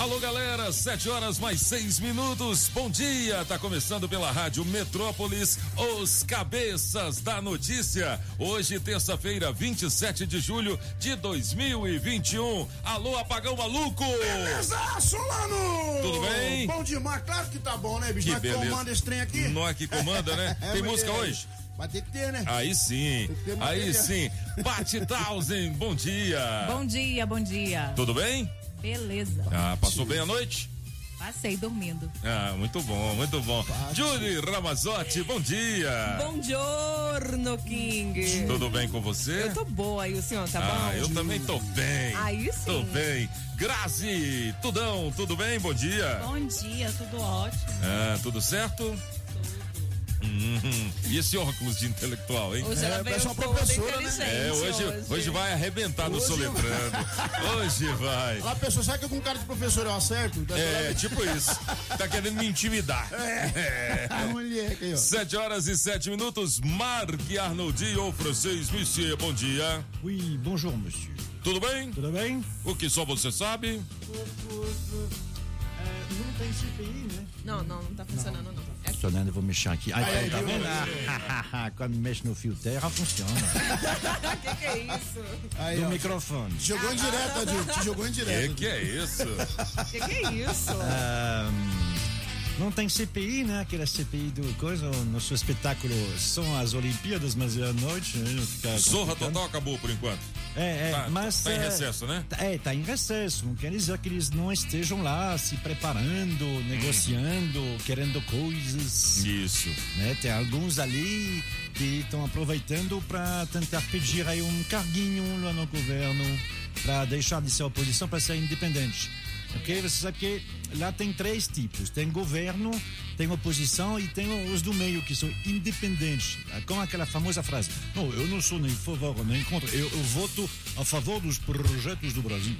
Alô, galera, sete horas mais seis minutos. Bom dia, tá começando pela Rádio Metrópolis, os cabeças da notícia. Hoje, terça-feira, 27 de julho de 2021. Alô, apagão maluco! Beleza, Solano! Tudo bem? Bom demais, claro que tá bom, né, bicho? Que Nós beleza. comanda esse trem aqui. Nós que comanda, né? É, Tem música hoje? Vai ter que ter, né? Aí sim, ter aí sim. Pati Tausen, bom dia. Bom dia, bom dia. Tudo bem? Beleza. Ah, passou bem a noite? Passei dormindo. Ah, muito bom, muito bom. Julie Ramazotti, bom dia. Bom giorno, King. Tudo bem com você? Eu tô boa e o senhor tá ah, bom? eu também tô bem. Aí sim. Tô bem. Grazi, tudão, tudo bem? Bom dia. Bom dia, tudo ótimo. Ah, tudo certo? Uhum. E esse óculos de intelectual, hein? Hoje É, ela veio uma toda professora, né? É, hoje, hoje vai arrebentar no Hoje- soletrando. Hoje vai. Lá a pessoa sabe que eu com cara de professor eu acerto? É, tipo isso. Tá querendo me intimidar. É. A mulher aqui, ó. Sete horas e sete minutos. Marc Arnoldi ou francês, monsieur, bom dia. Oui, bonjour, monsieur. Tudo bem? Tudo bem? O que só você sabe? não tem CPI, né? Não, não, não tá funcionando não. É Funcionando, eu vou mexer aqui. Ai, Aí, tá vendo? Ah, Quando mexe no fio terra, funciona. que que é isso? Aí, Do ó. microfone. Te jogou em direto, Adil. Te jogou em Que direto. que é isso? Que que é isso? Ah, não tem CPI, né? Aquela CPI do coisa. O nosso espetáculo são as Olimpíadas, mas é à noite. Né? Zorra total acabou por enquanto. É, é, Tá- mas. tá em é, recesso, né? tá- É, tá em recesso. Não quer dizer que eles não estejam lá se preparando, negociando, querendo coisas. Isso. né? Tem alguns ali que estão aproveitando para tentar pedir aí um carguinho lá no governo para deixar de ser oposição para ser independente. Ok? Você sabe que lá tem três tipos: tem governo, tem oposição e tem os do meio que são independentes. Com aquela famosa frase: Não, eu não sou nem favor nem contra, eu, eu voto a favor dos projetos do Brasil.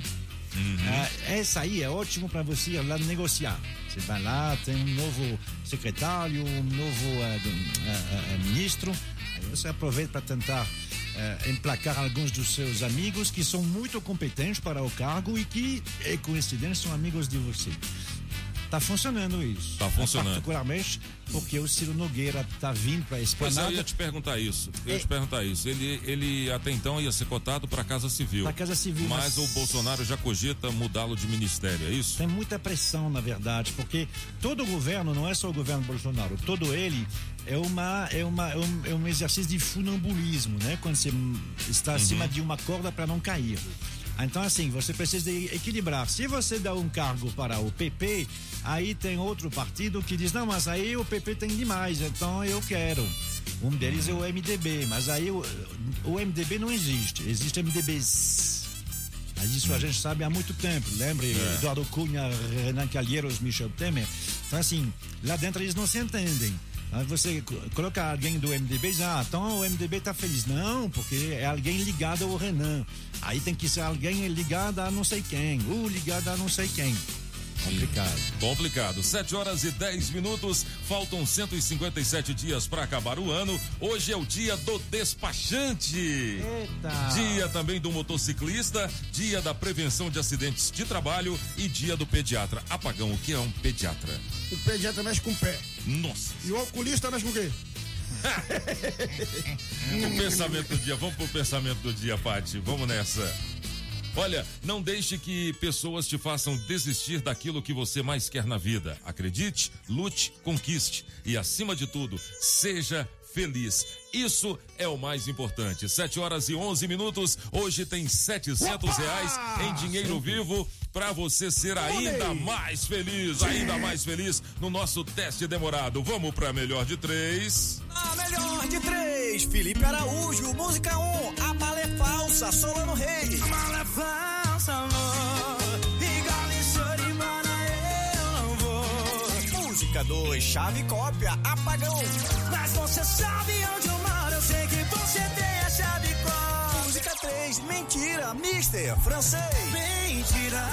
Ah, essa aí é ótimo para você ir lá negociar. Você vai lá, tem um novo secretário, um novo ah, do- ah, ah, ministro. Aí você aproveita para tentar ah, emplacar alguns dos seus amigos que são muito competentes para o cargo e que, é coincidência, são amigos de você. Tá funcionando isso. Tá funcionando. Particularmente porque o Ciro Nogueira tá vindo para a Pois é, eu ia te perguntar isso. Eu ia É. te perguntar isso. Ele, ele até então ia ser cotado para a Casa Civil. Pra Casa Civil, Mas, mas- o Bolsonaro já cogita mudá-lo de ministério, é isso? Tem muita pressão, na verdade, porque todo governo, não é só o governo Bolsonaro, todo ele é, uma, é, uma, é, um, é um exercício de funambulismo, né? Quando você está acima de uma corda para não cair. Então, assim, você precisa equilibrar. Se você dá um cargo para o PP, aí tem outro partido que diz: não, mas aí o PP tem demais, então eu quero. Um deles é o MDB, mas aí o, o MDB não existe, existe MDBs. Mas isso a gente sabe há muito tempo. Lembre, Eduardo Cunha, Renan Calheiros, Michel Temer. Então, assim, lá dentro eles não se entendem. Aí você co- coloca alguém do MDB e diz, ah, então o MDB tá feliz. Não, porque é alguém ligado ao Renan. Aí tem que ser alguém ligado a não sei quem, ou ligado a não sei quem. Complicado. Complicado. 7 horas e 10 minutos. Faltam 157 dias para acabar o ano. Hoje é o dia do despachante. Eita! Dia também do motociclista, dia da prevenção de acidentes de trabalho e dia do pediatra. Apagão, o que é um pediatra? O pediatra mexe com o pé. Nossa. E o oculista mexe com o quê? O pensamento do dia, vamos pro pensamento do dia, Pati. Vamos nessa. Olha, não deixe que pessoas te façam desistir daquilo que você mais quer na vida. Acredite, lute, conquiste e, acima de tudo, seja feliz. Isso é o mais importante. 7 horas e 11 minutos. Hoje tem 700 reais em dinheiro vivo para você ser ainda mais feliz, ainda mais feliz no nosso teste demorado. Vamos para melhor de três. melhor de três. Felipe Araújo, música 1. Um, a bala é falsa, Solano Reis. A bala é falsa, amor. Música 2, chave cópia, apagão. Mas você sabe onde eu moro, eu sei que você tem a chave cópia. Música 3, mentira, mister, francês. Mentira.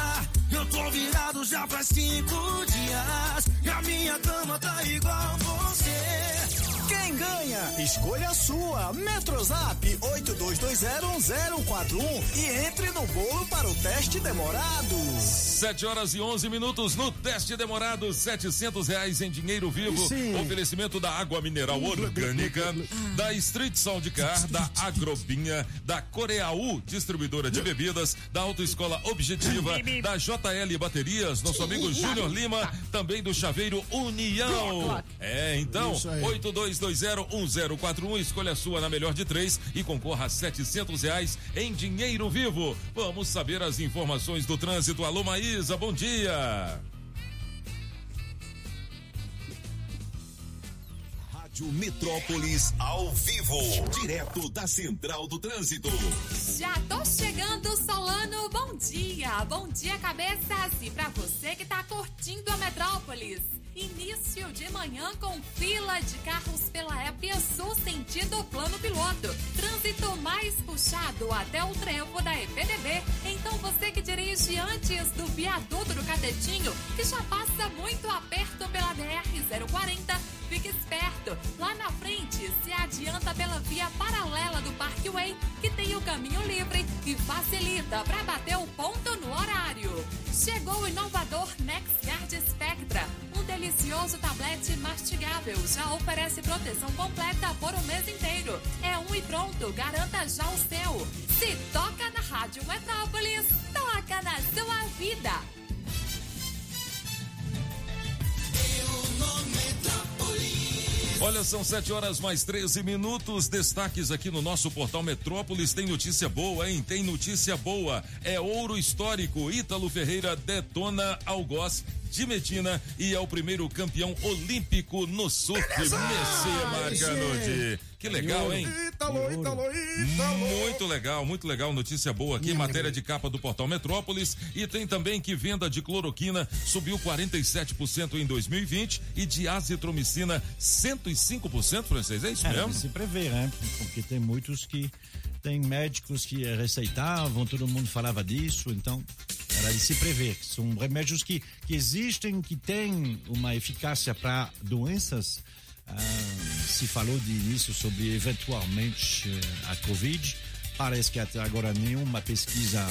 Eu tô virado já faz cinco dias e a minha cama tá igual você. Quem ganha? Escolha a sua. Metrozap 82201041 e entre no bolo para o teste demorado. 7 horas e 11 minutos no teste demorado, 700 reais em dinheiro vivo. Sim. Oferecimento da água mineral orgânica, da Street Sound Car, da Agrobinha, da Coreaú, distribuidora de bebidas, da Autoescola Objetiva, da JL Baterias, nosso amigo Júnior Lima, também do Chaveiro União. É, então, Isso aí. 82201041, escolha a sua na melhor de três e concorra a 700 reais em dinheiro vivo. Vamos saber as informações do trânsito. Alô, Maísa, bom dia. Rádio Metrópolis ao vivo, direto da Central do Trânsito. Já tô chegando, Solano. Bom dia. Bom dia, cabeças. E pra você que tá curtindo a Metrópolis. Início de manhã com fila de carros pela EP Sul sentido plano piloto. Trânsito mais puxado até o trevo da EPDB. Então você que dirige antes do viaduto do Catetinho, que já passa muito aperto pela DR-040, fique esperto. Lá na frente, se adianta pela via paralela do Parkway, que tem o caminho livre e facilita para bater o ponto no horário. Chegou o inovador NexGuard Spectra, delicioso tablete mastigável. Já oferece proteção completa por um mês inteiro. É um e pronto, garanta já o seu. Se toca na Rádio Metrópolis, toca na sua vida. Olha, são 7 horas mais 13 minutos. Destaques aqui no nosso portal Metrópolis. Tem notícia boa, hein? Tem notícia boa. É ouro histórico. Ítalo Ferreira detona algoz de Medina e é o primeiro campeão olímpico no surf. Marcanodi. Que legal, hein? Ítalo, Ítalo, Ítalo. Muito legal, muito legal. Notícia boa aqui, matéria de capa do portal Metrópolis. E tem também que venda de cloroquina subiu 47% em 2020 e de azitromicina 105%, francês. É isso É, mesmo? se prevê, né? Porque tem muitos que tem médicos que receitavam, todo mundo falava disso, então era de se prever. São remédios que, que existem, que têm uma eficácia para doenças. Ah, se falou de início sobre eventualmente eh, a Covid. Parece que até agora nenhuma pesquisa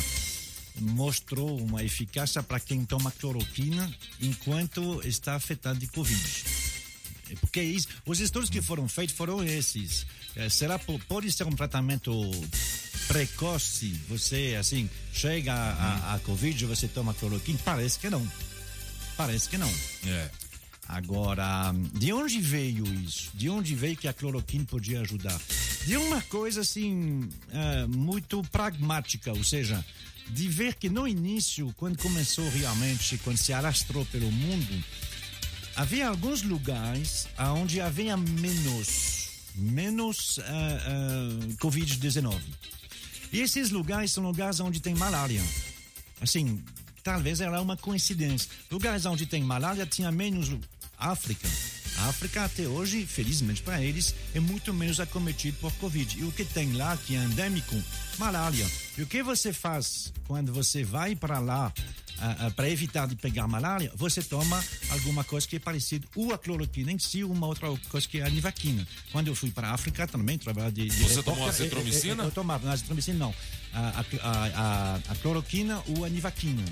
mostrou uma eficácia para quem toma cloroquina enquanto está afetado de Covid. Porque isso, os estudos que foram feitos foram esses. Eh, será po- pode ser um tratamento precoce? Você assim chega a, a, a Covid, você toma cloroquina? Parece que não. Parece que não. É. Agora, de onde veio isso? De onde veio que a cloroquina podia ajudar? De uma coisa assim, eh, muito pragmática, ou seja, de ver que no início, quando começou realmente, quando se alastrou pelo mundo, havia alguns lugares onde havia menos, menos eh, eh, Covid-19. E esses lugares são lugares onde tem malária. Assim, talvez era uma coincidência. Lugares onde tem malária tinha menos África. A África até hoje, felizmente para eles, é muito menos acometido por Covid. E o que tem lá que é endêmico? Malária. E o que você faz quando você vai para lá para evitar de pegar malária? Você toma alguma coisa que é parecido, ou a cloroquina em si, ou uma outra coisa que é a nivaquina. Quando eu fui para a África também, trabalhar de, de Você tomou azitromicina? eu- eu- eu tomava, não, azitromicina não. A, a, a, a, cloroquina ou a nivaquina.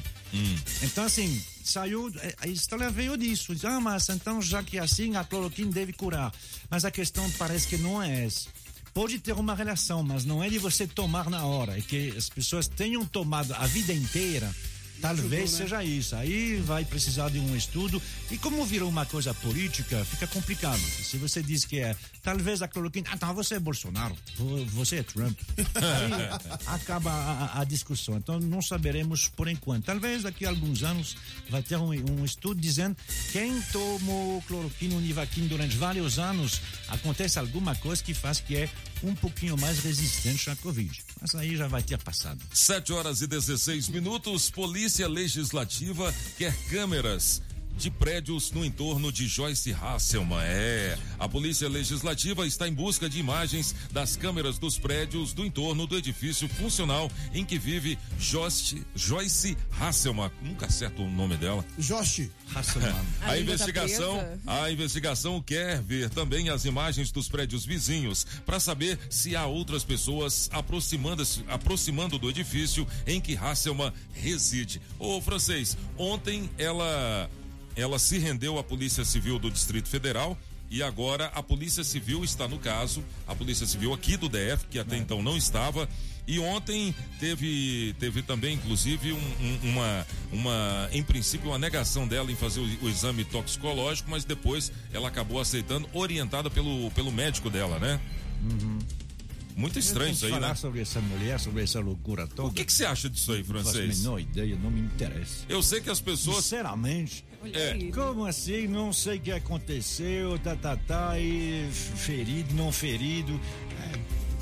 Então, assim, saiu. A história veio disso. Diz, Ah, mas então, já que é assim, a cloroquina deve curar. Mas a questão parece que não é essa. Pode ter uma relação, mas não é de você tomar na hora. É que as pessoas tenham tomado a vida inteira Talvez seja isso. Aí vai precisar de um estudo. E como virou uma coisa política, fica complicado. Se você diz que é talvez a cloroquina. Ah, então você é Bolsonaro, vo- você é Trump. Aí acaba a, a- a discussão. Então não saberemos por enquanto. Talvez daqui a alguns anos vai ter um, um estudo dizendo quem tomou cloroquina, univaquina durante vários anos, acontece alguma coisa que faz que é um pouquinho mais resistente à Covid. Mas aí já vai ter passado. 7 horas e 16 minutos. Polícia Legislativa quer câmeras de prédios no entorno de Joyce Hasselman. É, a Polícia Legislativa está em busca de imagens das câmeras dos prédios do entorno do edifício funcional em que vive Joyce, Joyce Hasselman. Nunca acerto o nome dela. Josh. Hasselman. A A tá investigação, presa? a investigação quer ver também as imagens dos prédios vizinhos para saber se há outras pessoas aproximando-se, aproximando do edifício em que Hasselman reside. Ô, francês, ontem ela ela se rendeu à Polícia Civil do Distrito Federal e agora a Polícia Civil está no caso, a Polícia Civil aqui do DF, que até então não estava, e ontem teve, teve também, inclusive, um- um- uma, uma, em princípio, uma negação dela em fazer o, o exame toxicológico, mas depois ela acabou aceitando, orientada pelo, pelo médico dela, né? Muito estranho isso aí, falar né? sobre essa mulher, sobre essa loucura toda. O que, que você acha disso aí, Não faço a francês? menor ideia, não me interessa. Eu sei que as pessoas. Sinceramente, É, como assim? Não sei o que aconteceu, tá, tá, tá, e ferido, não ferido.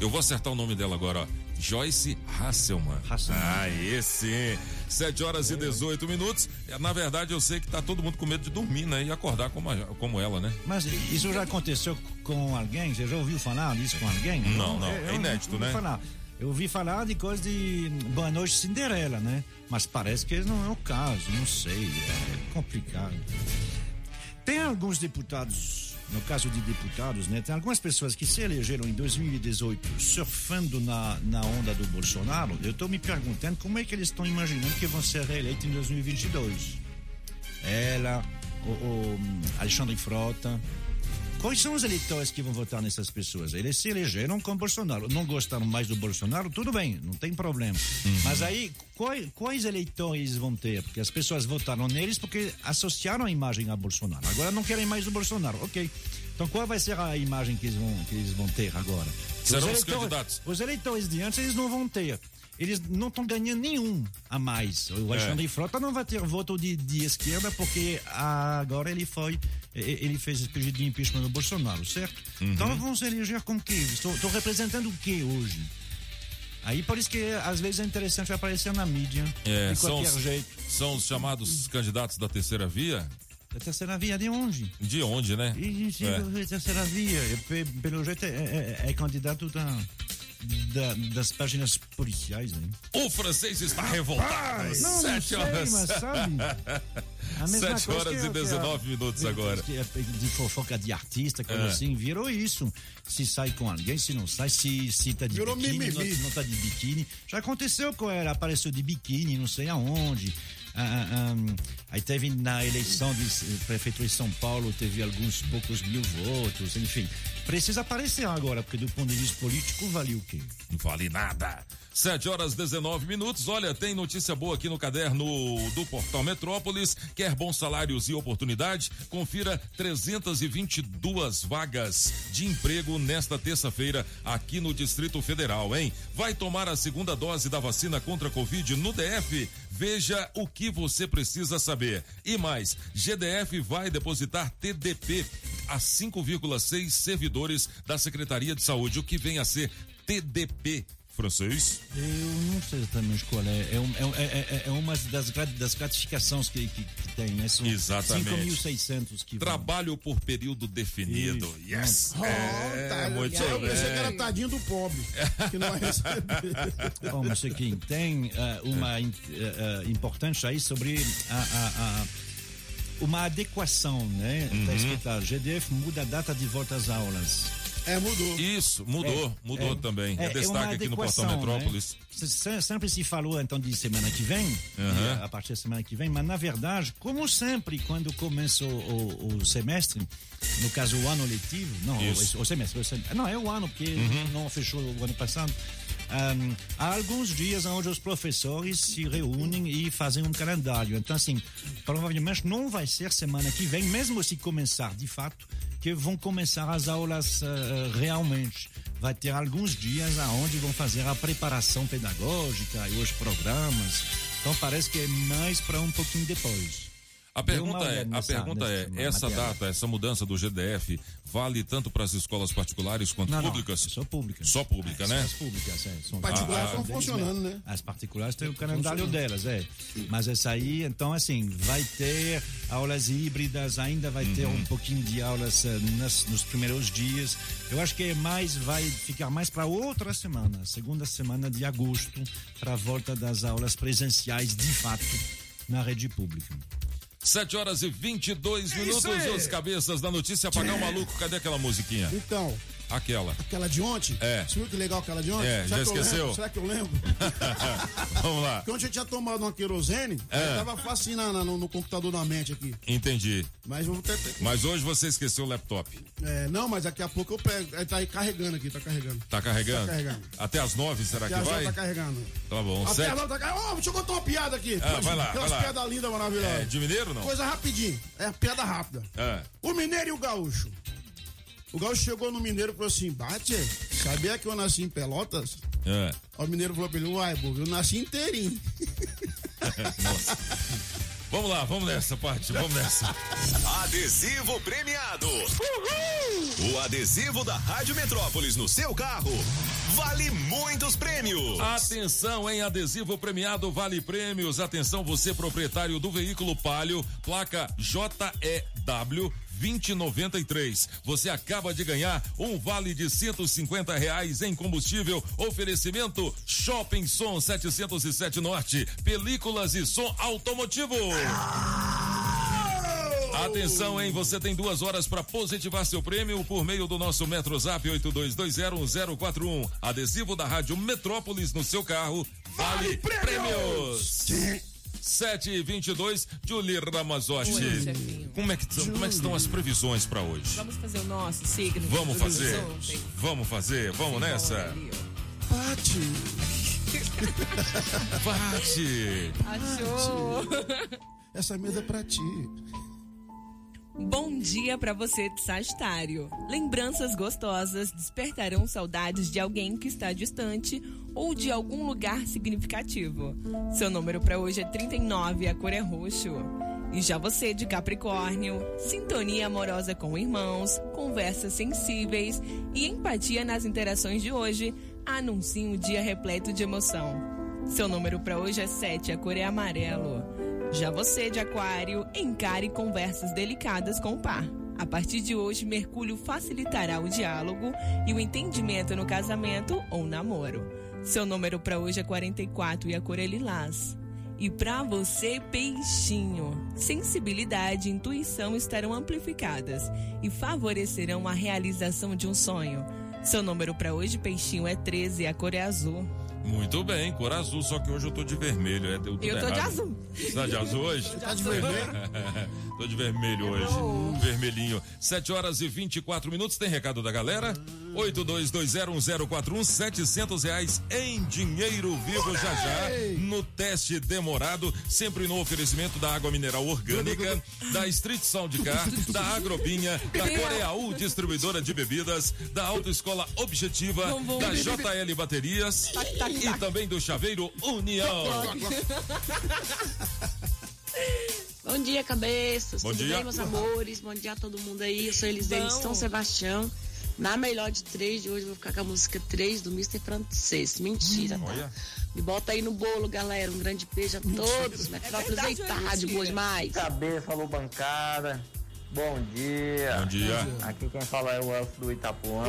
eu vou acertar o nome dela agora, ó. Joyce Hasselman. Hasselman. Ah, esse. 7 horas e 18 minutos. Na verdade, eu sei que tá todo mundo com medo de dormir, né? E acordar como, a- como ela, né? Mas isso já aconteceu com alguém? Você já ouviu falar disso com alguém? Não, não, Eu- é eu inédito, ouvi né? Falar. Eu ouvi falar de coisa de Boa Noite Cinderela, né? Mas parece que não é o caso, não sei, é complicado. Tem alguns deputados, no caso de deputados, né? Tem algumas pessoas que se elegeram em 2018 surfando na, na onda do Bolsonaro. Eu estou me perguntando como é que eles estão imaginando que vão ser reeleitos em 2022. Ela, o, o Alexandre Frota. Quais são os eleitores que vão votar nessas pessoas? Eles se elegeram com Bolsonaro. Não gostaram mais do Bolsonaro? Tudo bem, não tem problema. Mas aí, quais, quais eleitores vão ter? Porque as pessoas votaram neles porque associaram a imagem a Bolsonaro. Agora não querem mais o Bolsonaro. Ok. Então qual vai ser a imagem que eles vão, que eles vão ter agora? Serão os eleitores- candidatos. Os eleitores de antes, eles não vão ter. Eles não estão ganhando nenhum a mais. O Alexandre Frota não vai ter voto de, de esquerda porque agora ele foi, ele fez esse pedido de impeachment do Bolsonaro, certo? Então vão se eleger com quê? Estou, representando o quê hoje? Aí por isso que às vezes é interessante aparecer na mídia É, de são, qualquer os, jeito. são os chamados candidatos da terceira via? A terceira via de onde? De onde, né? E, e, É. terceira via, é, pe- pelo jeito, é, é- é candidato da, da- das páginas policiais, né? O francês está revoltado. Não, não Sete sei, horas. mas sabe? A mesma Sete coisa horas que- e 19 minutos agora. é De fofoca de artista, coisa É. assim, virou isso. Se sai com alguém, se não sai, se, se tá de Virou biquíni, mimimi. não, não tá de biquíni. Já aconteceu com ela, apareceu de biquíni, não sei aonde. Ah, ah, ah, aí teve na eleição de s- prefeitura de São Paulo, teve alguns poucos mil votos, enfim. Precisa aparecer agora, porque do ponto de vista político, vale o quê? Não vale nada. 7 horas 19 minutos. Olha, tem notícia boa aqui no caderno do Portal Metrópolis. Quer bons salários e oportunidade? Confira 322 vagas de emprego nesta terça-feira aqui no Distrito Federal, hein? Vai tomar a segunda dose da vacina contra a Covid no DF? Veja o que você precisa saber. E mais, GDF vai depositar TDP a 5,6 servidores da Secretaria de Saúde, o que vem a ser TDP. Francês? Eu não sei exatamente qual é. É, é um- é- é- é uma das, das gratificações que, que, que tem, né? São Exatamente. 5.600 que vão. Trabalho por período definido. Isso. Yes. Oh, é, tá, muito eu bem. pensei que era tadinho do pobre, que não receber. Bom, Mr. King, tem eh, uma in- eh, eh, importante aí sobre a, a- a- uma adequação, né? Uhum. Está escrito lá, GDF muda a data de volta às aulas. É, mudou. Isso, mudou, mudou também. É, destaque aqui no Portal Metrópolis. Né? Se- se- Sempre se falou então de semana que vem, e a partir da semana que vem, mas na verdade, como sempre, quando começa o, o- o semestre, no caso o ano letivo, não, o, o semestre, o sem- não, é o ano, porque não fechou o ano passado. Ahm, há alguns dias onde os professores se reúnem e fazem um calendário. Então, assim, provavelmente não vai ser semana que vem, mesmo se começar de fato, que vão começar as aulas ah, realmente. Vai ter alguns dias aonde vão fazer a preparação pedagógica e os programas. Então parece que é mais para um pouquinho depois. A pergunta é, a pergunta é, essa data, essa mudança do GDF vale tanto para as escolas particulares quanto Não, não, públicas? só públicas. Só pública, né? As públicas, é. São Particulares estão deles funcionando, né? As particulares têm o calendário delas, é. Mas essa aí, então, assim, vai ter aulas híbridas, ainda vai ter Uhum. um pouquinho de aulas eh, nas- nos primeiros dias. Eu acho que é mais, vai ficar mais para outra semana, segunda semana de agosto, para a volta das aulas presenciais, de fato, na rede pública. 7 horas e 22 É minutos, aí. os cabeças da notícia, apagar o maluco, cadê aquela musiquinha? Então, Aquela. aquela de ontem. É. Você viu que legal aquela de ontem? É, já que eu esqueceu? Será que eu lembro? Vamos lá. Porque ontem eu tinha tomado uma querosene, É. tava fácil na, na- no, no computador da mente aqui. Entendi. Mas eu vou ter. Mas hoje você esqueceu o laptop. é, não, mas daqui a pouco eu pego. Aí tá aí carregando aqui, tá carregando. Tá carregando? Tá carregando. Até as 9, será Até que as vai? tá carregando. Tá bom. A Sete. piada tá carregando. Ô, deixa eu contar uma piada aqui. Ah, vai lá, Aquelas vai lá. piadas lindas, maravilhosas. É, de mineiro não? Coisa rapidinho. É piada rápida. É. O mineiro e o gaúcho. O gaúcho chegou no mineiro e falou assim: Bate, sabia que eu nasci em Pelotas? É. O mineiro falou pra ele: Uai, bobo, eu nasci inteirinho. Nossa. Vamos lá, vamos nessa parte, vamos nessa. Adesivo premiado. O adesivo da Rádio Metrópolis no seu carro vale muitos prêmios. Atenção, em adesivo premiado Vale Prêmios. Atenção, você proprietário do veículo Palio, placa JEW 2093. Você acaba de ganhar um vale de 150 reais em combustível. Oferecimento Shopping Som 707 Norte. Películas e som automotivo. Atenção, hein? Você tem duas horas para positivar seu prêmio por meio do nosso MetroZap 82201041. Adesivo da Rádio Metrópolis no seu carro. Vale, prêmios! 7 e 22 Julie Ramazotti. Oi. Como é, que, tão- como é que estão as previsões para hoje? Vamos fazer o nosso signo. Vamos fazer? ontem. Vamos fazer? Vamos nessa? Ali, ó. Bate. Bate! Achou? Essa mesa é pra ti. Bom dia pra você de Sagitário. Lembranças gostosas despertarão saudades de alguém que está distante ou de algum lugar significativo. Seu número pra hoje é 39 e a cor é roxo. E já você de Capricórnio, sintonia amorosa com irmãos, conversas sensíveis e empatia nas interações de hoje anunciam um dia repleto de emoção. Seu número pra hoje é 7, a cor é amarelo. Já você de Aquário, encare conversas delicadas com o par. A partir de hoje, Mercúrio facilitará o diálogo e o entendimento no casamento ou namoro. Seu número para hoje é 44 e a cor é lilás. E para você, peixinho, sensibilidade e intuição estarão amplificadas e favorecerão a realização de um sonho. Seu número para hoje, peixinho, é 13 e a cor é azul. Muito bem, cor azul, só que hoje eu tô de vermelho. É, deu tudo Eu tô de errado. azul. Você tá de azul hoje? Tá de vermelho? Tô de vermelho hoje. Vermelhinho. 7 horas e 24 minutos. Tem recado da galera? 82201041, 700 reais em dinheiro vivo já já. No teste demorado. Sempre no oferecimento da água mineral orgânica, da Street Sound Car, da Agrobinha, da Coreaú Distribuidora de Bebidas, da Autoescola Objetiva, da JL Baterias e também do Chaveiro União. Bom dia, cabeças. Bom Tudo dia. bem, meus amores? Bom dia a todo mundo aí. Eu sou Elisene de. São Sebastião. Na melhor de três de hoje, eu vou ficar com a música 3 do Mr. Francês. Mentira, tá? Olha. Me bota aí no bolo, galera. Um grande beijo a todos. Metrópolis verdade, aí, não é mentira. boa demais. Cabeça, alô bancada. Bom dia. Bom dia. Aqui quem fala é o Elcio do Itapuã.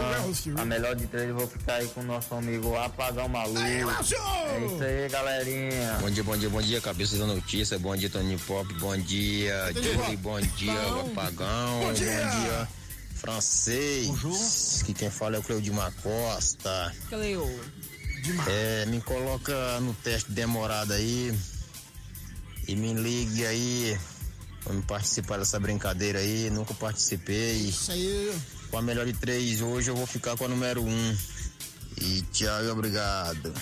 A melhor de três eu vou ficar aí com o nosso amigo Apagão Maluco. É isso aí, galerinha. Bom dia, bom dia, bom dia, cabeça da notícia. Bom dia, Tony Pop. Bom dia, Julie. Bom dia, Apagão. Bom dia, francês. Que quem fala é o Cleudimar Costa. Cleo. É, me coloca no teste demorado aí. E me ligue aí. Me participar dessa brincadeira aí. Nunca participei. Isso aí. Com a melhor de três hoje eu vou ficar com a número um. E tchau e obrigado.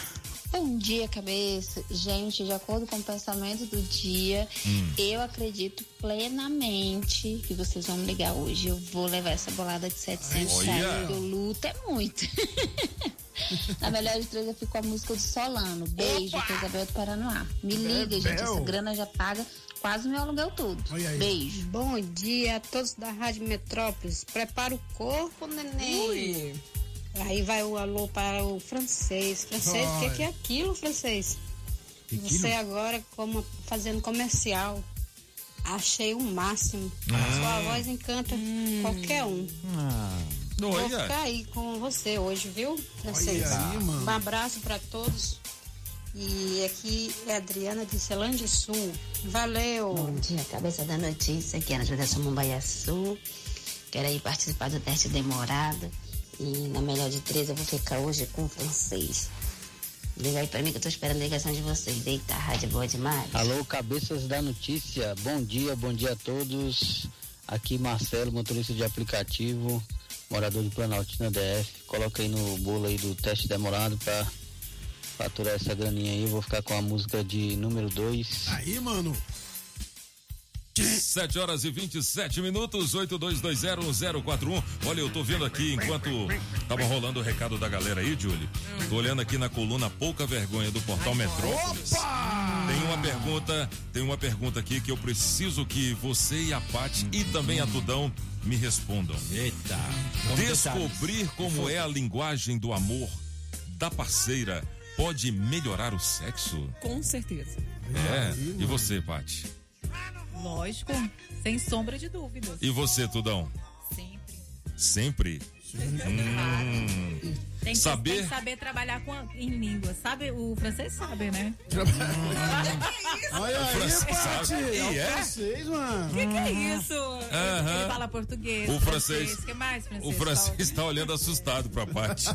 Bom dia, cabeça. Gente, de acordo com o pensamento do dia, Hum. eu acredito plenamente que vocês vão me ligar hoje. Eu vou levar essa bolada de 700 Olha. reais, porque o luto é muito. Na melhor de três, eu fico com a música do Solano. Beijo, é Isabel do Paranoá. Me liga, gente. Bebel. Essa grana já paga quase o meu aluguel todo. Beijo. Bom dia a todos da Rádio Metrópolis. Prepara o corpo, neném. Ui. Aí vai o alô para o francês. Francês, o que, que é aquilo, francês? Tequila? Você agora como fazendo comercial. Achei o máximo. Ah. Sua voz encanta qualquer um. Ah. Vou Olha. ficar aí com você hoje, viu, francês? Olha aí, mano. Um abraço para todos. E aqui é a Adriana de Celândia Sul. Valeu! Bom dia, cabeça da notícia. Aqui é a Júlia Samambaiaçu. Quero aí participar do teste demorado. E na melhor de três eu vou ficar hoje com o francês. Liga aí pra mim que eu tô esperando a ligação de vocês. Deita, a rádio é boa demais. Alô, cabeças da notícia. Bom dia, bom dia a todos. Aqui Marcelo, motorista de aplicativo, morador de Planaltina DF. Coloca aí no bolo aí do teste demorado pra faturar essa graninha aí. Eu vou ficar com a música de número 2. Aí, mano. 7 horas e 27 minutos, 82201041. Olha, eu tô vendo aqui enquanto tava rolando o recado da galera aí, Julie. Tô olhando aqui na coluna Pouca Vergonha do portal Metrópolis. Tem uma pergunta, tem uma pergunta aqui que eu preciso que você e a Paty e também a Tudão me respondam. Eita. Descobrir como é a linguagem do amor da parceira pode melhorar o sexo? Com certeza. É. E você, Paty? Lógico, sem sombra de dúvidas. E você, Tudão? Sempre. Hum. Tem que, Saber. tem que saber trabalhar com a- em língua. Sabe, o francês sabe, né? Olha aí. É o é? francês, mano. O que, que é isso? Ele fala português. O francês. O que mais, francês? O francês está olhando assustado pra Paty.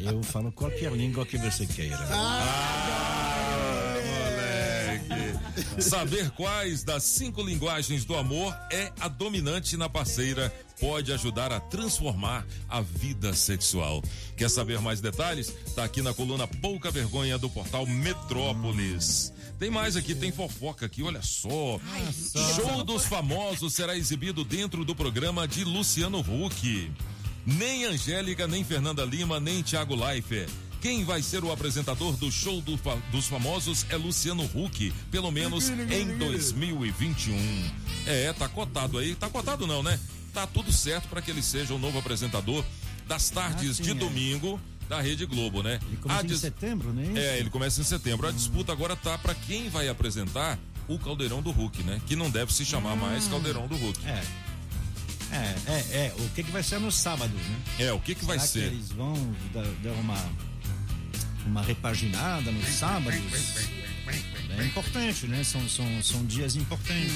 Eu falo qualquer língua que você queira. Ah, Saber quais das cinco linguagens do amor é a dominante na parceira pode ajudar a transformar a vida sexual. Quer saber mais detalhes? Tá aqui na coluna Pouca Vergonha do portal Metrópolis. Tem mais aqui, tem fofoca aqui, olha só. Show dos famosos será exibido dentro do programa de Luciano Huck. Nem Angélica, nem Fernanda Lima, nem Thiago Leifert. Quem vai ser o apresentador do show do dos famosos é Luciano Huck, pelo menos em 2021. É, tá cotado aí. Tá cotado não, né? Tá tudo certo para que ele seja o novo apresentador das tardes Ah, sim, de é. domingo da Rede Globo, né? Começa A em dis- setembro, né? é, ele começa em setembro. A disputa agora tá para quem vai apresentar o Caldeirão do Hulk, né? Que não deve se chamar mais Caldeirão do Hulk. É. É, é, é. O que, que vai ser no sábado, né? É, o que que vai Será ser? Que eles vão dar, dar uma, uma repaginada nos sábados? É importante, né? São, são, são dias importantes.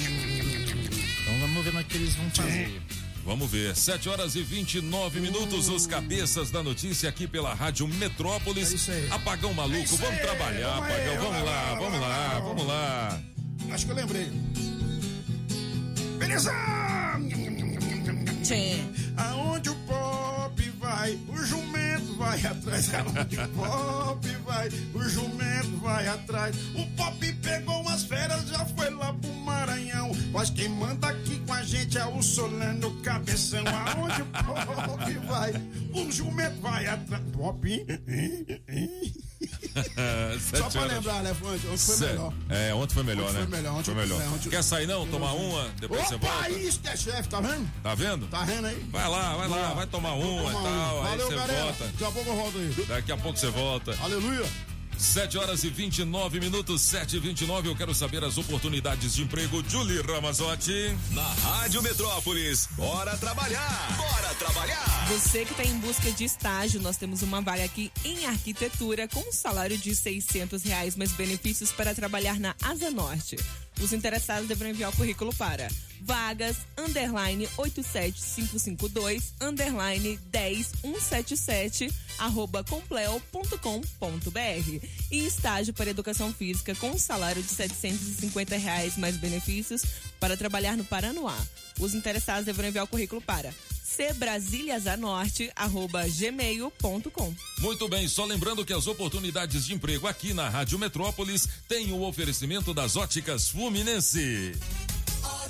Então vamos ver é que eles vão fazer. Vamos ver, 7 horas e 29 minutos, os cabeças da notícia aqui pela Rádio Metrópolis. Apagão maluco, vamos trabalhar, Vamos aí, Apagão, vamos vai, lá, vamos vai, lá, vai. vamos lá. Acho que eu lembrei. Beleza! Aonde o pop vai, o jumento vai atrás. Aonde o pop vai, o jumento vai atrás. O pop pegou umas férias, já foi lá pro Maranhão. Mas quem manda aqui com a gente é o Solano Cabeção. Aonde o pop vai, o jumento vai atrás. Pop, hein? Só pra horas. lembrar, né? Ontem, ontem foi melhor. É, ontem foi melhor, Ontem né? foi melhor, ontem foi melhor. ontem- Quer sair não? Tomar uma, depois você Opa, volta. isso que é chefe, tá vendo? Tá vendo? Tá vendo aí? Vai lá, vai lá, vai tomar uma e tal, uma. aí Valeu, você galera. volta. Daqui a pouco eu volto aí. Daqui a pouco você volta. Aleluia. 7 horas e 29 minutos, 7 e 29 Eu quero saber as oportunidades de emprego. Julie Ramazotti. Na Rádio Metrópolis, bora trabalhar! Bora trabalhar! Você que está em busca de estágio, nós temos uma vaga aqui em arquitetura com um salário de 600 reais mais benefícios para trabalhar na Asa Norte. Os interessados deverão enviar o currículo para vagas, underline 87552, underline 10177, arroba compleo.com.br. E estágio para educação física com salário de 750 reais mais benefícios para trabalhar no Paranoá. Os interessados deverão enviar o currículo para cbrasiliasanorte@gmail.com. Muito bem, só lembrando que as oportunidades de emprego aqui na Rádio Metrópolis têm o oferecimento das óticas Fluminense.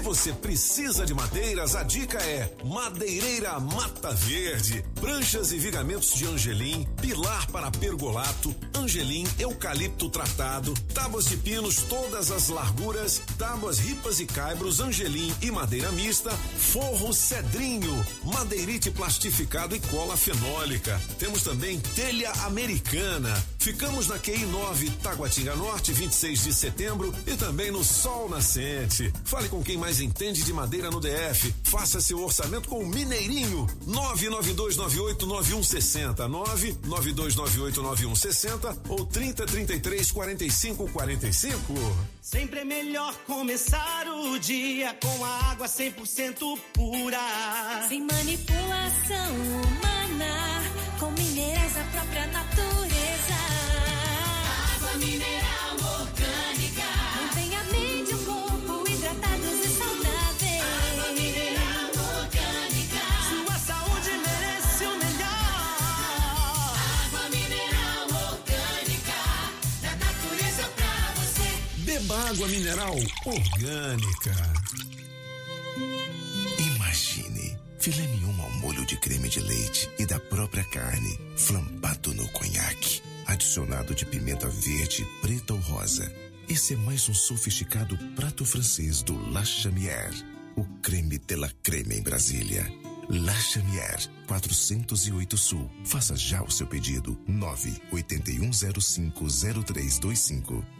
Se você precisa de madeiras, a dica é Madeireira Mata Verde. Pranchas e vigamentos de angelim, pilar para pergolato, angelim, eucalipto tratado, tábuas de pinos todas as larguras, tábuas ripas e caibros, angelim e madeira mista, forro cedrinho, madeirite plastificado e cola fenólica. Temos também telha americana. Ficamos na QI 9, Taguatinga Norte, 26 de setembro e também no Sol Nascente. Fale com quem mais entende de madeira no DF. Faça seu orçamento com o Mineirinho. 992989160. 992989160 ou 3033 4545. Sempre é melhor começar o dia com a água 100% pura. Sem manipulação humana, água mineral orgânica. Imagine filé mignon ao molho de creme de leite e da própria carne, flambado no conhaque, adicionado de pimenta verde, preta ou rosa. Esse é mais um sofisticado prato francês do La Chamière, o creme de la creme em Brasília. La Chamière, 408 Sul. Faça já o seu pedido. 981050325.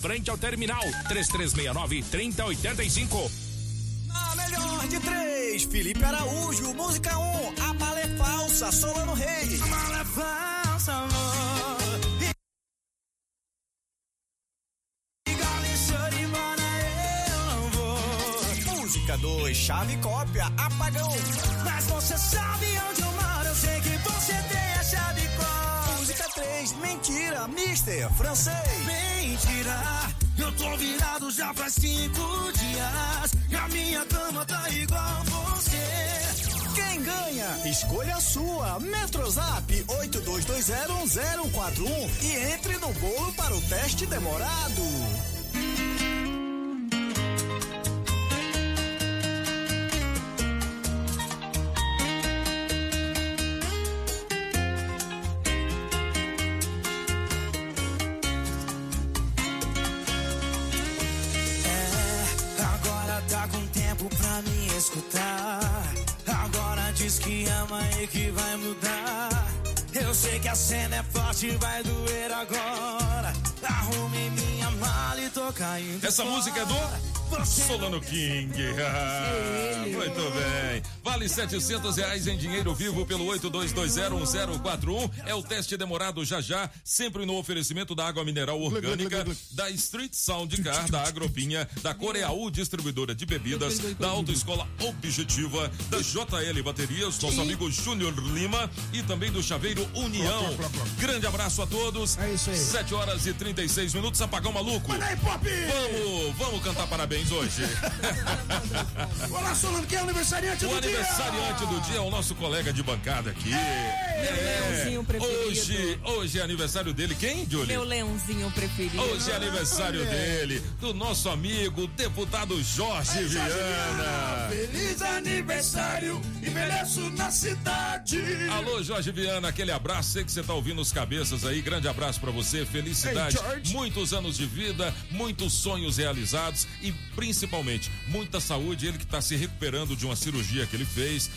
frente ao terminal 3369 3085. A melhor de três, Felipe Araújo, música 1, um, a bala é falsa, Solano Rei. A bala é falsa, amor. Música 2, chave cópia, apagão. Mas você sabe onde eu moro, eu sei que 3, mentira, mister, francês. Mentira, eu tô virado já faz cinco dias. E a minha cama tá igual você. Quem ganha? Escolha a sua. Metrozap 82201041 e entre no bolo para o teste demorado. Me escutar. Agora diz que ama e que vai mudar. Eu sei que a cena é forte, vai doer agora. Arrume minha mala e tô caindo. Essa fora. música é do Solano King. Ah, muito bem. Vale 700 reais em dinheiro vivo pelo 82201041. É o teste demorado já já, sempre no oferecimento da água mineral orgânica, da Street Sound Car, da Agropinha, da Coreaú Distribuidora de Bebidas, da Autoescola Objetiva, da JL Baterias, nosso amigo Júnior Lima e também do Chaveiro União. Grande abraço a todos. É isso aí. 7 horas e 36 minutos, apagão maluco. Vamos, vamos cantar parabéns hoje. Olá, Solano, quem é o aniversariante O do dia? aniversariante do dia é o nosso colega de bancada aqui. É, leãozinho preferido. hoje, hoje é aniversário dele. Quem, Julie? Meu leãozinho preferido. Hoje é aniversário dele, do nosso amigo deputado Jorge Viana. Feliz aniversário, envelheço na cidade. Alô, Jorge Viana, aquele abraço. Sei que você tá ouvindo os cabeças aí. Grande abraço pra você. Felicidade. George. muitos anos de vida, muitos sonhos realizados e principalmente muita saúde. Ele que tá se recuperando de uma cirurgia que ele fez.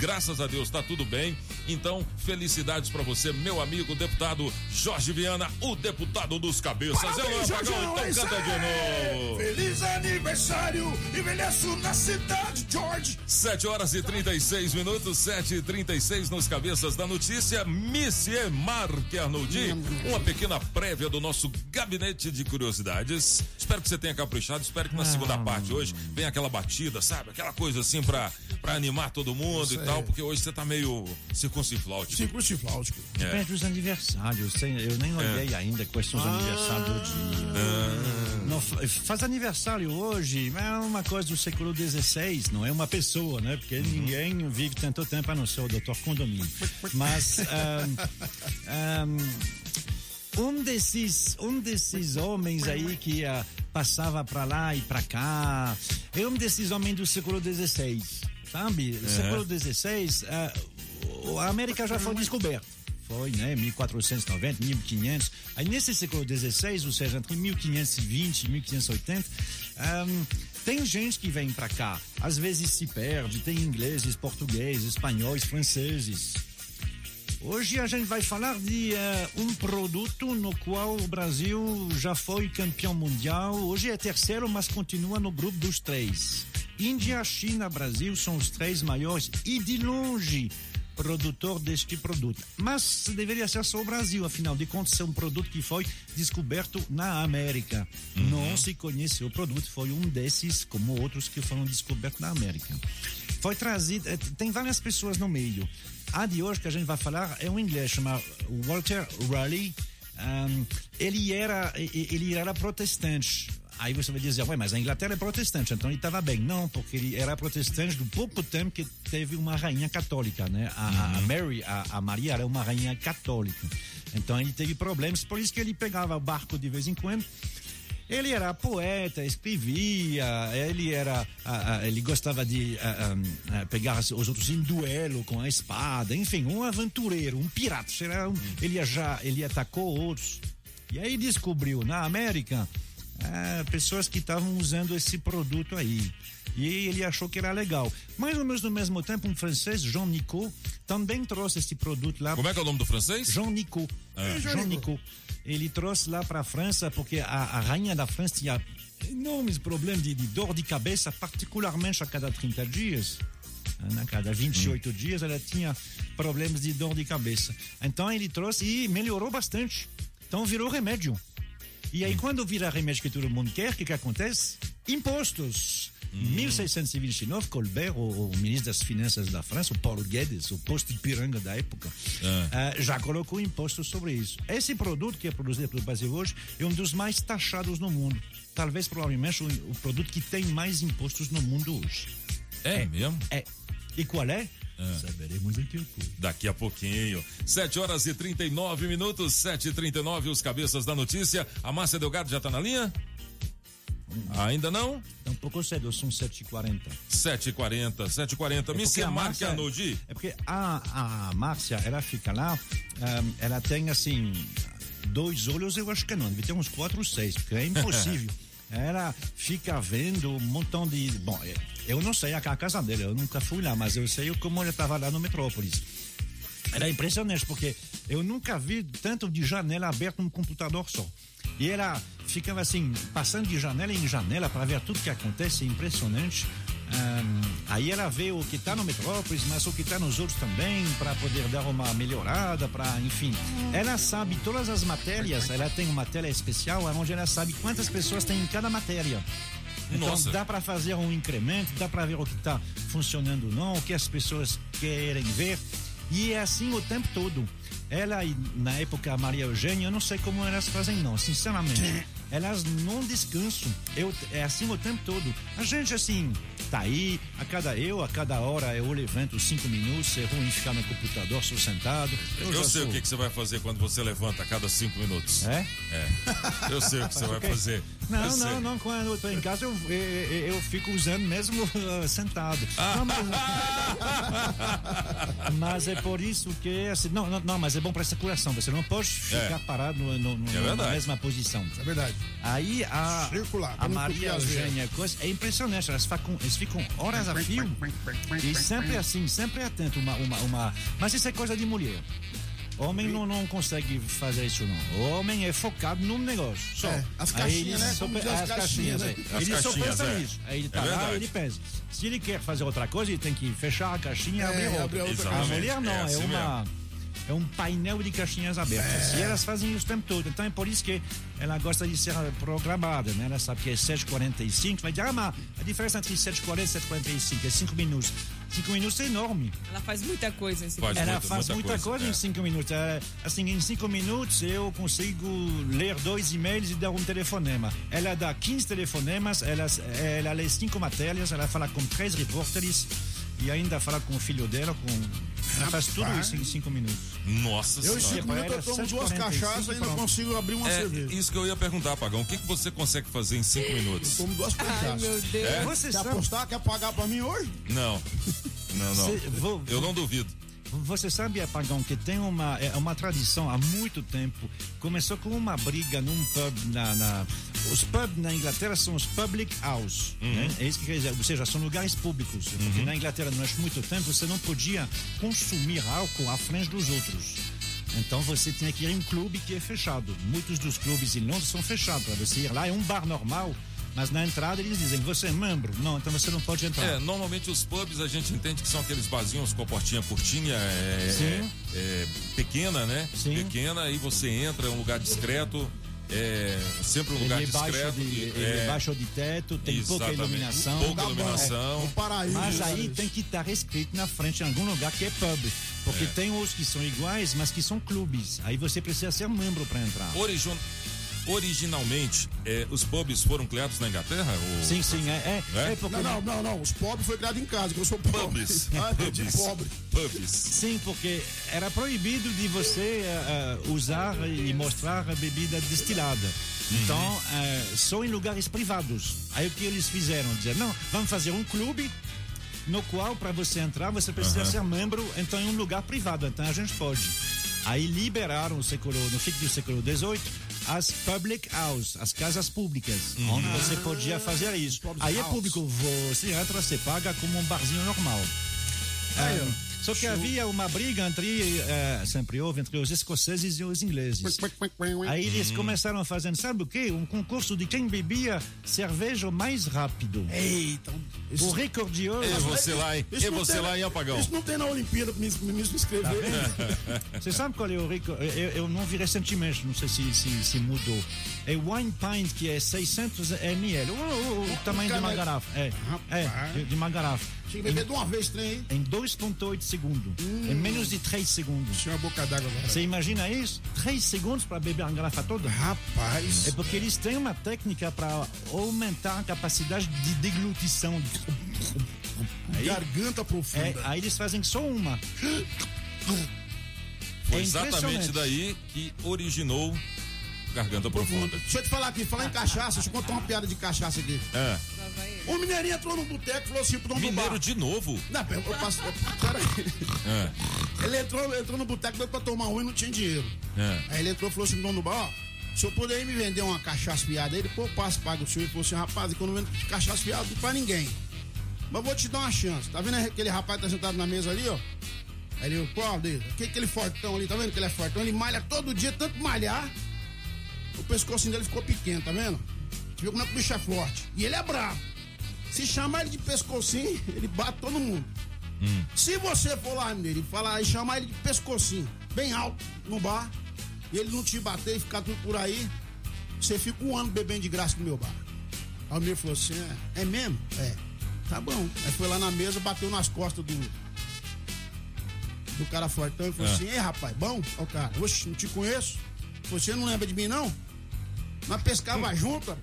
Graças a Deus tá tudo bem. Então, felicidades pra você, meu amigo deputado Jorge Viana, o deputado dos cabeças. é o Parabéns, apagão, então é canta de novo. Feliz aniversário, envelheço na cidade, George. 7 horas e 36 minutos, 7 e 36 nos cabeças da notícia. Monsieur Marc Arnoldi, uma pequena prévia do nosso gabinete de curiosidades. Espero que você tenha caprichado, espero que na segunda parte hoje venha aquela batida, sabe? Aquela coisa assim pra, pra animar todo mundo Isso e aí. Tal, porque hoje você tá meio circuncifláutico. Circuncifláutico. É. Depende dos aniversários. Eu nem olhei ainda quais são os Ah. aniversários do dia. Não, fa- faz aniversário hoje, mas é uma coisa do século XVI, não é uma pessoa, né? Porque ninguém vive tanto tempo a não ser o doutor Condomínio. Mas ahn, ahn, um desses, um desses homens aí que ah, passava para lá e para cá, é um desses homens do século XVI, sabe? É. Século XVI, ah, o- a América já foi descoberta. Foi, né? 1490, 1500. Aí nesse século XVI, ou seja, entre 1520 e 1580, ahn, tem gente que vem para cá. Às vezes se perde, tem ingleses, portugueses, espanhóis, franceses. Hoje a gente vai falar de eh, um produto no qual o Brasil já foi campeão mundial. Hoje é terceiro, mas continua no grupo dos três. Índia, China, Brasil são os três maiores e de longe produtor deste produto. Mas deveria ser só o Brasil, afinal de contas, é um produto que foi descoberto na América. Não se conhece o produto, foi um desses, como outros que foram descobertos na América. Foi trazido, eh, tem várias pessoas no meio. A de hoje que a gente vai falar é um inglês chamado Walter Raleigh. Um, ele era ele era protestante. Aí você vai dizer, ué, mas a Inglaterra é protestante, então ele estava bem. Não, porque ele era protestante do pouco tempo que teve uma rainha católica, né? A, a Mary, a, a Maria era uma rainha católica. Então ele teve problemas, por isso que ele pegava o barco de vez em quando. Ele era poeta, escrevia, ele era, ele gostava de pegar os outros em duelo com a espada, enfim, um aventureiro, um pirata. Era um- ele já, ele atacou outros. E aí descobriu na América ah, pessoas que estavam usando esse produto aí. E ele achou que era legal. Mais ou menos no mesmo tempo, um francês, Jean Nicot, também trouxe esse produto lá. Como é que é o nome do francês? Jean Nicot. Ah. Jean Nicot. Ele trouxe lá para a França porque a, a rainha da França tinha enormes problemas de, de dor de cabeça, particularmente a cada 30 dias. A cada 28 dias ela tinha problemas de dor de cabeça. Então ele trouxe e melhorou bastante. Então virou remédio. E aí, quando vira remédio que todo mundo quer, o que, que acontece? Impostos. Em 1629, Colbert, o, o ministro das Finanças da França, o Paulo Guedes, o posto de piranga da época, ah, já colocou imposto sobre isso. Esse produto que é produzido pelo Brasil hoje é um dos mais taxados no mundo. Talvez, provavelmente, o, o produto que tem mais impostos no mundo hoje. É, mesmo? É. E qual é? Saberemos daqui a pouco. Daqui a pouquinho. 7 horas e 39 minutos, 7 e 39 os cabeças da notícia. A Márcia Delgado já tá na linha? Ainda não? É um pouco cedo, são 7h40. 7h40, 7h40. porque Mr. Márcia- Arnoldi. É porque a, a Márcia, ela fica lá, ahm, ela tem assim, dois olhos, eu acho que não, deve ter uns quatro ou seis, porque é impossível. ela fica vendo um montão de. Bom, é, eu não sei a casa dela, eu nunca fui lá, mas eu sei como ela estava lá no Metrópolis. Era impressionante, porque eu nunca vi tanto de janela aberta num computador só. E ela ficava assim, passando de janela em janela para ver tudo que acontece, impressionante. Aí ela vê o que está no Metrópolis, mas o que está nos outros também, para poder dar uma melhorada, para, enfim. Ela sabe todas as matérias, ela tem uma matéria especial onde ela sabe quantas pessoas tem em cada matéria. Então Nossa. dá para fazer um incremento, dá para ver o que está funcionando ou não, o que as pessoas querem ver. E é assim o tempo todo. Ela e na época a Maria Eugênia, eu não sei como elas fazem não, sinceramente. Elas não descansam. Eu, é assim o tempo todo. A gente assim, tá aí, a cada eu, a cada hora eu levanto cinco minutos, é ruim ficar no computador, sou sentado. Eu, já sei sou- o que, que você vai fazer quando você levanta a cada cinco minutos. É? É. Eu sei o que você vai fazer. Eu Não, sei. não, não. Quando eu tô em casa, eu, eu, eu- fico usando mesmo uh, sentado. Não, mas, mas é por isso que. Assim, não, não, não, mas é bom para circulação. Você não pode ficar É. parado no, no- no- É na mesma posição. É verdade. Aí a, Circular, a não Maria. Eugênia coisa, é impressionante. Elas ficam, eles ficam horas a fio e sempre assim, sempre atento. Uma, uma, uma... Mas isso é coisa de mulher. Homem não, não consegue fazer isso, não. O homem é focado num negócio. Só. É, as caixinhas, ele né? só as as caixinhas, caixinhas, né? é. As Ele só pensa é. nisso. Aí ele É tá lá, verdade. ele pensa. Se ele quer fazer outra coisa, ele tem que fechar a caixinha e É, abrir outra. abrir outra A mulher não, É é, assim uma. É um painel de caixinhas abertas. E elas fazem isso o tempo todo. Então é por isso que ela gosta de ser programada, né? Ela sabe que é 7h45. Vai dizer, ah, mas a diferença entre 7h40 e 7h45 é 5 minutos. 5 minutos é enorme. Ela faz muita coisa em Ela muita- faz muita muita, coisa, coisa, é. em cinco minutos. É, assim, em cinco minutos eu consigo ler dois e-mails e dar um telefonema. Ela dá 15 telefonemas, ela, ela lê cinco matérias, ela fala com três repórteres e ainda fala com o filho dela. Com... Ela faz tudo isso em cinco minutos. Nossa Eu em Senhora. cinco minutos eu tomo duas cachaças e ainda consigo abrir uma é, cerveja. Isso que eu ia perguntar, Pagão. O que, que você consegue fazer em cinco minutos? Tomo duas cachaças. meu Deus. É? Você Você Quer sabe- apostar? Quer pagar pra mim hoje? Não. Não, não. Cê- vou- Eu não duvido. Você sabe, Apagão, que tem uma, é uma tradição há muito tempo. Começou com uma briga num pub na. na- os pubs na Inglaterra são os public house. Né? É isso que quer dizer, ou seja, são lugares públicos. Porque na Inglaterra, durante muito tempo, você não podia consumir álcool à frente dos outros. Então você tinha que ir em um clube que é fechado. Muitos dos clubes em Londres são fechados. Para você ir lá, é um bar normal. Mas na entrada eles dizem, você é membro? Não, então você não pode entrar. É, normalmente os pubs a gente entende que são aqueles barzinhos com a portinha curtinha, é, Sim. é, é, pequena, né? Pequena, aí você entra, é um lugar discreto, é sempre um Ele lugar é, baixo discreto. de, e- ele é, é baixo de teto, tem pouca Exatamente. iluminação. Pouca Tá bom. iluminação. É. Um paraíso, Mas aí isso. tem que estar escrito na frente em algum lugar que é pub. Porque É. tem os que são iguais, mas que são clubes. Aí você precisa ser membro para entrar. Origi- Originalmente, é, os pubs foram criados na Inglaterra? ou- Sim, sim, é, é, é porque Não, não, não, não. Os pobres foi criado em casa, que eu sou pobre. Pubs. Ah, Pubs. pobre. Pubs. Sim, porque era proibido de você eh, usar e mostrar a bebida destilada. Então, eh, só em lugares privados. Aí o que eles fizeram? Dizer, não, vamos fazer um clube no qual, para você entrar, você precisa Aham. ser membro, então em um lugar privado. Então a gente pode. Aí liberaram no, século, no fim do século XVIII as public house, as casas públicas, Uhum. onde você podia fazer isso. Aí é público, você entra, você paga como um barzinho normal. Aí, Ah. Só que havia uma briga entre, eh, sempre houve, entre os escoceses e os ingleses. Aí eles Hum. começaram a fazer, sabe o quê? Um concurso de quem bebia cerveja mais rápido. Eita, O recorde de ouro. E você lá, hein? Isso E você tem- lá, hein, Apagão? Isso não tem na Olimpíada pra me, me, inscrever. Você sabe qual é o recorde? Eu, eu não vi recentemente, não sei se, se, se mudou. É Wine Pint, que é 600 ml. O, o- o tamanho de uma garrafa. É, é de, de uma garrafa. Tinha que beber de uma vez, trem, hein? Em 2,8 segundos. Em menos de 3 segundos. Tinha uma boca d'água agora. Você imagina isso? 3 segundos para beber uma garrafa toda? Rapaz. É porque eles têm uma técnica para aumentar a capacidade de deglutição. Aí, Garganta profunda. é, aí eles fazem só uma. Foi É exatamente daí que originou Garganta Profunda. Deixa eu te falar aqui, falar em cachaça, deixa eu contar uma piada de cachaça aqui. É. O mineirinho entrou no boteco e falou assim pro dono do Mineiro bar. de novo? Não, eu, eu passo. É. Ele entrou, entrou no boteco deu pra tomar um e não tinha dinheiro. É. Aí ele entrou e falou assim pro dono do bar, ó. Se eu puder me vender uma cachaça fiada, ele, pô, passo, paga o senhor. Ele falou assim, rapaz, quando eu vendo cachaça fiada, não pra ninguém. Mas vou te dar uma chance. Tá vendo aquele rapaz que tá sentado na mesa ali, ó? Aí ele, qual dele? Aquele, aquele fortão ali, tá vendo que ele é fortão? Ele malha todo dia, tanto malhar. O pescocinho dele ficou pequeno, tá vendo? Você viu como é que o bicho é forte. E ele é bravo. Se chamar ele de pescocinho, ele bate todo mundo. Hum. Se você for lá nele e falar e chamar ele de pescocinho, bem alto, no bar, e ele não te bater e ficar tudo por aí, você fica um ano bebendo de graça no meu bar. Aí o meu falou assim: é, é mesmo? É. Tá bom. Aí foi lá na mesa, bateu nas costas do. Do cara fortão e falou Ah. assim: Ei, rapaz, bom? Ó, o cara, oxe, não te conheço. Você não lembra de mim, não? Nós pescava junto,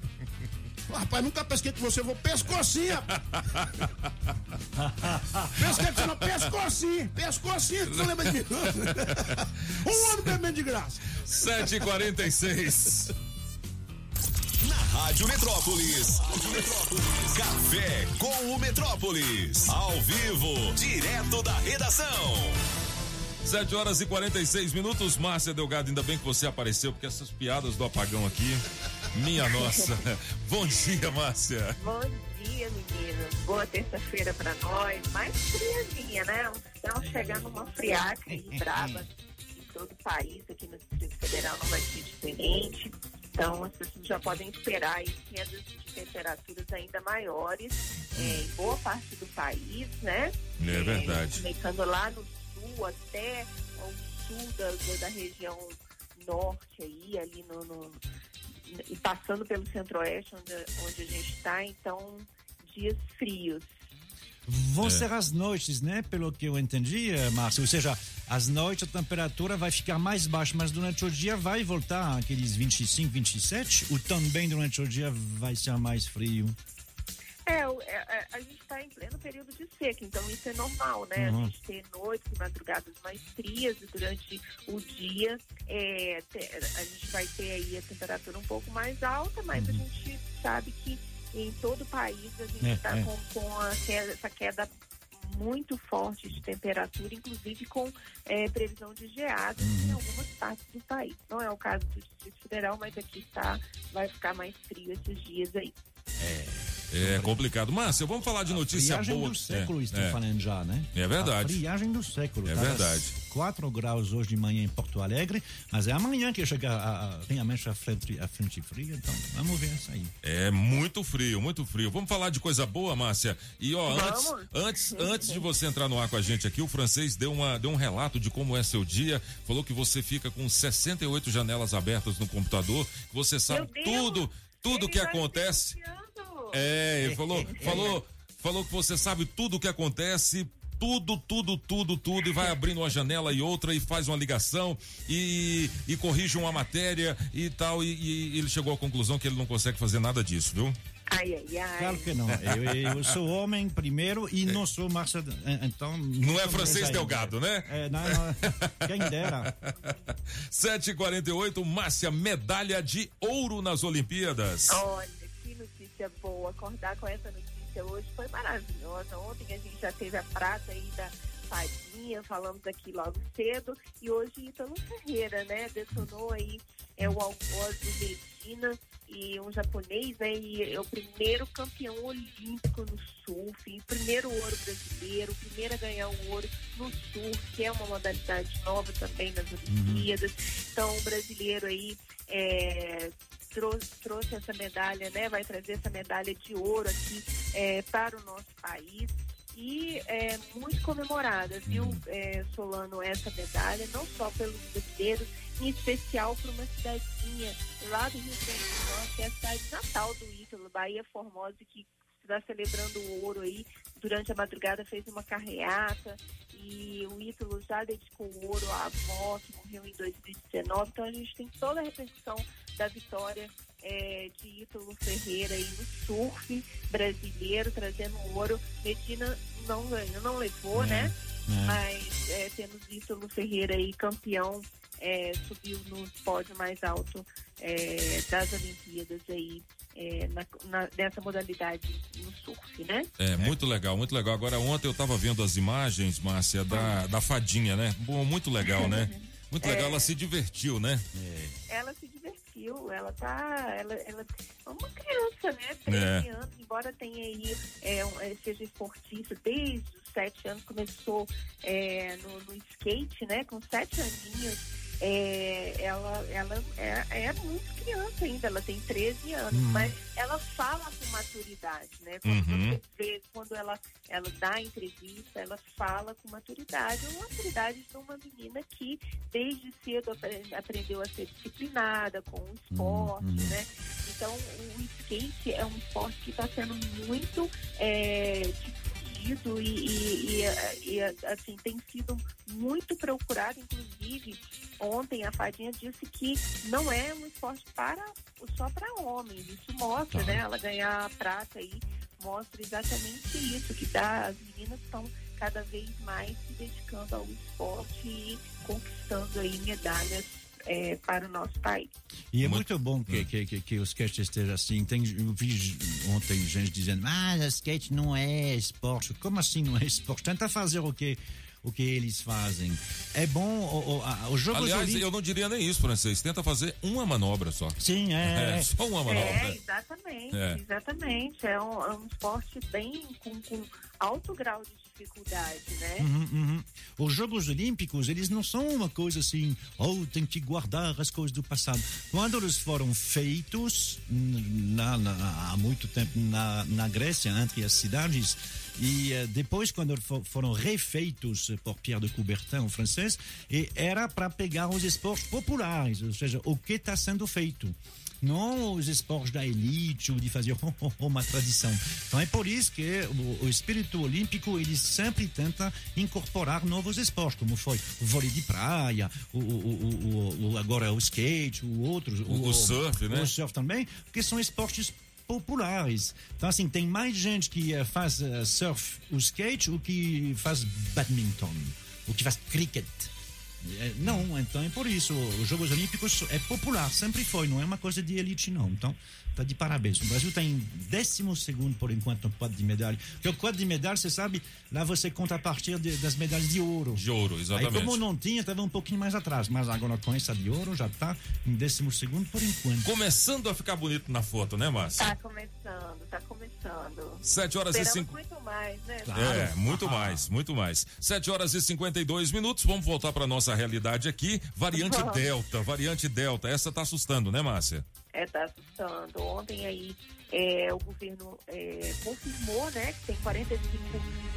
rapaz. Nunca pesquei com você, eu vou pescocinho, rapaz. Pesquei com você, não, pescocinho, pescocinho, você não lembra de mim? Um ano bebendo de graça. 7h46. Na Rádio Metrópolis. Rádio Metrópolis. Café com o Metrópolis. Ao vivo, direto da redação. 7 horas e 46 minutos. Márcia Delgado, ainda bem que você apareceu, porque essas piadas do apagão aqui, minha nossa. Bom dia, Márcia. Bom dia, meninos. Boa terça-feira pra nós. Mais friazinha, né? Estão chegando uma friaca aí braba em todo o país. Aqui no Distrito Federal não vai ser diferente. Então, as pessoas já podem esperar aí quedas de temperaturas ainda maiores eh, em boa parte do país, né? É verdade. começando lá no sul até ao sul da, da- região norte aí, ali no, no- e passando pelo centro-oeste onde, onde a gente está, então dias frios. Vão É. ser as noites, né? Pelo que eu entendi, eh, Márcio. Ou seja, às noites a temperatura vai ficar mais baixa, mas durante o dia vai voltar aqueles 25, 27, ou também durante o dia vai ser mais frio. É, é, é, a gente está em pleno período de seca, então isso é normal, né? Uhum. A gente ter noites e madrugadas mais frias e durante o dia é, a gente vai ter aí a temperatura um pouco mais alta, mas a gente sabe que em todo o país a gente É, está é. com, com a queda- essa queda muito forte de temperatura, inclusive com é, previsão de geadas em algumas partes do país. Não é o caso do Distrito Federal, mas aqui está, vai ficar mais frio esses dias aí. É complicado. Márcia, vamos falar de notícia friagem boa. do século, é, estão é. falando já, né? É verdade. A friagem do século. É Tá verdade. 4 graus hoje de manhã em Porto Alegre, mas é amanhã que chega a, a, realmente a frente, a frente fria, então vamos ver isso aí. É muito frio, muito frio. Vamos falar de coisa boa, Márcia. E ó, antes, antes, antes de você entrar no ar com a gente aqui, o francês deu, uma, deu um relato de como é seu dia. Falou que você fica com 68 janelas abertas no computador, que você sabe Deus! tudo, tudo que acontece. É, ele falou, falou, falou que você sabe tudo o que acontece. Tudo, tudo, tudo, tudo, e vai abrindo uma janela e outra e faz uma ligação e, e corrige uma matéria e tal. E, e ele chegou à conclusão que ele não consegue fazer nada disso, viu? Ai, ai, ai. Claro que não. Eu, eu sou homem primeiro e não sou Márcia. Então. Não é francês. Delgado, né? É, não, não. Quem dera. 7h48, Márcia, medalha de ouro nas Olimpíadas. Olha, notícia boa. Acordar com essa notícia hoje foi maravilhosa. Ontem a gente já teve a prata aí da Fadinha, falamos aqui logo cedo. E hoje Ítalo Ferreira, né? Detonou aí é, o algoz do Medina e um japonês, né? E é o primeiro campeão olímpico no surf, primeiro ouro brasileiro, primeiro a ganhar o ouro no surf, que é uma modalidade nova também nas Olimpíadas. Então, o brasileiro aí é, trouxe, trouxe essa medalha, né? Vai trazer essa medalha de ouro aqui é, para o nosso país. E é muito comemorada, viu, é, Solano, essa medalha, não só pelos brasileiros, em especial por uma cidadezinha lá do Rio Grande do Norte, que é a cidade natal do Ítalo, Bahia Formosa, que está celebrando o ouro aí. Durante a madrugada fez uma carreata e o Ítalo já dedicou o ouro à avó, que morreu em 2019. Então a gente tem toda a repercussão da vitória é, de Ítalo Ferreira aí no surf brasileiro, trazendo ouro. Medina não ganhou, não levou, É, né? É. Mas é, temos Ítalo Ferreira aí campeão, é, subiu no pódio mais alto é, das Olimpíadas aí. é, na, na- nessa modalidade no surf, né? É, muito legal, muito legal. Agora, ontem eu tava vendo as imagens, Márcia, da, da fadinha, né? Bom, muito legal, né? Muito legal, É. ela se divertiu, né? ela se divertiu, ela tá, ela, ela é uma criança, né? 13 É. anos, embora tenha aí, é, seja esportista desde os sete anos, começou é, no, no skate, né? Com sete aninhos, é, ela, ela é, é muito criança ainda, ela tem 13 anos, Uhum. mas ela fala com maturidade, né? Quando Uhum. você vê, quando ela, ela dá entrevista, ela fala com maturidade, é uma maturidade de uma menina que desde cedo apre- aprendeu a ser disciplinada com o esporte, Uhum. né? Então o skate é um esporte que está sendo muito é, e, e- e, e, assim tem sido muito procurado, inclusive ontem a Fadinha disse que não é um esporte para só para homens. Isso mostra, né? Ela ganhar a prata aí mostra exatamente isso, que dá, as meninas estão cada vez mais se dedicando ao esporte e conquistando aí medalhas é, para o nosso país. E é muito bom que, que, que, que o skate esteja assim. Tem, eu vi ontem gente dizendo, ah, skate não é esporte. Como assim não é esporte? Tenta fazer o que, o que eles fazem. É bom, o, o, a- os Jogos Aliás, Olímpicos... eu não diria nem isso, francês. Tenta fazer uma manobra só. Sim, é. É, só uma manobra. É, exatamente, É. exatamente. É um, é um esporte bem com, com alto grau de dificuldade, né? Uhum, uhum. Os Jogos Olímpicos, eles não são uma coisa assim, oh, tem que guardar as coisas do passado. Quando eles foram feitos, na, na- há muito tempo na, na Grécia, entre as cidades, e eh, depois, quando foram refeitos por Pierre de Coubertin, o francês, e era para pegar os esportes populares, ou seja, o que está sendo feito não os esportes da elite ou de fazer uma tradição. Então é por isso que o, o espírito olímpico ele sempre tenta incorporar novos esportes, como foi o vôlei de praia, o, o- o- agora o skate, o outros, o surf, né? O surf também, porque são esportes populares. Então assim tem mais gente que eh, faz eh, surf, o skate, o que faz badminton, o que faz cricket. É, Não, então é por isso. Os Jogos Olímpicos é popular, sempre foi, não é uma coisa de elite, não. Então, tá de parabéns. O Brasil está em décimo segundo, por enquanto, no quadro de medalha. Porque o quadro de medalha, você sabe, lá você conta a partir de- das medalhas de ouro. De ouro, exatamente. Aí, como não tinha, estava um pouquinho mais atrás. Mas agora, com essa de ouro, já está em décimo segundo, por enquanto. Começando a ficar bonito na foto, né, Márcia? Tá começando, tá começando. Sete horas e Esperamos cinco- muito mais, né? É, muito mais, muito mais. 7 horas e 52 minutos. Vamos voltar para nossa realidade aqui. Variante. Delta, variante Delta. Essa tá assustando, né, Márcia? É, tá assustando. Ontem aí é, o governo é, confirmou, né, que tem 45,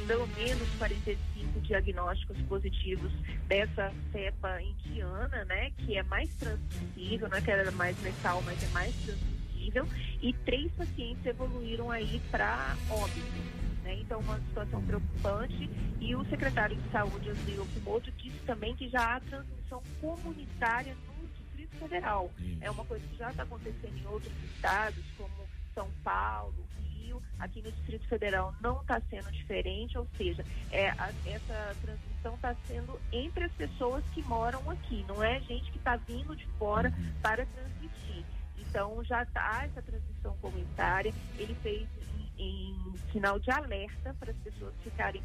pelo menos 45 diagnósticos positivos dessa cepa indiana, né, que é mais transmissível, não é que ela é mais letal, mas é mais transmissível, e três pacientes evoluíram aí para óbito. Né? Então, uma situação preocupante. E o secretário de Saúde, André Okumoto, disse também que já há transmissão comunitária no Federal. É uma coisa que já está acontecendo em outros estados, como São Paulo, Rio. Aqui no Distrito Federal não está sendo diferente, ou seja, é, a- essa transmissão está sendo entre as pessoas que moram aqui, não é gente que está vindo de fora para transmitir. Então já está essa transmissão comunitária. Ele fez em, em sinal de alerta para as pessoas ficarem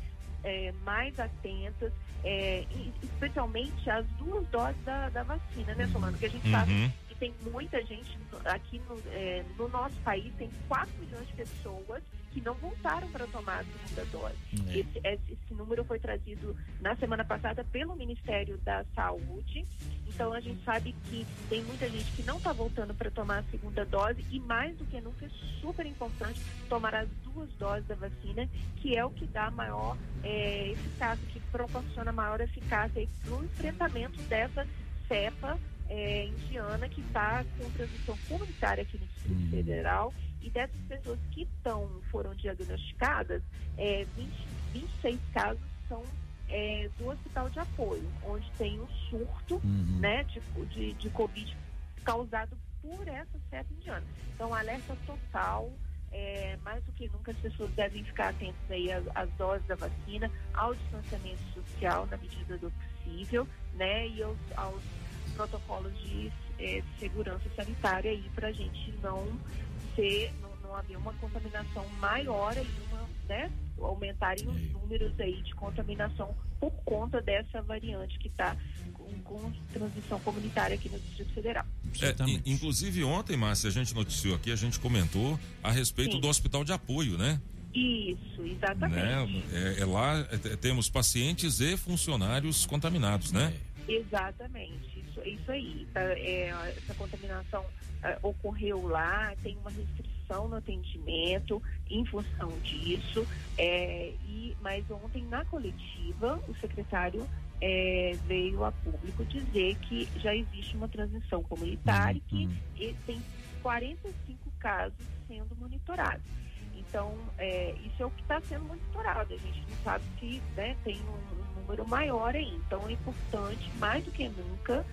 é, mais atentas, é, especialmente as duas doses da, da vacina, né, Solano? Porque a gente sabe Uhum. que tem muita gente aqui no, é, no nosso país, tem 4 milhões de pessoas que não voltaram para tomar a segunda dose. É. Esse, esse- esse número foi trazido na semana passada pelo Ministério da Saúde. Então a gente sabe que tem muita gente que não está voltando para tomar a segunda dose e mais do que nunca é super importante tomar as duas doses da vacina, que é o que dá maior é, eficácia, que proporciona maior eficácia para o enfrentamento dessa cepa é, indiana que está com transmissão comunitária aqui no Distrito Federal e dessas pessoas que estão foram diagnosticadas, é, 20, 26 casos são é, do hospital de apoio, onde tem um surto né, de, de, de Covid causado por essa cepa indiana. Então, alerta total. é, mais do que nunca as pessoas devem ficar atentas aí às, às doses da vacina, ao distanciamento social na medida do possível, né, e aos, aos protocolos de eh, segurança sanitária aí para a gente não ser, não, não haver uma contaminação maior aí, uma, né, aumentarem os números aí de contaminação por conta dessa variante que está com, com transmissão comunitária aqui no Distrito Federal. É, in- inclusive ontem, Márcia, a gente noticiou aqui, a gente comentou a respeito Sim. do hospital de apoio, né? Isso, exatamente. Né? É, é lá é, temos pacientes e funcionários contaminados, né? Exatamente, isso, isso aí. Tá, é, essa contaminação é, ocorreu lá, tem uma restrição no atendimento em função disso. É, e, mas ontem, na coletiva, o secretário é, veio a público dizer que já existe uma transmissão comunitária e que tem 45 casos sendo monitorados. Então, é, isso é o que está sendo monitorado. A gente não sabe se né, tem um, um, número maior aí. Então, é importante, mais do que nunca,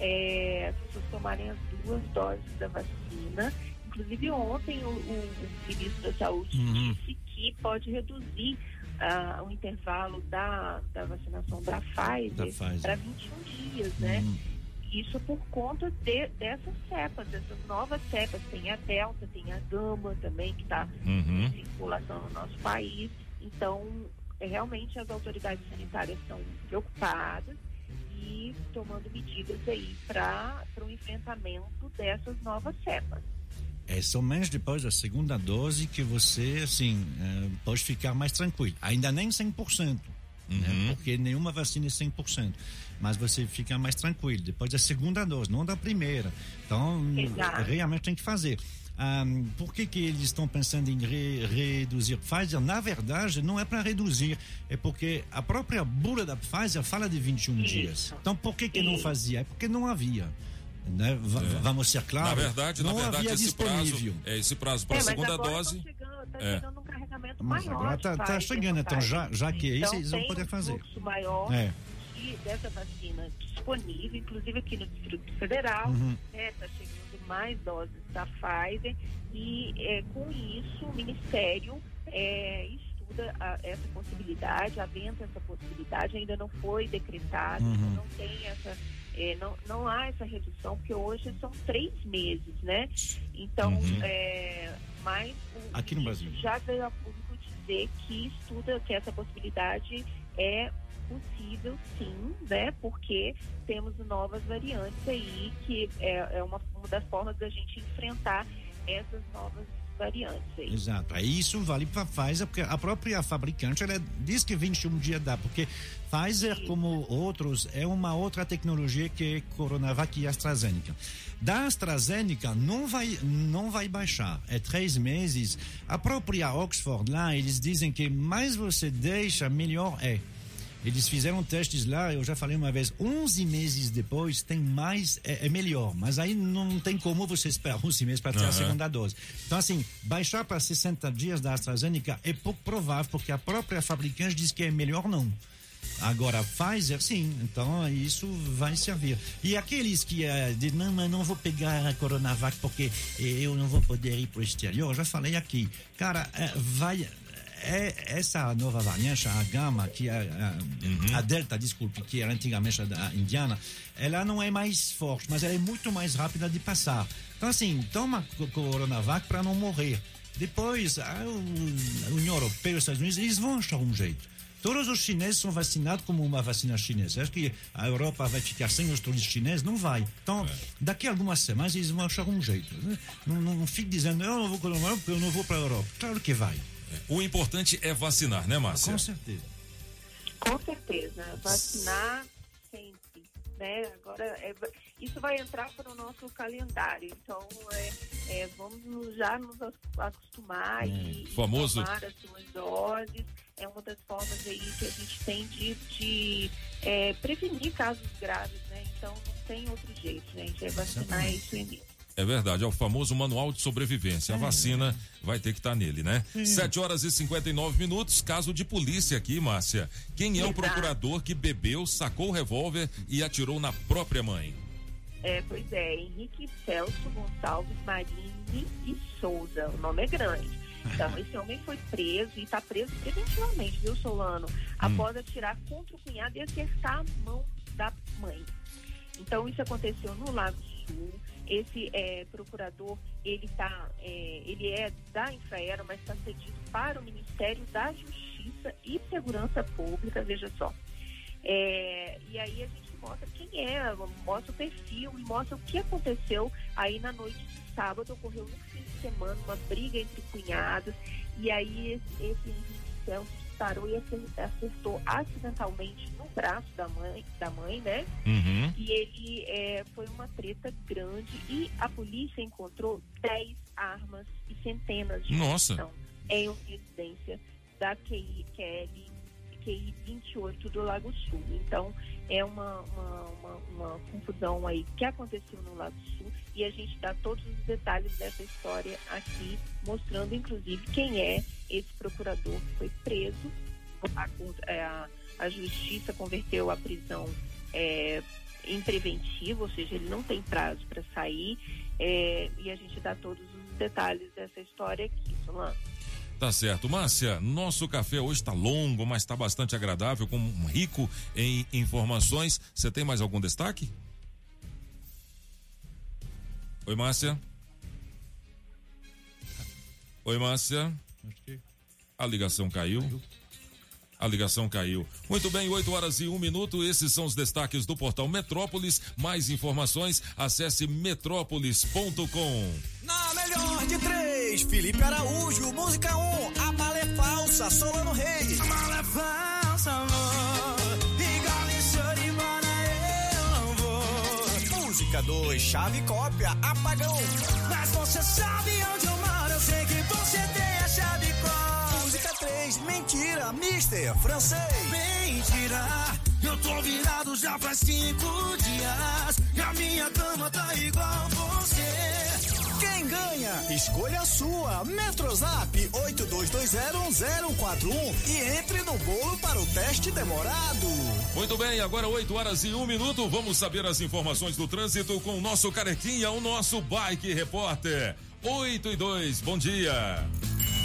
é, as pessoas tomarem as duas doses da vacina. Inclusive, ontem, o, o, ministro da Saúde Uhum. disse que pode reduzir ah, o intervalo da, da vacinação da Pfizer, Pfizer. para 21 dias, né? Uhum. Isso por conta de, dessas cepas, dessas novas cepas. Tem a Delta, tem a Gama também, que está Uhum. em circulação no nosso país. Então, é, realmente as autoridades sanitárias estão preocupadas e tomando medidas aí para o enfrentamento dessas novas cepas. É somente depois da segunda dose que você, assim, eh, pode ficar mais tranquilo. Ainda nem 100%, né? porque nenhuma vacina é 100%. Mas você fica mais tranquilo depois da segunda dose, não da primeira. Então, Exato. realmente tem que fazer. Ah, por que, que eles estão pensando em re- reduzir Pfizer? Na verdade, não é para reduzir, é porque a própria bula da Pfizer fala de 21 dias. Então, por que, que não Isso. fazia? É porque não havia. Né? Va- Vamos ser claros. na verdade, não na verdade, havia esse prazo, disponível. é esse prazo para É, a mas segunda agora dose. Tá chegando, tá É. chegando um carregamento Mas maior. de tá, tá chegando, então já, já que é isso, Então, eles vão tem poder um fazer. fluxo maior É. de- dessa vacina disponível, inclusive aqui no Distrito Federal. Uhum. Está chegando mais doses da Pfizer e é, com isso o Ministério é, estuda a- essa possibilidade, aventa essa possibilidade, ainda não foi decretado, Uhum. não tem essa. é, não, não há essa redução, porque hoje são três meses, né? Então, Uhum. é, mas o Aqui no Brasil. já veio a público dizer que estuda que essa possibilidade é possível sim, né? Porque temos novas variantes aí que é, é uma, uma das formas da gente enfrentar essas novas variantes aí. Exato. Aí isso vale para Pfizer, porque a própria fabricante ela diz que 21 dias dá, porque Pfizer, como outros, é uma outra tecnologia que é Coronavac e AstraZeneca. Da AstraZeneca não vai, não vai baixar, é três meses. A própria Oxford lá, eles dizem que mais você deixa, melhor é. Eles fizeram testes lá, eu já falei uma vez, 11 meses depois tem mais, é, é melhor, mas aí não tem como você esperar 11 meses para ter a Aham. segunda dose. Então, assim, baixar para 60 dias da AstraZeneca é pouco provável, porque a própria fabricante diz que é melhor não. Agora, Pfizer, sim, então isso vai servir. E aqueles que eh, dizem, não, mas não vou pegar a Coronavac porque eh, eu não vou poder ir para o exterior, eu já falei aqui. Cara, eh, vai. É, essa nova variante, a Gama, que é a, a Delta, desculpe, que era antigamente a indiana, ela não é mais forte, mas ela é muito mais rápida de passar. Então, assim, toma co- Coronavac para não morrer. Depois, a União Europeia os Estados Unidos, eles vão achar um jeito. Todos os chineses são vacinados como uma vacina chinesa. Acho que a Europa vai ficar sem os turistas chineses? Não vai. Então, daqui a algumas semanas eles vão achar um jeito. né? Não, não, não fique dizendo, eu não vou para a Europa porque eu não vou para a Europa. Claro que vai. O importante é vacinar, né, Márcia? Com certeza. Com certeza, vacinar sempre, né? Agora, é, isso vai entrar para o nosso calendário, então é, é, vamos nos- já nos ac- acostumar e famoso- tomar as suas doses. É uma das formas aí que a gente tem de, de é, prevenir casos graves, né? Então não tem outro jeito, gente, é vacinar é isso mesmo. É verdade, é o famoso manual de sobrevivência. A vacina vai ter que estar nele, né? Sim. 7 horas e 59 minutos, caso de polícia aqui, Márcia. Quem é o procurador que bebeu, sacou o revólver e atirou na própria mãe? É, pois é, Henrique Celso Gonçalves Marini e Souza. O nome é grande. Então, esse homem foi preso e está preso preventivamente, viu, Solano? Após atirar contra o cunhado e acertar a mão da mãe. Então, isso aconteceu no Lago Sul. Esse é, procurador, ele, tá, é, ele é da Infraero, mas está cedido para o Ministério da Justiça e Segurança Pública, veja só. É, e aí a gente mostra quem é, mostra o perfil e mostra o que aconteceu aí na noite de sábado, ocorreu no fim de semana, uma briga entre cunhados, e aí esse, esse Henrique Santos disparou e acertou acidentalmente no braço da mãe, da mãe né? Uhum. E ele é, foi uma treta grande e a polícia encontrou 10 armas e centenas de Nossa. munição em uma residência da QI, QL, QI 28 do Lago Sul. Então, é uma, uma, uma, uma confusão aí que aconteceu no Lago Sul e a gente dá todos os detalhes dessa história aqui, mostrando inclusive quem é esse procurador que foi preso. A, a, a justiça converteu a prisão é, em preventivo, ou seja, ele não tem prazo para sair, é, e a gente dá todos os detalhes dessa história aqui, Solano. Tá certo. Márcia, nosso café hoje está longo, mas está bastante agradável, com um rico em informações. Você tem mais algum destaque? Oi, Márcia. Oi, Márcia. A ligação caiu. A ligação caiu. Muito bem, 8 horas e 1 minuto. Esses são os destaques do portal Metrópolis. Mais informações, acesse metrópolis.com. Na melhor de três, Felipe Araújo, música 1, um, a mala é falsa, Solano Reis. A mala é falsa, amor. Igual em embora eu não vou. Música 2, chave cópia, apagão. Mas você sabe onde eu moro, eu sei que você tem a chave cópia. Música 3, mentira, mister, francês. Mentira, eu tô virado já faz cinco dias. E a minha cama tá igual você. Ganha? Escolha a sua. Metrozap 82201041 e entre no bolo para o teste demorado. Muito bem, agora 8 horas e 1 minuto. Vamos saber as informações do trânsito com o nosso carequinha, o nosso bike repórter. 8 e 2, bom dia.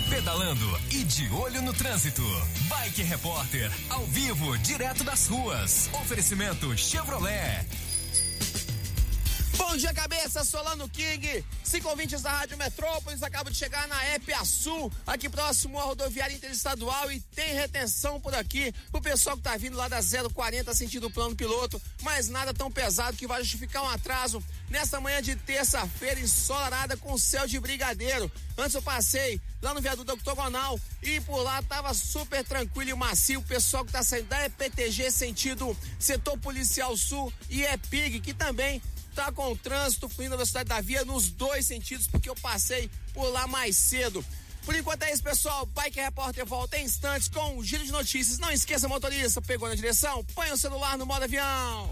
Pedalando e de olho no trânsito. Bike Repórter, ao vivo, direto das ruas. Oferecimento Chevrolet. Bom dia, cabeça, Solano King, cinco ouvintes da Rádio Metrópolis, acabo de chegar na EPA Sul, aqui próximo à rodoviária interestadual e tem retenção por aqui, o pessoal que tá vindo lá da 040 sentido plano piloto, mas nada tão pesado que vai justificar um atraso nessa manhã de terça-feira ensolarada com céu de brigadeiro. Antes eu passei lá no viaduto octogonal e por lá tava super tranquilo e macio. O pessoal que tá saindo da EPTG sentido setor policial sul e EPIG, que também tá com o trânsito fluindo na velocidade da via nos dois sentidos, porque eu passei por lá mais cedo. Por enquanto é isso, pessoal. Bike Repórter volta em instantes com um giro de notícias. Não esqueça, motorista, pegou na direção, põe o celular no modo avião.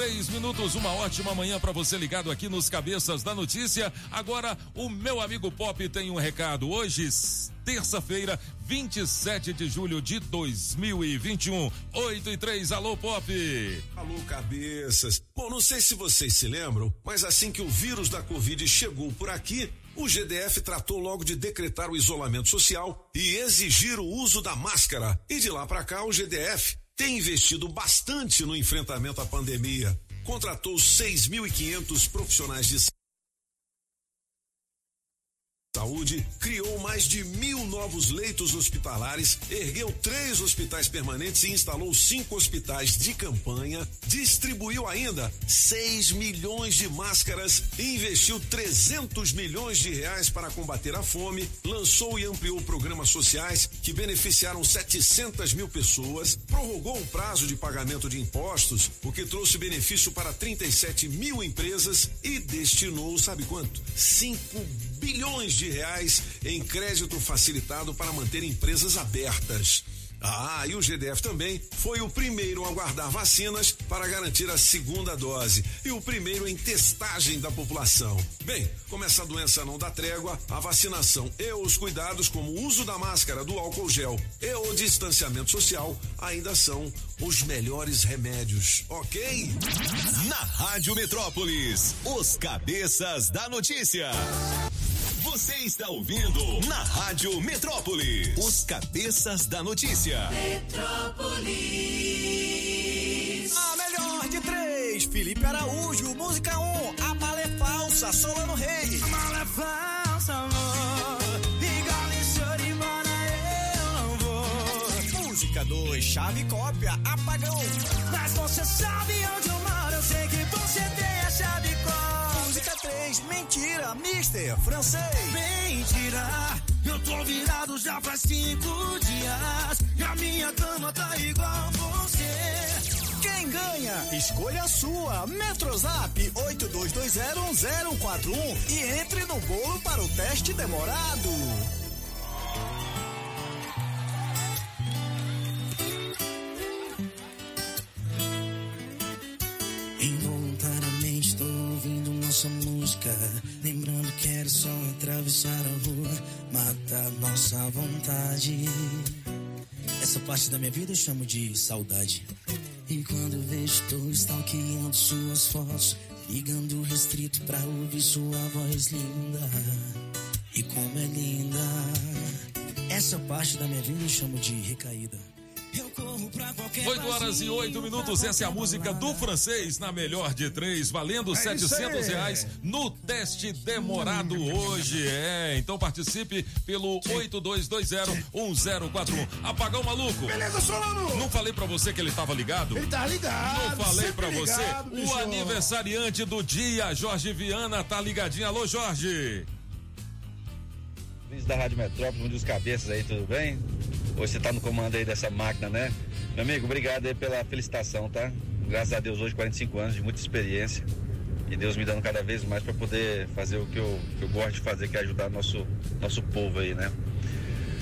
três minutos, uma ótima manhã para você ligado aqui nos Cabeças da Notícia. Agora, o meu amigo Pop tem um recado. Hoje, terça-feira, 27 de julho de 2021. 8 e 3, alô Pop. Alô, cabeças. Bom, não sei se vocês se lembram, mas assim que o vírus da Covid chegou por aqui, o GDF tratou logo de decretar o isolamento social e exigir o uso da máscara. E de lá para cá, o GDF tem investido bastante no enfrentamento à pandemia. Contratou 6.500 profissionais de Saúde criou mais de mil novos leitos hospitalares, ergueu três hospitais permanentes e instalou cinco hospitais de campanha, distribuiu ainda 6 milhões de máscaras investiu 300 milhões de reais para combater a fome, lançou e ampliou programas sociais que beneficiaram 700 mil pessoas, prorrogou o prazo de pagamento de impostos, o que trouxe benefício para 37 mil empresas e destinou, sabe quanto? 5 bilhões de reais em crédito facilitado para manter empresas abertas. Ah, e o GDF também foi o primeiro a guardar vacinas para garantir a segunda dose e o primeiro em testagem da população. Bem, como essa doença não dá trégua, a vacinação e os cuidados como o uso da máscara, do álcool gel e o distanciamento social ainda são os melhores remédios, ok? Na Rádio Metrópolis, os cabeças da notícia. Você está ouvindo na Rádio Metrópolis, os cabeças da notícia. Metrópolis. A melhor de três, Felipe Araújo, música 1, um, a mala é falsa, Solano Rei. A mala é falsa, amor, igual de embora eu não vou. Música 2, chave cópia, apagão. Mas você sabe onde eu moro, eu sei que você tem 3, mentira, mister, francês. Mentira, eu tô virado já faz cinco dias. E a minha cama tá igual você. Quem ganha? Escolha a sua. Metrozap 82201041 e entre no bolo para o teste demorado. Lembrando que era só atravessar a rua, matar nossa vontade. Essa parte da minha vida eu chamo de saudade. E quando vejo, tô stalkeando suas fotos. Ligando restrito pra ouvir sua voz linda. E como é linda. Essa parte da minha vida eu chamo de recaída. 8 horas e 8 minutos, essa é a música do francês na melhor de três, valendo É isso 700 aí. reais no teste demorado hoje. É, então participe pelo 82201041. Apagão maluco. Beleza, Solano? Não falei pra você que ele tava ligado? Ele tá ligado. Não falei pra você. ligado, o bicho. aniversariante do dia, Jorge Viana, tá ligadinho. Alô, Jorge. Luiz da Rádio Metrópole, um dos cabeças aí, tudo bem? Hoje você tá no comando aí dessa máquina, né? Meu amigo, obrigado aí pela felicitação, tá? Graças a Deus, hoje 45 anos de muita experiência. E Deus me dando cada vez mais para poder fazer o que eu, que eu gosto de fazer, que é ajudar nosso, nosso povo aí, né?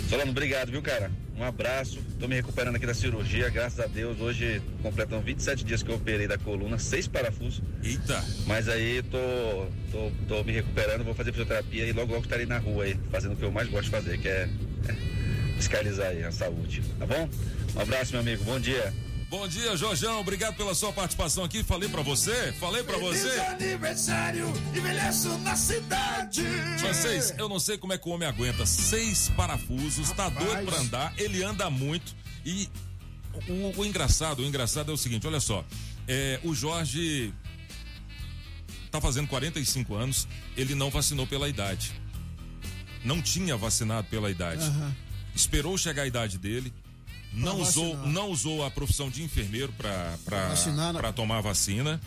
Solano, obrigado, viu, cara? Um abraço. Tô me recuperando aqui da cirurgia, graças a Deus. Hoje completando 27 dias que eu operei da coluna, seis parafusos. Eita! Mas aí tô, tô, tô me recuperando, vou fazer fisioterapia e logo logo estarei na rua aí, fazendo o que eu mais gosto de fazer, que é, é fiscalizar aí a saúde. Tá bom? Um abraço, meu amigo. Bom dia. Bom dia, Jorjão. Obrigado pela sua participação aqui. Falei pra você? Falei pra Feliz você? aniversário, envelheço na cidade. Francês, eu não sei como é que o homem aguenta seis parafusos, tá doido pra andar, ele anda muito e o, o engraçado, o engraçado é o seguinte, olha só, é, o Jorge tá fazendo 45 anos, ele não vacinou pela idade. Não tinha vacinado pela idade. Aham. Esperou chegar a idade dele, não Pra usou, vacinar. não usou a profissão de enfermeiro Vacinar para tomar a vacina.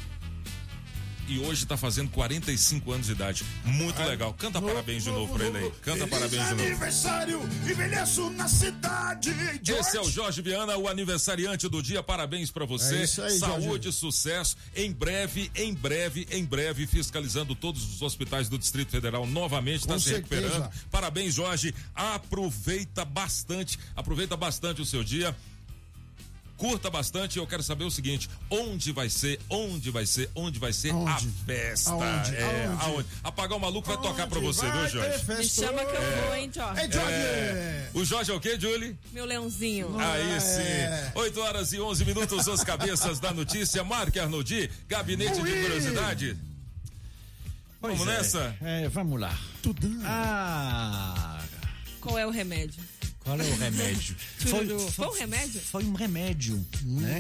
E hoje tá fazendo 45 anos de idade. Muito legal. Canta parabéns de novo pra ele aí. Canta parabéns de novo. aniversário, envelheço na cidade. Esse é o Jorge Viana, o aniversariante do dia. Parabéns pra você. É aí, Saúde, sucesso. Em breve, em breve, em breve, fiscalizando todos os hospitais do Distrito Federal novamente, está Com se certeza. recuperando. Parabéns, Jorge. Aproveita bastante, aproveita bastante o seu dia. Curta bastante, eu quero saber o seguinte: onde vai ser, onde vai ser, onde vai ser a festa? Aonde? É, Aonde? aonde? Apagar o maluco vai tocar pra você, Vai viu, Jorge? Me chama que eu É. vou, hein, Jorge? Ei, Jorge! É. O Jorge é o quê, Julie? Meu leãozinho. Aí sim. 8 horas e 11 minutos, as cabeças da notícia. Marque Arnoldi, gabinete de curiosidade. Pois Vamos é. nessa? É, vamos lá. Ah, Qual é o remédio? Qual é o remédio? Tururu. Foi um remédio? Foi um remédio, né?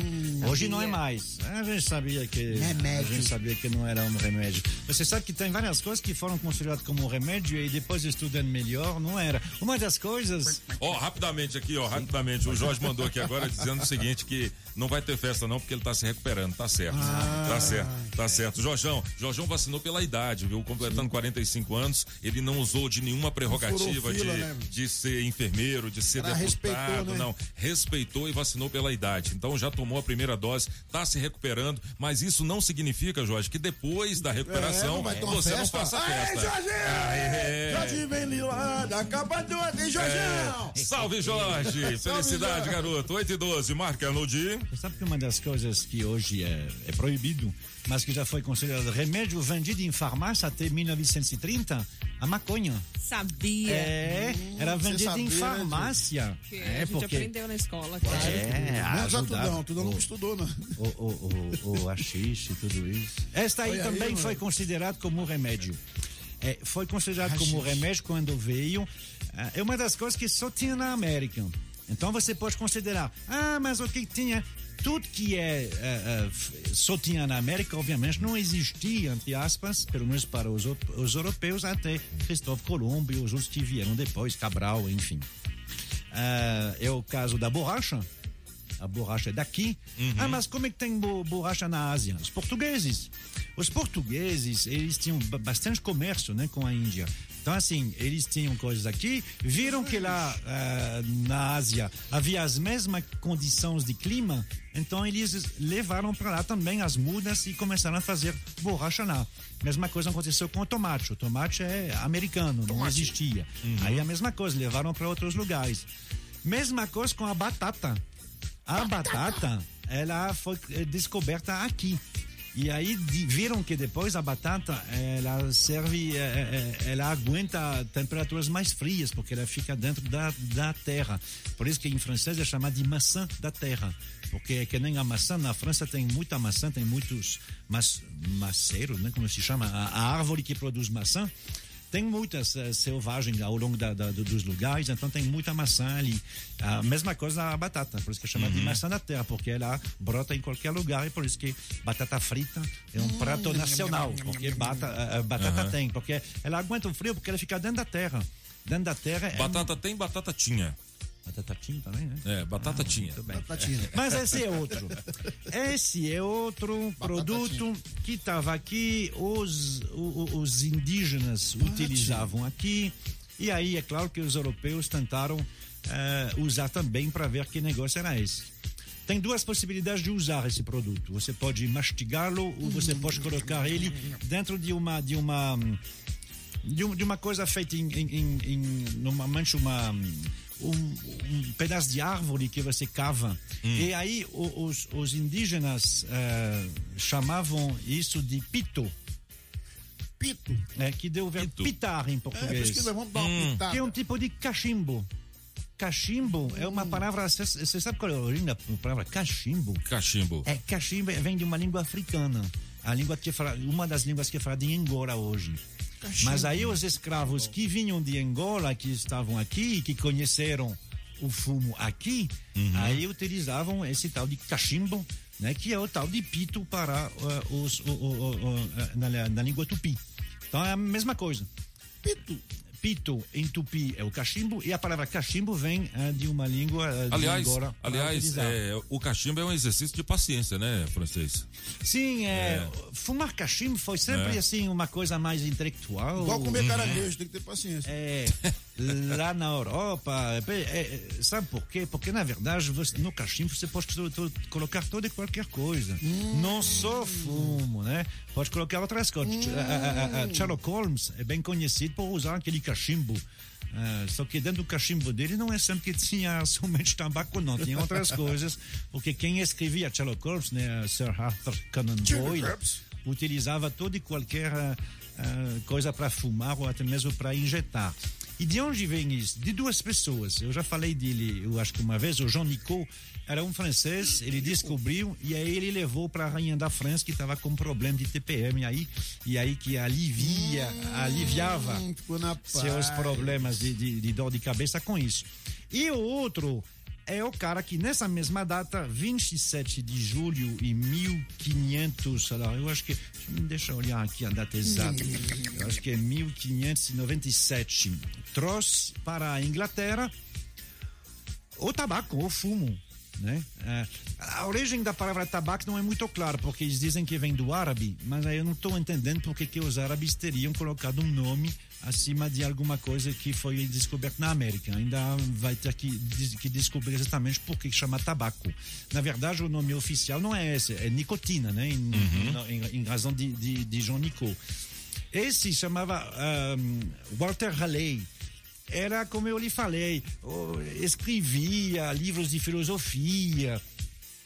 Hoje não é mais. A gente sabia que Remédio. a gente sabia que não era um remédio. Você sabe que tem várias coisas que foram consideradas como remédio e depois estudando melhor não era. Uma das coisas Ó, rapidamente aqui, ó, rapidamente. O Jorge mandou aqui agora dizendo o seguinte: que não vai ter festa, não, porque ele tá se recuperando, tá certo. Tá certo. Tá certo. Jorjão, Jorjão vacinou pela idade, viu? Completando 45 anos, ele não usou de nenhuma prerrogativa fila, de, né? de ser enfermeiro, de ser Ela deputado, né? não. Respeitou e vacinou pela idade. Então já tomou a primeira dose, tá se recuperando, mas isso não significa, Jorge, que depois da É, recuperação não ter uma você não festa? faça Aê, festa. Jorginho! Aê! Jorginho vem lá, da capa toda, hein, Jorginho? É. Salve, Jorge! Felicidade, Jorge. garoto. 8 e 12, marca no dia. Sabe que uma das coisas que hoje é, é proibido, mas que já foi considerado remédio vendido em farmácia até 1930, a maconha. Sabia. É, era você vendido sabia, em né, farmácia. Que é, a gente porque aprendeu na escola, claro. É, Menos a. Tudão, Tudão não estudou, não. o, o, o, o haxixe e tudo isso. Esta aí Olha aí, também mano. foi considerado como remédio. É, foi considerado como remédio quando veio. Ah, É uma das coisas que só tinha na América. Então você pode considerar, ah, mas o que tinha? Tudo que é, f- só tinha na América, obviamente, não existia, entre aspas, pelo menos para os, os europeus, até Cristóvão Colombo e os outros que vieram depois, Cabral, enfim. Ah, é o caso da borracha. A borracha é daqui. Ah, mas como é que tem bo- borracha na Ásia? Os portugueses. Os portugueses, eles tinham ba- bastante comércio né, com a Índia. Então, assim, eles tinham coisas aqui, viram que lá ah, na Ásia havia as mesmas condições de clima, então eles levaram para lá também as mudas e começaram a fazer borracha lá. Mesma coisa aconteceu com o tomate. O tomate é americano, não existia. Aí a mesma coisa, levaram para outros lugares. Mesma coisa com a batata. A batata, ela foi eh, descoberta aqui. E aí viram que depois a batata ela serve, eh, eh, ela aguenta temperaturas mais frias porque ela fica dentro da, da terra. Por isso que em francês é chamada de maçã da terra, porque é que nem a maçã na França tem muita maçã, tem muitos mas, maceiros, né? Como se chama a, a árvore que produz maçã. Tem muitas eh, selvagens ao longo da- da- do- dos lugares, então tem muita maçã ali. A mesma coisa a batata, por isso que é chamada de maçã da terra, porque ela brota em qualquer lugar e por isso que batata frita é um prato nacional, porque bata, a- a batata Aham. tem, porque ela aguenta o frio porque ela fica dentro da terra. Dentro da terra é Batata tem, batata tinha. Batata tinha também, né? É, batata tinha. Mas esse é outro. Esse é outro produto que estava aqui, os, os indígenas utilizavam aqui. E aí, é claro que os europeus tentaram eh, usar também para ver que negócio era esse. Tem duas possibilidades de usar esse produto. Você pode mastigá-lo ou você pode colocar ele dentro de uma de uma de, um- uma coisa feita em, em, em, em normalmente uma um, um pedaço de árvore que você cava e aí os, os indígenas eh, chamavam isso de pito Pito. é, que deu o verbo pitar em É, português pesquisa, vamos dar uma pitada. que é um tipo de cachimbo cachimbo é uma palavra você você sabe qual é a origem da palavra cachimbo Cachimbo. é, cachimbo vem de uma língua africana. A língua que é fala, uma das línguas que é falada em Angola hoje. Mas aí os escravos que vinham de Angola, que estavam aqui, que conheceram o fumo aqui, aí utilizavam esse tal de cachimbo, né, que é o tal de pito para uh, os, o, uh, na, na língua tupi. Então é a mesma coisa. Pito. Pito em tupi é o cachimbo e a palavra cachimbo vem uh, de uma língua uh, de Aliás, Angola. aliás é, o cachimbo é um exercício de paciência, né, francês? Sim, é, fumar cachimbo foi sempre É. assim uma coisa mais intelectual. Igual comer caranguejo, tem que ter paciência. É, lá na Europa, é, é, sabe por quê? Porque na verdade você- no cachimbo você pode colocar toda e qualquer coisa, não só fumo, né? Pode colocar outras coisas. A- a- a- a Sherlock Holmes é bem conhecido por usar aquele cachimbo. Ah, só que dentro do cachimbo dele não é sempre que tinha somente tabaco, não, tinha outras coisas, porque quem escrevia Sherlock Holmes, né, Sir Arthur Conan Doyle, utilizava toda e qualquer ah, ah, coisa para fumar ou até mesmo para injetar. E de onde vem isso? De duas pessoas. Eu já falei dele, eu acho que uma vez, o Jean Nicot era um francês, ele descobriu e aí ele levou para a rainha da França que estava com problema de TPM aí, e aí que alivia, aliviava ficou na seus problemas de, de, de dor de cabeça com isso. E o outro é o cara que nessa mesma data, 27 de julho de 1500, olha lá, eu acho que, deixa eu olhar aqui a data exata, eu acho que é 1597, trouxe para a Inglaterra o tabaco, o fumo. Né? Ah, a origem da palavra tabaco não é muito clara, porque eles dizem que vem do árabe, mas aí eu não estou entendendo porque que os árabes teriam colocado um nome acima de alguma coisa que foi descoberta na América. Ainda vai ter que, que descobrir exatamente por que chama tabaco. Na verdade, o nome oficial não é esse, é nicotina, né? Em, Uhum. em- em razão de, de, de Jean Nicot. Esse chamava ahm, Walter Raleigh. Era como eu lhe falei, escrevia livros de filosofia,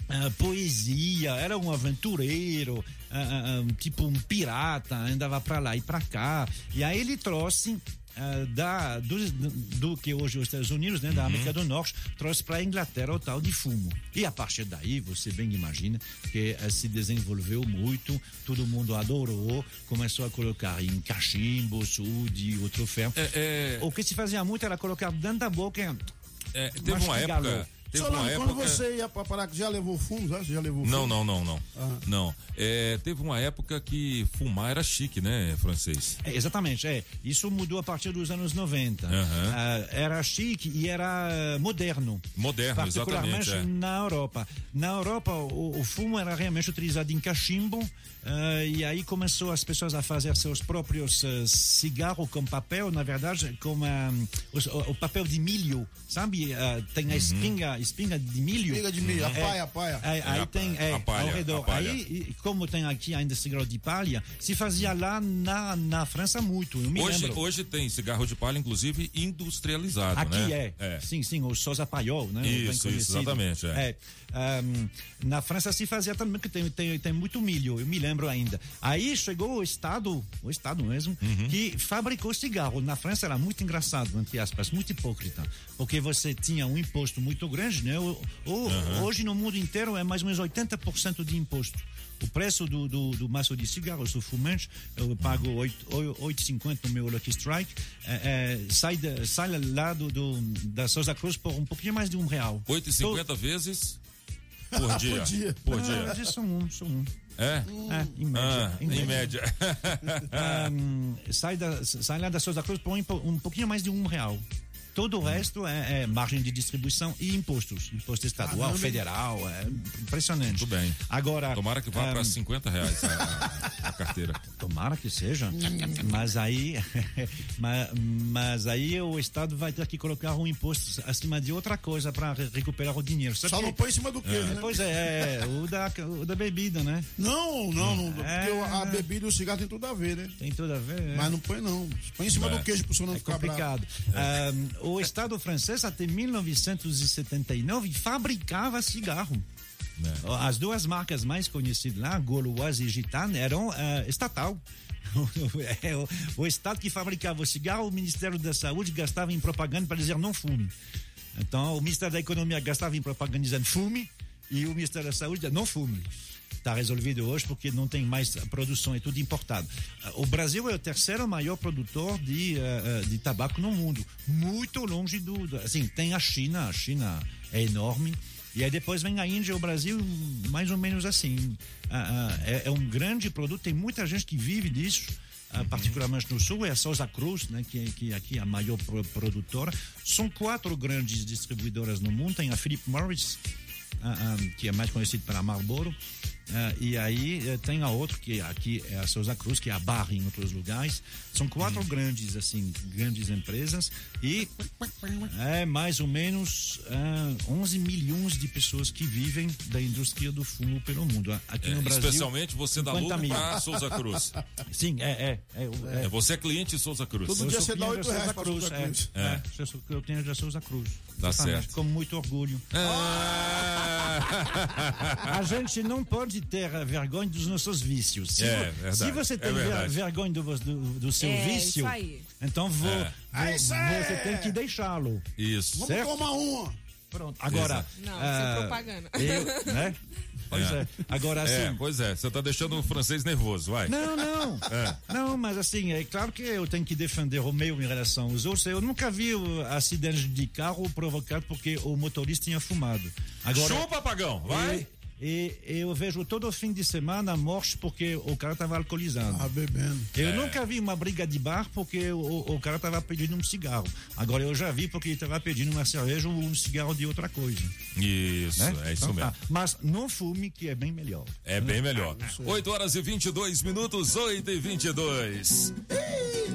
ah, poesia, era um aventureiro, ah, ah, tipo um pirata, andava para lá e para cá. E aí ele trouxe ah, da, do, do que hoje é os Estados Unidos, né, da América do Norte, trouxe para a Inglaterra o tal de fumo. E a partir daí, você bem imagina que eh, se desenvolveu muito, todo mundo adorou, começou a colocar em cachimbo, de outro ferro. O que se fazia muito era colocar dentro da boca. É, teve uma época. Teve Solano, uma quando época. você ia pra parar, já levou fumo? Já, Você já levou Não, fumo? não, não, não. Ah. Não. É, teve uma época que fumar era chique, né, francês? É, exatamente, é. Isso mudou a partir dos anos 90. Aham. Ah, era chique e era moderno. Moderno, particularmente exatamente. é. na Europa. Na Europa, o, o fumo era realmente utilizado em cachimbo ah, e aí começou as pessoas a fazer seus próprios eh, cigarros com papel, na verdade, com ah, os- o, o papel de milho, sabe? Ah, tem a espinga, espinga de milho. Espinga de milho, a É, paia, a paia. é, aí É, a tem pa- é, a palha, ao redor. a. Aí, e como tem aqui ainda cigarro de palha, se fazia lá na, na França muito. Eu me Hoje, lembro. hoje tem cigarro de palha, inclusive industrializado, Aqui né? é. Sim, sim, o Sousa Paiol, né? Isso, isso, exatamente, é. É, ahm, na França se fazia também, que tem, tem, tem muito milho, eu me lembro ainda. Aí chegou o Estado, o Estado mesmo, Uhum. que fabricou cigarro. Na França era muito engraçado, entre aspas, muito hipócrita, porque você tinha um imposto muito grande, né? O- o- Uhum. Hoje no mundo inteiro é mais ou menos 80% de imposto. O preço do, do, do maço de cigarro, eu sou fumante, eu pago 8,50 no meu Lucky Strike, é, é, sai, da- sai lá do, do, da Souza Cruz por um pouquinho mais de um real. 8,50 vezes por dia. Por dia. Por dia. mas só um, só um. É? É, em média. Ah, em média. Ahm, sai, da, sai lá da Souza Cruz por um, um pouquinho mais de um real. Todo o resto é, é margem de distribuição e impostos. Imposto estadual, Caramba. federal, é impressionante. Tudo bem. Agora. Tomara que vá para 50 reais a, a- carteira. Tomara que seja. Mas aí, mas, mas aí o Estado vai ter que colocar um imposto acima de outra coisa para recuperar o dinheiro. Só que- não põe em cima do queijo, É, né? Pois é, é, o da, o da bebida, né? Não, não, não. É. Porque a bebida e o cigarro tem tudo a ver, né? Tem tudo a ver. é. Mas não põe, não. Põe em cima É. do queijo pro senhor não É ficar bravo. complicado. O Estado francês, até 1979, fabricava cigarro. As duas marcas mais conhecidas lá, Gauloise e Gitane, eram ah, estatal. É, o, o Estado que fabricava o cigarro, o Ministério da Saúde gastava em propaganda para dizer não fume. Então, o Ministério da Economia gastava em propaganda dizendo fume, e o Ministério da Saúde não fume. Está resolvido hoje porque não tem mais produção, é tudo importado. Ah, O Brasil é o terceiro maior produtor de, ah, ah, de tabaco no mundo, muito longe do, Assim, tem a China, a China é enorme. E aí depois vem a Índia e o Brasil, mais ou menos assim. Ah, ah, é, é um grande produto, tem muita gente que vive disso. ah, particularmente no sul, é a Souza Cruz, né, que, que aqui é a maior pro- produtora. São quatro grandes distribuidoras no mundo. Tem a Philip Morris, que é mais conhecido pela Marlboro. Ah, e aí eh, tem a outra, que aqui é a Souza Cruz, que é a Barra em outros lugares. São quatro grandes, assim, grandes empresas. E é mais ou menos ah, 11 milhões de pessoas que vivem da indústria do fumo pelo mundo. Aqui É, no Brasil. especialmente você dá 50 lucro pra Souza Cruz. Sim, é, é. é, É, você é cliente de Souza Cruz. Eu sou cliente da Souza Cruz. É, é, eu sou eu tenho da Souza Cruz. Tá Exatamente, certo. Com muito orgulho. A gente não pode ter vergonha dos nossos vícios. Se, É, verdade, se você é tem ver- verdade. vergonha do, do, do seu É, vício, então vou, É. vou- É isso aí. você tem que deixá-lo. Isso. Vamos Certo? tomar uma. Pronto. Agora. Exato. Não, ah, sem propaganda. Eu, né? Pois é. Agora assim. É, pois é, você tá deixando o francês nervoso, vai. Não, não. É. Não, mas assim, é claro que eu tenho que defender o meu em relação aos outros. Eu nunca vi acidente de carro provocado porque o motorista tinha fumado. Agora, Chupa, pagão, vai. E eu vejo todo fim de semana morte porque o cara estava alcoolizado. Ah, bebendo. Eu É. nunca vi uma briga de bar porque o, o cara estava pedindo um cigarro. Agora eu já vi porque ele estava pedindo uma cerveja ou um cigarro de outra coisa. Isso, né? é isso Então mesmo. tá. Mas não fume, que é bem melhor. É bem melhor. 8 horas e 22 minutos, 8 e 22.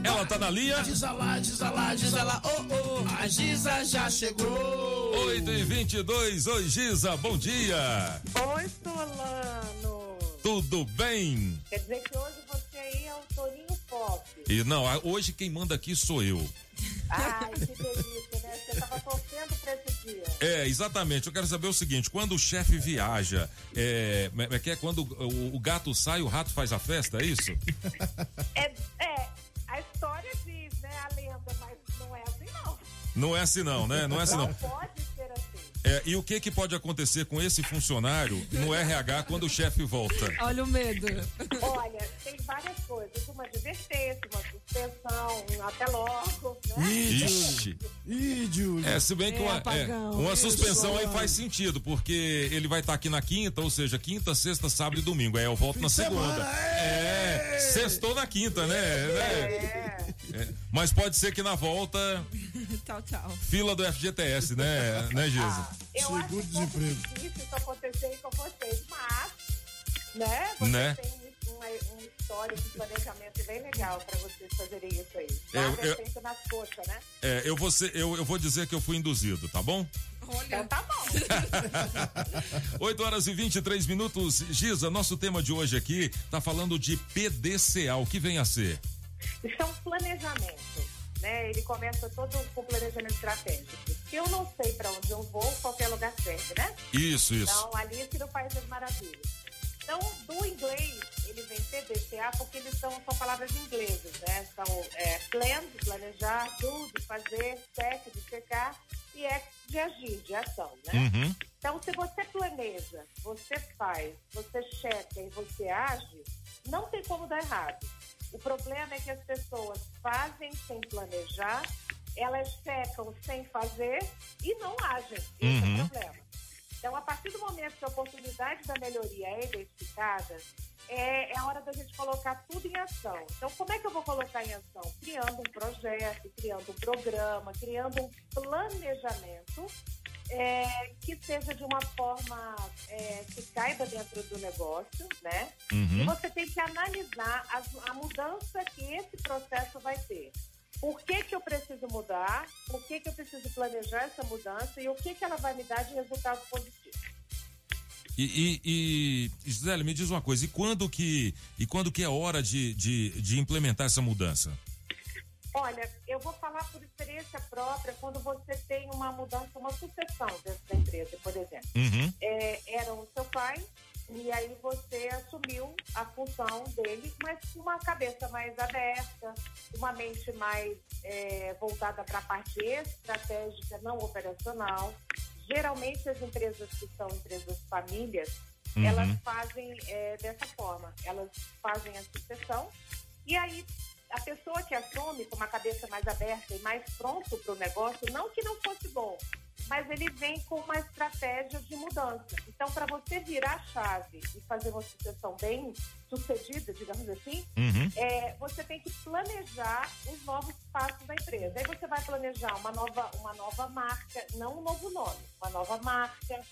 Ela tá na linha? Diz lá, diz lá, diz lá, oh, oh, a Giza já chegou. 8 e 22. Oi, Giza, bom dia. Oi, Solano. Tudo bem? Quer dizer que hoje você aí é o Toninho Pop. E não, hoje quem manda aqui sou eu. Ai, que delícia, né? Você tava torcendo pra esse dia. É, exatamente. Eu quero saber o seguinte: quando o chefe viaja, é, é que é quando o, o gato sai, o rato faz a festa, é isso? É, é, a história diz, né? A lenda, mas não é assim, não. Não é assim não, né? Não é assim não. Não pode. É, e o que que pode acontecer com esse funcionário no RH quando o chefe volta? Olha o medo. Olha, tem várias coisas. Uma advertência, uma suspensão, um até logo, né? Ixi. Ih, Júlio. É, se bem que É, uma, é, apagão. uma Isso, suspensão aí faz sentido, porque ele vai estar aqui na quinta, ou seja, quinta, sexta, sábado e domingo. Aí eu volto na segunda. É, sextou na quinta, né? É. É, Mas pode ser que na volta, tchau, tchau. fila do FGTS, né, né, Giza? Eu acho um pouco difícil isso acontecer com vocês, mas, né? Você Né? tem um, um, um histórico de planejamento bem legal pra vocês fazerem isso aí. Eu- eu- é feito nas coxas, né? É, eu vou, ser- eu, eu vou dizer que eu fui induzido, tá bom? Então tá bom. 8 horas e 23 minutos. Giza, nosso tema de hoje aqui tá falando de PDCA. O que vem a ser? Isso é um planejamento, né? Ele começa todo com planejamento estratégico. Se eu não sei pra onde eu vou, qualquer lugar serve, né? Isso, isso. Então, Alice no País das Maravilhas. Então, do inglês, ele vem PDCA porque eles são, são palavras inglesas, né? São é, plan, de planejar, do, de fazer, sec, de secar, e act, de agir, de ação, né? Uhum. Então, se você planeja, você faz, você checa e você age, não tem como dar errado. O problema é que as pessoas fazem sem planejar, elas checam sem fazer e não agem. Esse é Uhum. o problema. Então, a partir do momento que a oportunidade da melhoria é identificada, é, é a hora da gente colocar tudo em ação. Então, como é que eu vou colocar em ação? Criando um projeto, criando um programa, criando um planejamento é, que seja de uma forma é, que caiba dentro do negócio, né? Uhum. E você tem que analisar as- a mudança que esse processo vai ter. Por que, que eu preciso mudar? Por que, que eu preciso planejar essa mudança? E o que, que ela vai me dar de resultado positivo? E, e, e Gisele, me diz uma coisa, e quando que, e quando que é hora de, de, de implementar essa mudança? Olha, eu vou falar por experiência própria, quando você tem uma mudança, uma sucessão dentro da empresa, por exemplo. Uhum. É, era o seu pai, e aí você assumiu a função dele, mas com uma cabeça mais aberta, uma mente mais é, voltada para a parte estratégica, não operacional. Geralmente as empresas que são empresas famílias, Uhum. elas fazem é, dessa forma, elas fazem a sucessão e aí a pessoa que assume com uma cabeça mais aberta e mais pronto para o negócio, não que não fosse bom, mas ele vem com uma estratégia de mudança. Então, para você virar a chave e fazer uma sucessão bem sucedida, digamos assim, Uhum. é, você tem que planejar os novos passos da empresa. Aí você vai planejar uma nova, uma nova marca, não um novo nome, uma nova marca,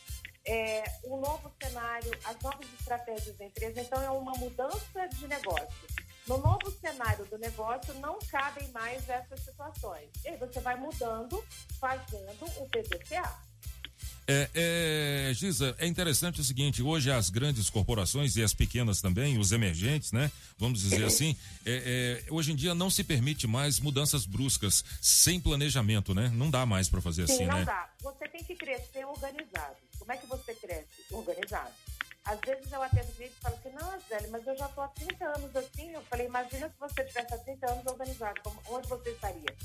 é, um novo cenário, as novas estratégias da empresa. Então, é uma mudança de negócio. No novo cenário do negócio, não cabem mais essas situações. E aí você vai mudando, fazendo o PDCA. É, é, Giza, é interessante o seguinte, hoje as grandes corporações e as pequenas também, os emergentes, né? Vamos dizer assim, é, é, hoje em dia não se permite mais mudanças bruscas sem planejamento, né? Não dá mais para fazer Sim, assim, não né? dá. Você tem que crescer organizado. Como é que você cresce? Organizado. Às vezes eu atendo gente que fala assim, não, Zélio, mas eu já estou há 30 anos assim. Eu falei, imagina se você tivesse há 30 anos organizado, como- onde você estaria?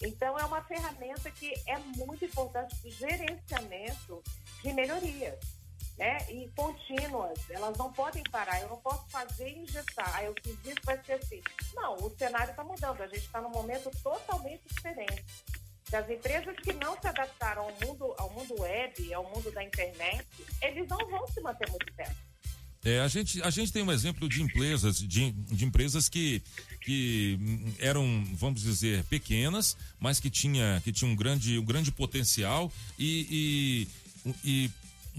Então é uma ferramenta que é muito importante para o gerenciamento de melhorias. Né? E contínuas, elas não podem parar. Eu não posso fazer e injetar. Aí eu fiz isso, vai ser assim. Não, o cenário está mudando. A gente está num momento totalmente diferente. Das empresas que não se adaptaram ao mundo, ao mundo web, é o mundo da internet, eles não vão se manter muito tempo. É, a gente, a gente tem um exemplo de empresas, de, de empresas que, que eram, vamos dizer, pequenas, mas que tinha, que tinha um grande, um grande potencial e, e, e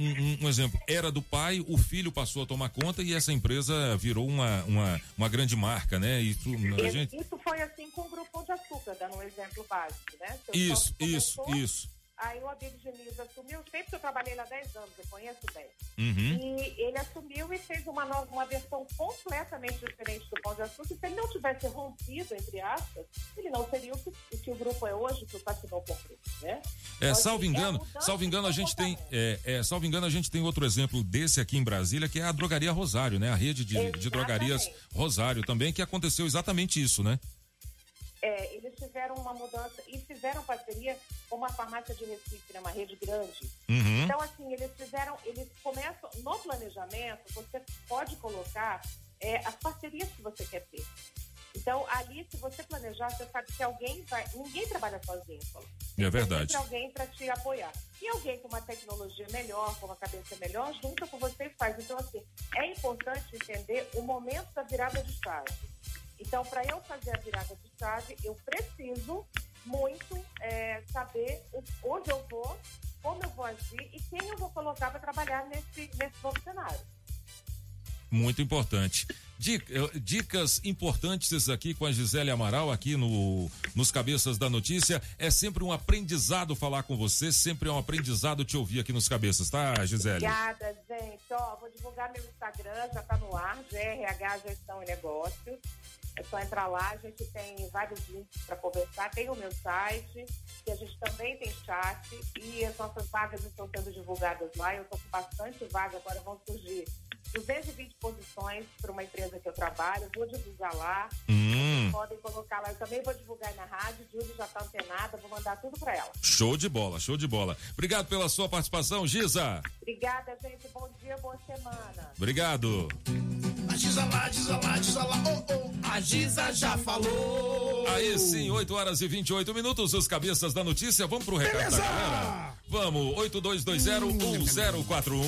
um, um- exemplo, era do pai, o filho passou a tomar conta e essa empresa virou uma, uma, uma grande marca, né? Isso, a gente, Isso foi assim com o Grupo de Açúcar, dando um exemplo básico, né? Seu isso, isso, isso. Aí o Abílio Diniz assumiu, sempre que eu trabalhei lá 10 anos, eu conheço 10. Uhum. E ele assumiu e fez uma, nova, uma versão completamente diferente do Pão de Açúcar. Se ele não tivesse rompido, entre aspas, ele não seria o que o, que o grupo é hoje, que o Faxinão comprou, né? É, Então, salvo assim, é engano, salvo engano, a gente tem, é, é, salvo engano, a gente tem outro exemplo desse aqui em Brasília, que é a drogaria Rosário, né? A rede de, de drogarias Rosário também, que aconteceu exatamente isso, né? É, eles tiveram uma mudança e fizeram parceria com uma farmácia de Recife, né, uma rede grande. Uhum. Então, assim, eles fizeram, eles começam, no planejamento, você pode colocar é, as parcerias que você quer ter. Então, ali, se você planejar, você sabe que alguém vai. Ninguém trabalha sozinho, Paulo. É verdade. Sempre alguém para te apoiar. E alguém com uma tecnologia melhor, com uma cabeça melhor, junta com você e faz. Então, assim, é importante entender o momento da virada de chave. Então, para eu fazer a virada de chave, eu preciso muito é, saber onde eu vou, como eu vou agir e quem eu vou colocar para trabalhar nesse, nesse novo cenário. Muito importante. Dica- Dicas importantes aqui com a Gisele Amaral aqui no nos Cabeças da Notícia. É sempre um aprendizado falar com você, sempre é um aprendizado te ouvir aqui nos Cabeças, tá, Gisele? Obrigada, gente. Ó, vou divulgar meu Instagram, já tá no ar, GRH Gestão e Negócios. É só entrar lá, a gente tem vários links para conversar. Tem o meu site, que a gente também tem chat, e as nossas vagas estão sendo divulgadas lá. Eu estou com bastante vaga, agora vão surgir 220 posições para uma empresa que eu trabalho. Vou divulgar lá. Hum. Podem colocar lá. Eu também vou divulgar na rádio. Júlia já está antenada, vou mandar tudo para ela. Show de bola, show de bola. Obrigado pela sua participação, Gisa. Obrigada, gente. Bom dia, boa semana. Obrigado. A Giza lá, Giza lá, Giza lá, oh, oh. A Giza já falou. Aí sim, 8 horas e 28 minutos, os cabeças da notícia. Vamos pro recado Beleza! da galera? Vamos, 82201041.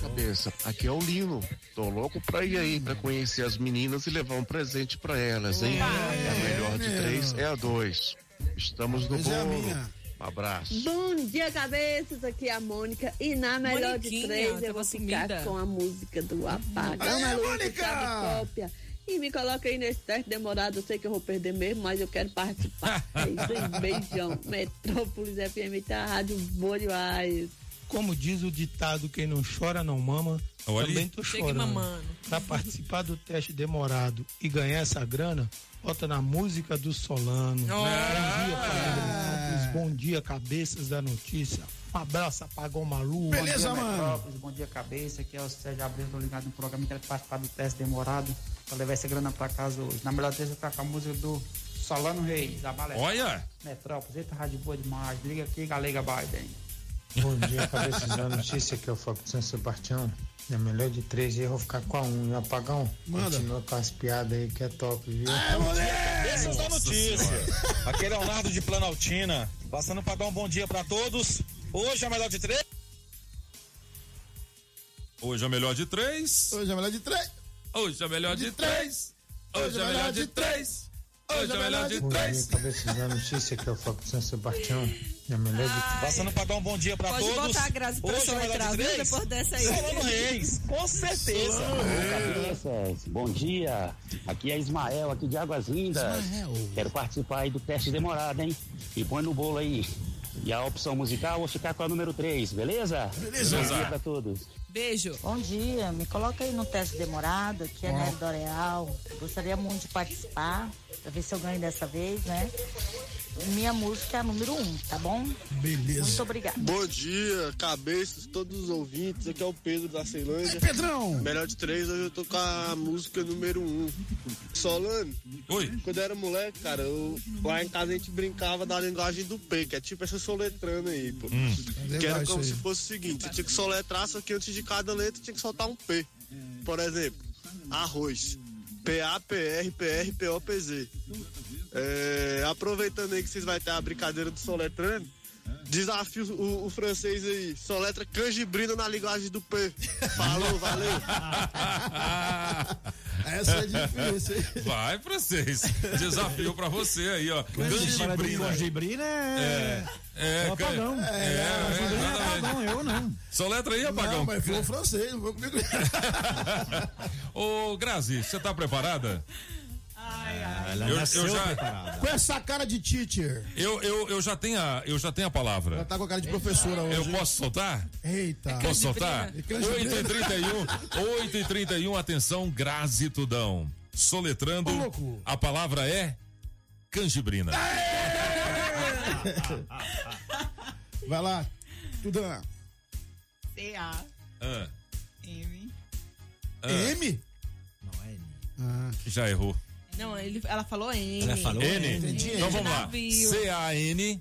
Cabeça, aqui é o Lino. Tô louco pra ir aí, pra conhecer as meninas e levar um presente pra elas, hein? É a melhor de três, é a dois. Estamos no é bolo. Um abraço. Bom dia, cabeças. Aqui é a Mônica. E na melhor de Moniquinha, três, eu tava vou ficar sumida. com a música do Apagão Luz Mônica! de Cópia. E me coloca aí nesse teste demorado. Eu sei que eu vou perder mesmo, mas eu quero participar. É isso aí, beijão. Metrópolis FM, tá? Rádio boa demais. Como diz o ditado, quem não chora não mama. Olha. Também tô chorando. Pra participar do teste demorado e ganhar essa grana, bota na música do Solano. Bom dia, família. Bom dia, cabeças da notícia. Um abraço, apagou maluco. Beleza, Bom dia, mano. Metrópolis, Bom dia, cabeça. Aqui é o Sérgio Abreu, tô ligado no programa. Quero participar do teste demorado pra levar essa grana pra casa hoje. Na melhor terça, eu com a música do Solano Reis, a balé. Olha! Metrópolis, eita, rádio boa demais. Liga aqui, galega Biden. Bom dia, cabeças da notícia, que é o Foco de São Sebastião. Na melhor de três, eu vou ficar com a um. E apagão, Manda. continua com as piadas aí que é top, viu? Cabeças da notícia. Aqui é Leonardo de Planaltina, passando para dar um bom dia para todos. Hoje é melhor de três. Hoje é melhor de três. Hoje é melhor de três. Hoje é melhor de três. Hoje é melhor de três. Hoje é melhor de Bom dia, três. cabeças da notícia, que é o Foco de São Sebastião. Na melhor de Passando para dar um bom dia para Pode todos. botar a Grazi pra Hoje é soletrar, de viu? Depois dessa aí. Solano Reis, com certeza. Bom dia. Aqui é Ismael, aqui de Águas Lindas. Quero participar aí do teste demorado, hein? E põe no bolo aí. E a opção musical, eu vou ficar com a número 3, beleza? Beleza. Bom dia pra todos. Beijo. Bom dia, me coloca aí no teste demorado, aqui é Nelly Doreal. Gostaria muito de participar, pra ver se eu ganho dessa vez, né? Minha música é a número um, tá bom? Beleza. Muito obrigada. Bom dia, cabeças, todos os ouvintes. Aqui é o Pedro da Ceilândia. Pedrão! Melhor de três, hoje eu tô com a música número um. Solano. Oi. Quando eu era moleque, cara, eu- lá em casa a gente brincava da linguagem do P, que é tipo essa soletrando aí, pô. É que era como se fosse o seguinte: você tinha que soletrar, só que antes de cada letra tinha que soltar um P. Por exemplo, arroz. P-A-P-R-P-R-P-O-P-Z. É, aproveitando aí que vocês vão ter a brincadeira do soletrando, Desafio o, o francês aí. Só letra canjibrina na linguagem do P. Falou, valeu. Essa é difícil, hein? Vai, francês. Desafio pra você aí, ó. Canjibrina. Canjibrina é. É, É o apagão. É, É, é, é apagão, eu não. Só letra aí, apagão. Não, mas foi o francês, não foi comigo. Ô, Grazi, você tá preparada? Ela Eu- nasceu eu já- preparada. Com essa cara de teacher. Eu, eu, eu, já tenho a, eu já tenho a palavra. Ela tá com a cara de professora hoje. Eu posso soltar? Eita. Posso soltar? E canjibrina. 8h31, 8h31, atenção, Grazi Tudão. Soletrando, Ô, a palavra é canjibrina. Vai lá, Tudã. C-A. Ah, M. ah, M? já errou. Não, ele, ela falou N. Ela falou N. Entendi. Então vamos lá. C-A-N.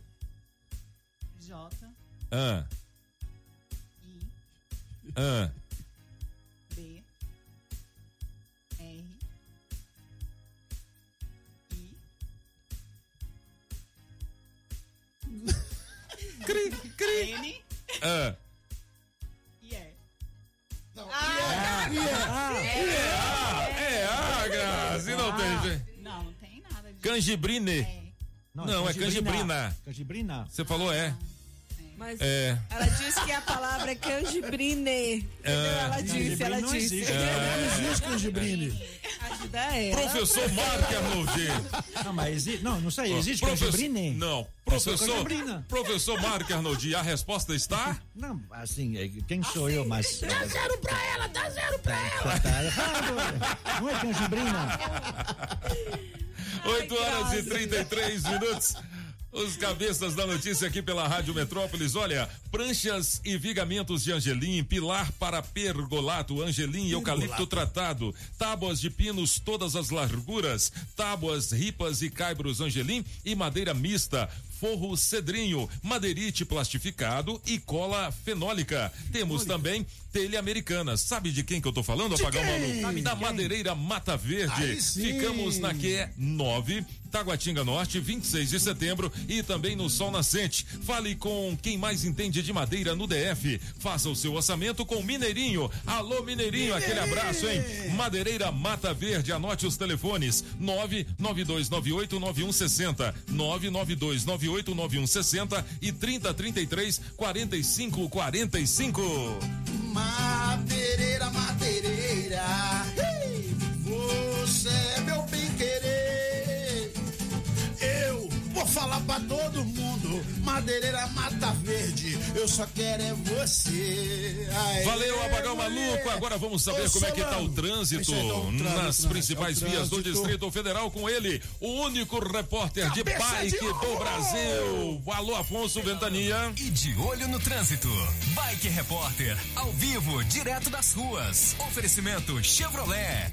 J. Ah, I. ah, B. R. I. Cri, cri. N. ah. Ah, É, ah, Grazi, não tem. Não, não tem nada de. Canjibrine. Não, é canjibrina. Canjibrina. Você falou é. Mas É. ela disse que a palavra é canjibrine. Ah. Ela disse, ela não disse. existe. Não existe canjibrine. Ajuda ela. Professor Marco Arnoldi. Não, mas existe. Não, não sei. Existe Professor- canjibrine? Não. É Professor, professor Marco Arnoldi, a resposta está? Não, assim, é, quem sou eu, mas. Dá zero pra ela, dá zero pra ela. Tá, errado. Não é canjibrina. 8 horas e 33 minutos. Os cabeças da notícia aqui pela Rádio Metrópolis. Olha, pranchas e vigamentos de angelim, pilar para pergolato, angelim e eucalipto tratado, tábuas de pinos todas as larguras, tábuas, ripas e caibros angelim e madeira mista. Forro cedrinho, madeirite plastificado e cola fenólica. Temos também telha americana. Sabe de quem que eu tô falando, Apagão? Malu? Da madeireira Mata Verde. Ficamos na QE 9, Taguatinga Norte, 26 de setembro e também no Sol Nascente. Fale com quem mais entende de madeira no DF. Faça o seu orçamento com Mineirinho. Alô, Mineirinho, aquele abraço, hein? Madeireira Mata Verde, anote os telefones: 992989160, 992989160 e 3033 4545. Madeireira, madeireira. Ei, Você é meu bem querer. Eu vou falar pra todo mundo. Madeireira Mata Verde. Eu só quero é você. Aê, Valeu, Apagão. Maluco. Agora vamos saber Ô, como é que tá o trânsito o trânsito, nas né? principais É vias do. Distrito Federal com ele, o único repórter de Cabeça bike de do. Brasil. Alô, Afonso Ventania. E de olho no trânsito. Bike Repórter, ao vivo, direto das ruas. Oferecimento Chevrolet.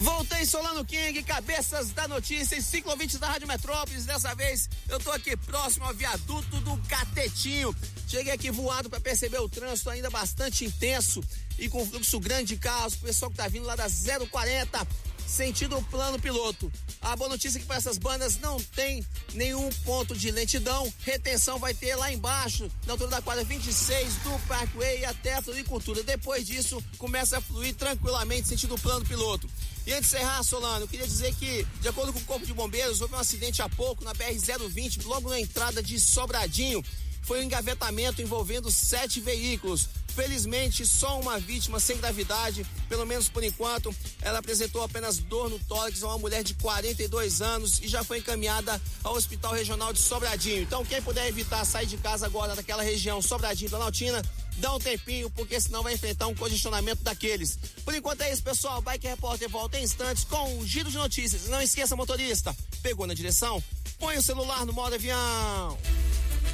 Voltei Solano King, cabeças da notícia e ciclovintes da Rádio Metrópolis. Dessa vez eu tô aqui próximo ao viaduto do Catetinho. Cheguei aqui voado para perceber o trânsito ainda bastante intenso e com fluxo grande de carros. O pessoal que tá vindo lá da 040, sentido plano piloto. A boa notícia é que para essas bandas não tem nenhum ponto de lentidão. Retenção vai ter lá embaixo, na altura da quadra 26 do Parkway até a floricultura. Depois disso, começa a fluir tranquilamente, sentido plano piloto. E antes de encerrar, Solano, eu queria dizer que, de acordo com o Corpo de Bombeiros, houve um acidente há pouco na BR-020, logo na entrada de Sobradinho. Foi um engavetamento envolvendo sete veículos. Felizmente, só uma vítima sem gravidade, pelo menos por enquanto. Ela apresentou apenas dor no tórax a uma mulher de 42 anos e já foi encaminhada ao Hospital Regional de Sobradinho. Então, quem puder evitar sair de casa agora daquela região Sobradinho Planaltina, dá um tempinho, porque senão vai enfrentar um congestionamento daqueles. Por enquanto é isso, pessoal. Bike Repórter volta em instantes com um giro de notícias. Não esqueça, motorista, pegou na direção? Põe o celular no modo avião.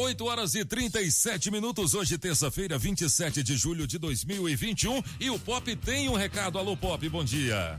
8 horas e 37 minutos, hoje, terça-feira, 27 de julho de 2021. E o Pop tem um recado. Alô, Pop, bom dia.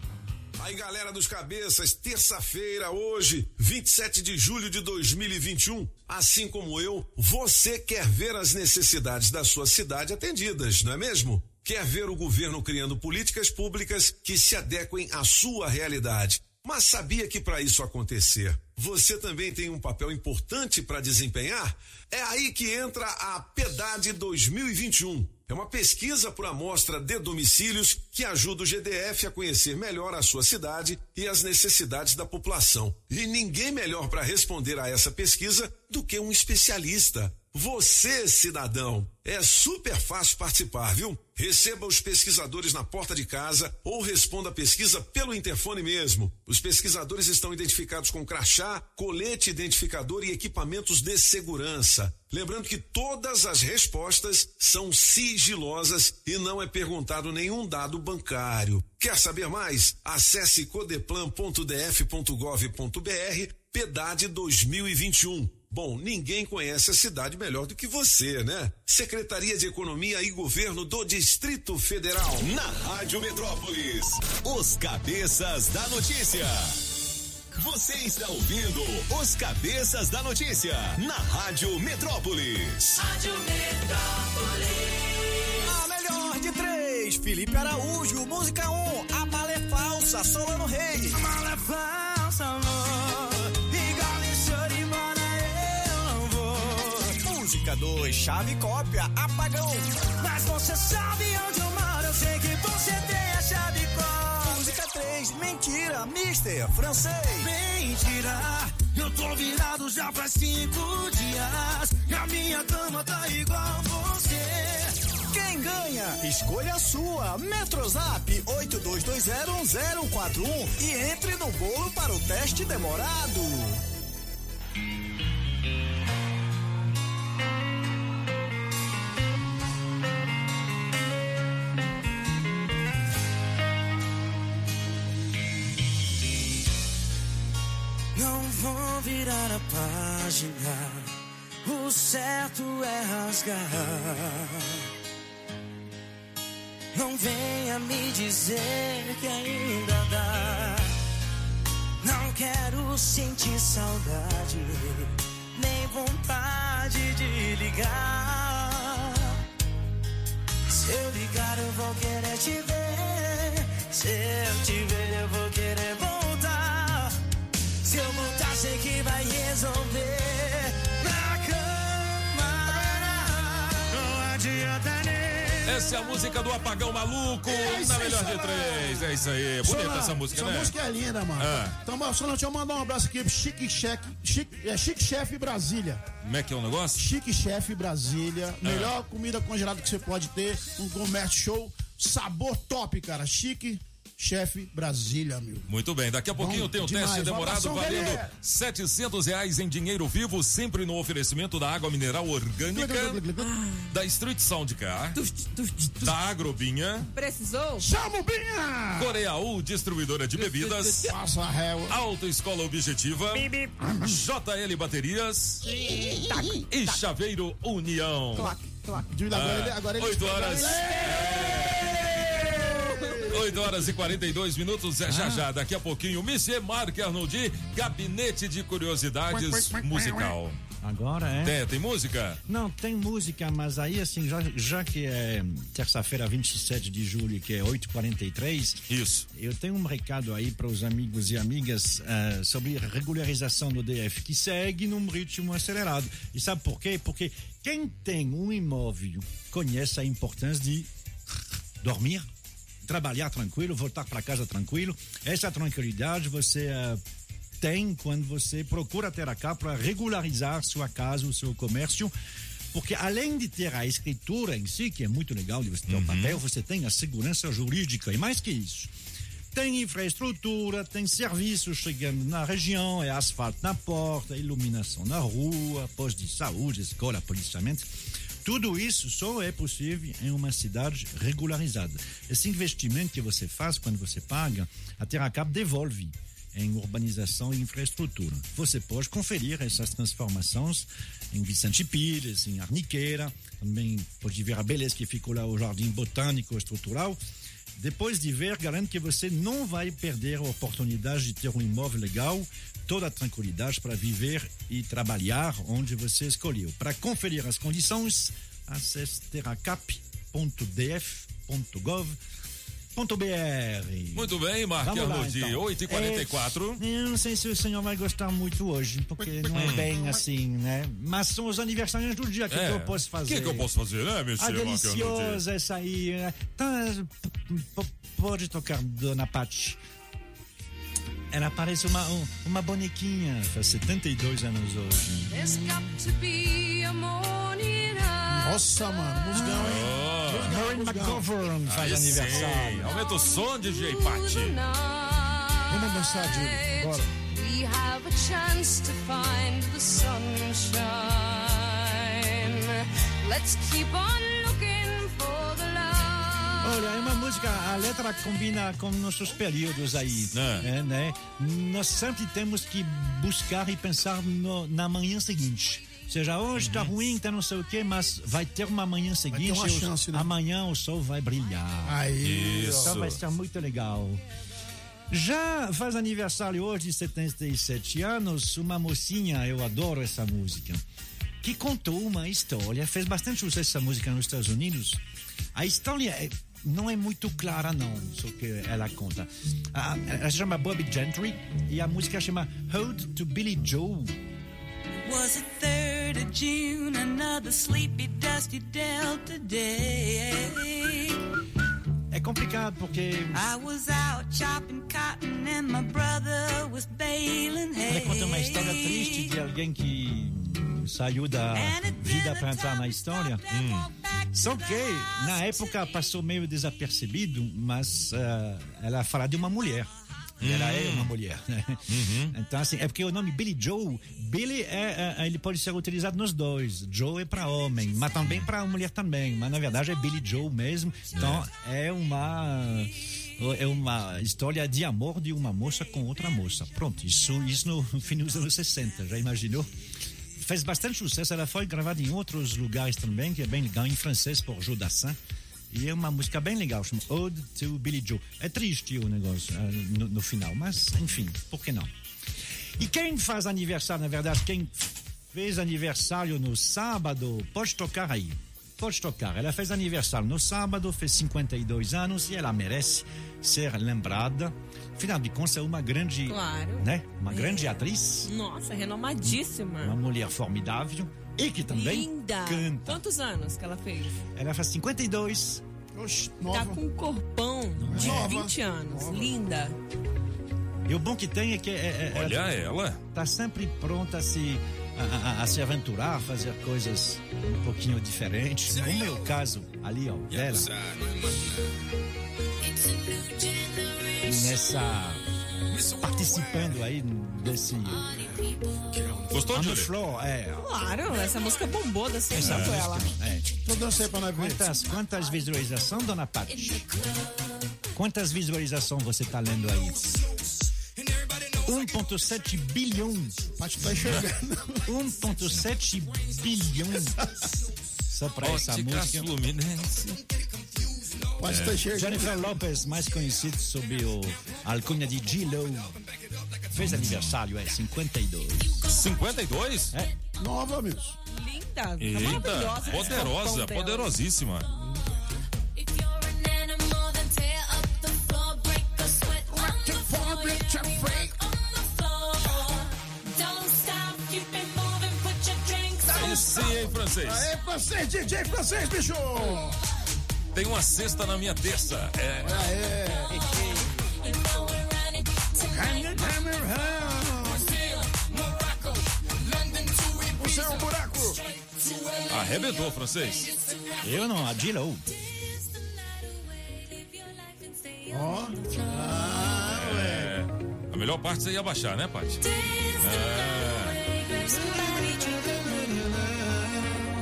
Aí, galera dos cabeças, terça-feira, hoje, 27 de julho de 2021. Assim como eu, você quer ver as necessidades da sua cidade atendidas, não é mesmo? Quer ver o governo criando políticas públicas que se adequem à sua realidade. Mas sabia que para isso acontecer, você também tem um papel importante para desempenhar? É aí que entra a PEDAD 2021. É uma pesquisa por amostra de domicílios que ajuda o GDF a conhecer melhor a sua cidade e as necessidades da população. E ninguém melhor para responder a essa pesquisa do que um especialista. Você, cidadão, é super fácil participar, viu? Receba os pesquisadores na porta de casa ou responda a pesquisa pelo interfone mesmo. Os pesquisadores estão identificados com crachá, colete identificador e equipamentos de segurança. Lembrando que todas as respostas são sigilosas e não é perguntado nenhum dado bancário. Quer saber mais? Acesse codeplan.df.gov.br, PEDAD 2021. Bom, ninguém conhece a cidade melhor do que você, né? Secretaria de Economia e Governo do Distrito Federal. Na Rádio Metrópolis, os cabeças da notícia. Você está ouvindo os cabeças da notícia na Rádio Metrópolis. Rádio Metrópolis. A melhor de três, Felipe Araújo, música 1, um, a bala é falsa, Solano Reis. Música 2, chave cópia, apagão. Mas você sabe onde eu moro, eu sei que você tem a chave cópia. Música 3, mentira, mister, francês. Mentira, eu tô virado já faz cinco dias. E a minha cama tá igual você. Quem ganha? Escolha a sua. Metrozap 82201041 e entre no bolo para o teste demorado. Não vou virar a página, o certo é rasgar. Não venha me dizer que ainda dá. Não quero sentir saudade, nem vontade de ligar. Se eu ligar, eu vou querer te ver. Se eu te ver, eu vou querer voltar. Resolver. Na cama, não adianta nem. Essa é a música do Apagão Maluco, É na melhor de três. É isso aí. Bonita Solano, essa música, essa né? música é linda, mano. Ah. Então, Solano, deixa eu mandar um abraço aqui pro Chique Chef, Chique, é, Chique Chef Brasília. Como é que é o negócio? Chique Chef Brasília. Ah. Melhor comida congelada que você pode ter. Um comércio show. Sabor top, cara. Chique Chef Brasília, meu. Muito bem, daqui a pouquinho Bom tem o demais. teste Um demorado valendo galera. 700 reais em dinheiro vivo, sempre no oferecimento da água mineral orgânica, da Street Sound Car, da Agrobinha, Precisou? Chama o Binha! Coreaú, distribuidora de bebidas, Passa a réu. Autoescola Objetiva, JL Baterias e Chaveiro União. Duda, agora ele- agora ele 8 escreve- horas. 8 horas e 42 minutos, é já Ah. já, daqui a pouquinho, Monsieur Marc Arnoldi, Gabinete de Curiosidades Musical. Agora é. Tem, tem música? Não, tem música, mas aí assim, já, já que é terça-feira, 27 de julho, que é 8h43. Isso. Eu tenho um recado aí para os amigos e amigas eh, sobre regularização do DF, que segue num ritmo acelerado. E sabe por quê? Porque quem tem um imóvel conhece a importância de dormir, trabalhar tranquilo, voltar para casa tranquilo. Essa tranquilidade você eh, tem quando você procura ter a cá para regularizar sua casa, o seu comércio. Porque além de ter a escritura em si, que é muito legal de você ter o papel, você tem a segurança jurídica. E mais que isso, Tem infraestrutura, tem serviços chegando na região, é asfalto na porta, iluminação na rua, posto de saúde, escola, policiamento. Tudo isso só é possível em uma cidade regularizada. Esse investimento que você faz quando você paga, a Terracap devolve em urbanização e infraestrutura. Você pode conferir essas transformações em Vicente Pires, em Arniqueira, também pode ver a beleza que ficou lá o Jardim Botânico Estrutural. Depois de ver, garanto que você não vai perder a oportunidade de ter um imóvel legal, toda a tranquilidade para viver e trabalhar onde você escolheu. Para conferir as condições, acesse muito bem, Marquinhos de então. 8h44. É, eu não sei se o senhor vai gostar muito hoje, porque não é bem assim, né? Mas são os aniversários do dia. O que, é. que, eu posso fazer? O que, que, eu posso fazer, né, meu senhor? Deliciosa essa aí. Tá, pode tocar, dona Paty. Ela parece uma, uma bonequinha, faz 72 anos hoje. There's got to be a morning nossa, mano, musgão, hein? Oh. Maureen McGovern faz aniversário. Aumenta o som, DJ Pati. Vamos dançar, Júlio. Bora. We have a chance to find the sunshine. Let's keep on looking for the love. Olha, é uma música, a letra combina com nossos períodos aí, é. É, né? Nós sempre temos que buscar e pensar no, na manhã seguinte seja, hoje está uhum. ruim, está não sei o quê, mas vai ter uma manhã seguinte. Uma chance, né? Amanhã o sol vai brilhar. Aí. Isso. Então vai ser muito legal. Já faz aniversário hoje de 77 anos, uma mocinha, eu adoro essa música, que contou uma história, fez bastante sucesso essa música nos Estados Unidos. A história é, não é muito clara, não, o que ela conta. ela se chama Bobby Gentry e a música chama Hold to Billy Joe. Was it 3rd of June, another sleepy, dusty Delta day? É complicado porque. I was out chopping cotton and my brother was baling hay. Ele conta uma história triste de alguém que saiu da vida para entrar na história. Hum. Só que na época passou meio desapercebido, mas uh, ela fala de uma mulher. Hum. Ela é uma mulher. Né? Uhum. Então, assim, é porque o nome Billy Joe, Billy é, é ele pode ser utilizado nos dois. Joe é para homem, mas também para mulher também. Mas na verdade é Billy Joe mesmo. Então é, é uma é uma história de amor de uma moça com outra moça. Pronto, isso, isso no fim dos anos 60, já imaginou? Fez bastante sucesso, ela foi gravada em outros lugares também, que é bem legal, em francês por Joe Dassin. E é uma música bem legal, chama Ode to Billy Joe. É triste o negócio uh, no, no, final, mas enfim, por que não? E quem faz aniversário, na verdade, quem fez aniversário no sábado, pode tocar aí. Pode tocar. Ela fez aniversário no sábado, fez 52 anos e ela merece ser lembrada. Afinal de contas, é uma grande. Claro. Né? Uma é. grande atriz. Nossa, renomadíssima. Uma mulher formidável. E que também Linda. canta. Quantos anos que ela fez? Ela faz 52. Oxe, nova. Tá com um corpão de nova. 20 anos. Nova. Linda. E o bom que tem é que. É, é, Olha ela, ela. Tá sempre pronta a se, a, a, a, se aventurar, a fazer coisas um pouquinho diferentes. Como é o caso ali, ó, dela. Nessa participando aí desse. Gostou, On Floor, é. Claro, essa música bombou da sempre é. ela. É. Tô dançando pra nós. Quantas, quantas visualizações, dona Paty? Quantas visualizações você tá lendo aí? 1,7 bilhões. Paty tá enxergando. 1,7 bilhões. Só pra essa música. Fluminense. Pode é. Jennifer Lopez, mais conhecido sob o alcunha de G-Lo, fez aniversário, é 52. 52? É. Nova, meus. Linda, Eita, maravilhosa. Poderosa, poderosíssima. Aí sim, hein, francês? Aê, francês, DJ francês, bicho! Tem uma cesta na minha terça. É. Ah, é. Você é um buraco. Arrebentou, francês. Eu não, a Dila. Ó. Oh. Ah. melhor parte você ia baixar, né, Paty? É.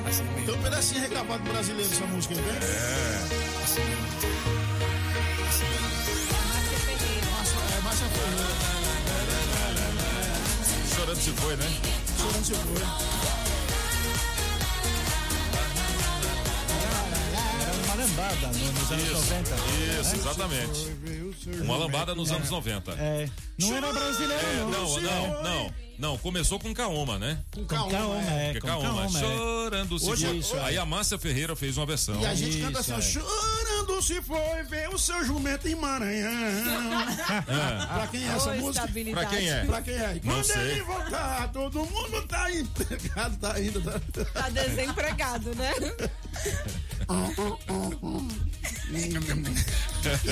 Tem um pedacinho reclamado brasileiro essa música aí, né? É. Márcia, é, Márcia Ferreira. Chorando se foi, né? Chorando se foi. Lambada no- nos anos 90. Isso, né? exatamente. Uma lambada nos anos 90. É, não era brasileiro, É, não. não, não, não. Não, começou com Kaoma, né? Com Kaoma, é, Que com Kaoma, Kaoma, é. chorando se Hoje- foi. isso, é. Aí a Márcia Ferreira fez uma versão. E a gente canta assim, Isso, é. chorando se foi ver o seu jumento em Maranhão. Pra quem é essa música? Pra quem é? Pra quem é? Não Quando sei. ele voltar, todo mundo tá empregado, tá indo. Tá... Tá desempregado, né?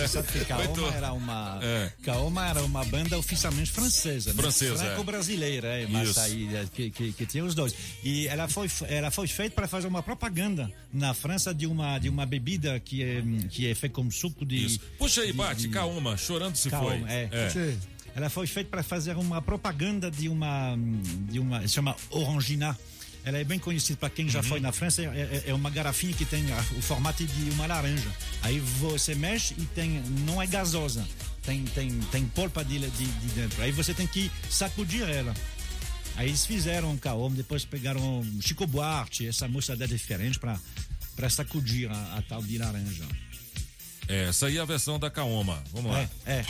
Sabe que Kaoma era uma É. Kaoma era uma banda oficialmente francesa, né? Francesa, é. franco-brasileira, é, mas aí é, que, que, que tinha os dois. E ela foi ela foi feita para fazer uma propaganda na França de uma de uma bebida que é que é feita com suco de Isso. Puxa aí, de- Bate, de- Kaoma, chorando se Kaoma, foi. é. É. Ela foi feita para fazer uma propaganda de uma de uma chama Orangina. Ela é bem conhecida para quem já Uhum. foi na França. É, é- é uma garrafinha que tem o formato de uma laranja. Aí você mexe e tem não é gasosa. Tem tem tem polpa de, de, de dentro. Aí você tem que sacudir ela. Aí eles fizeram um caoma, depois pegaram Chico Buarque, essa moça é diferente para para sacudir a, a tal de laranja. Essa aí é a versão da Kaoma. Vamos lá. É, é.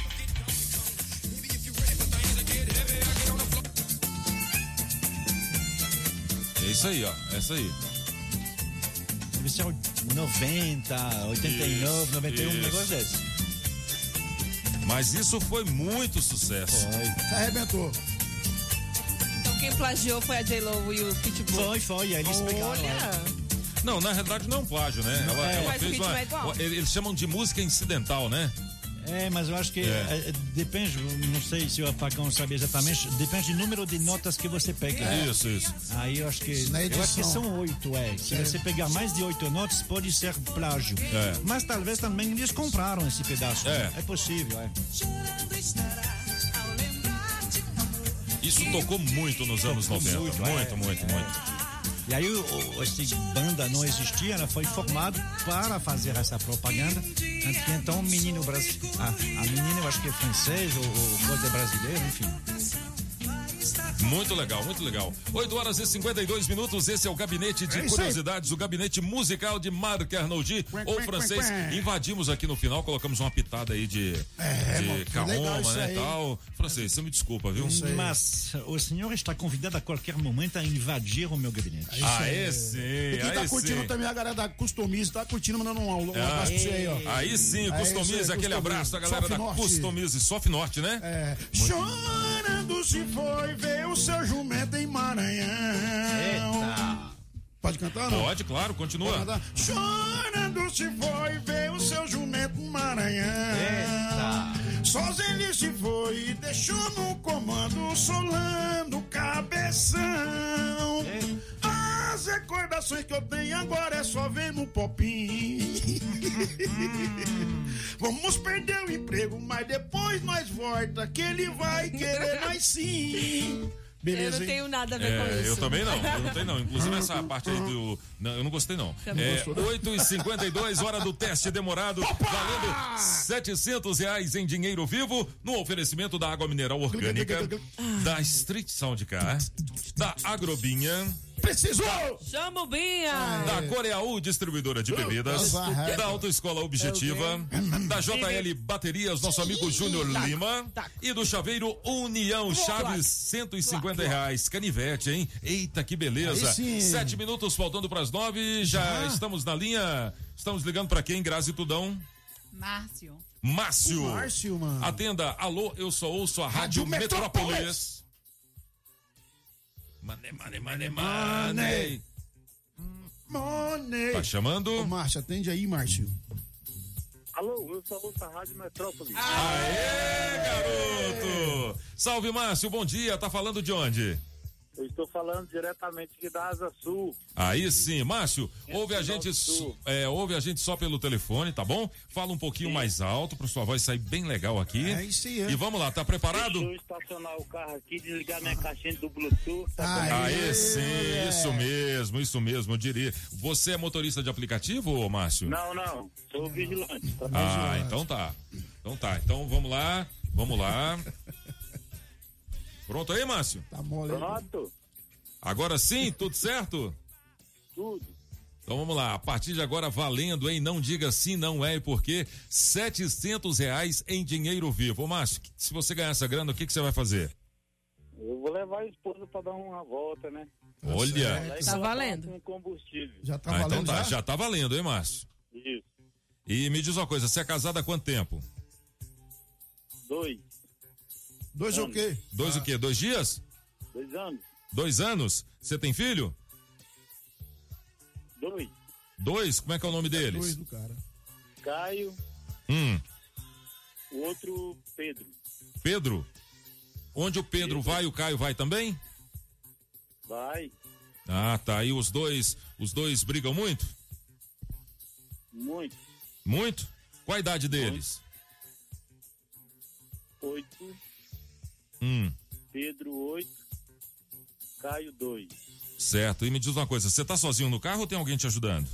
Isso aí, ó. Essa aí. Deve ser 90, 89, Isso, 91, um isso. negócio desse. Mas isso foi muito sucesso. Arrebentou. Então quem plagiou foi a J-Lo e o Pitbull. Foi, foi. Aí eles pegaram. Olha. Não, na realidade não é um plágio, né? Ela, É. ela fez uma, é igual. Eles chamam de música incidental, né? É, mas eu acho que É. é, depende, não sei se o Apagão sabe exatamente, depende do número de notas que você pega. Isso, isso. Aí eu acho que. Na Eu acho que são oito, é. Se você pegar mais de oito notas, pode ser plágio. É. Mas talvez também eles compraram esse pedaço. É. É possível, é. Isso tocou muito nos anos 90. Muito, muito, muito, é. muito. E aí o, esse banda não existia, ela foi formado para fazer essa propaganda. Tanto que então o menino brasileiro. A, a menina eu acho que é francês ou, ou coisa brasileira, enfim. Muito legal, muito legal. 8 horas e 52 minutos. Esse é o gabinete de É curiosidades, o gabinete musical de Marc Arnoldi, ou francês. Invadimos aqui no final, colocamos uma pitada aí de, É, de mano, Kaoma, né? aí. Tal. Francês, você me desculpa, viu? Mas o senhor está convidado a qualquer momento a invadir o meu gabinete. Aí sim, E quem tá curtindo sim. também a galera da Customize, tá curtindo, mandando um, um Ah, abraço pra você aí, ó. Aí sim, É Customize, aquele Customize. abraço, a galera Soft da Norte. Customize, Soft Norte, né? É. Chorando se foi ver o seu jumento em Maranhão. Pode cantar não? Pode, claro, continua. Pode? Chorando se foi ver o seu jumento em Maranhão. Sozinho ele se foi e deixou no comando solando cabeção. As recordações que eu tenho agora é só ver no popinho. Vamos perder o emprego, mas depois nós volta que ele vai querer nós sim. Eu Beleza, não hein? tenho nada a ver com É, isso. eu também não, eu não tenho não. Inclusive essa parte aí do. Não, eu não gostei não. Também É, gostou, não? 8h52, hora do teste demorado, valendo 700 reais em dinheiro vivo, no oferecimento da água mineral orgânica, da Street Sound Car, da Agrobinha. Precisou! Chama o Binha! Da Coreaú Distribuidora de Bebidas, da Autoescola Objetiva, da JL Baterias, nosso amigo Júnior Lima, e do Chaveiro União Chaves, 150 reais. Canivete, hein? Eita, que beleza. Sete minutos faltando para as nove, já estamos na linha. Estamos ligando para quem, Grazi Tudão? Márcio. Márcio. O Márcio, mano. Atenda, alô, eu só ouço a Rádio, Rádio Metrópolis. Metrópolis. Mane, mane, mane, mane. Money. Tá chamando? Ô, Márcio, atende aí, Márcio. Alô, eu sou ouço a Rádio Metrópole. Aê, garoto! Salve, Márcio, bom dia. Tá falando de onde? Eu tô falando diretamente aqui da Asa Sul. Aí sim, Márcio, ouve a gente, é, ouve a gente só pelo telefone, tá bom? Fala um pouquinho mais alto pra sua voz sair bem legal aqui. É isso aí. E vamos lá, tá preparado? Deixa eu estacionar o carro aqui, desligar minha caixinha do Bluetooth. tá Aí sim, isso mesmo, isso mesmo, eu diria. Você é motorista de aplicativo, Márcio? Não, não, sou vigilante. tá? Ah, então tá. Então tá. Então vamos lá, vamos lá. Pronto aí, Márcio? Tá mole. Pronto, Agora sim, tudo certo? tudo. Então vamos lá, a partir de agora valendo, hein? Não diga sim, não é e por quê? 700 reais em dinheiro vivo. Ô Márcio, se você ganhar essa grana, o que, que você vai fazer? Eu vou levar a esposa pra dar uma volta, né? Olha. Aí Tá colocar valendo. Um combustível. Já tá Ah, então valendo tá, já? já tá valendo, hein, Márcio? Isso. E me diz uma coisa, você é casado há quanto tempo? Dois. Dois o quê? Dois o quê? Dois dias? Dois anos. Dois anos? Você tem filho? Dois. Dois? Como é que é o nome Dois deles? do cara. Caio, Hum, o outro Pedro. Pedro? Onde o Pedro vai, o Caio vai também? Vai. Ah, tá. E os dois, os dois brigam muito? Muito. Muito? Qual a idade deles? Oito. Hum, Pedro, oito. Caio, dois. certo. E me diz uma coisa, você tá sozinho no carro ou tem alguém te ajudando?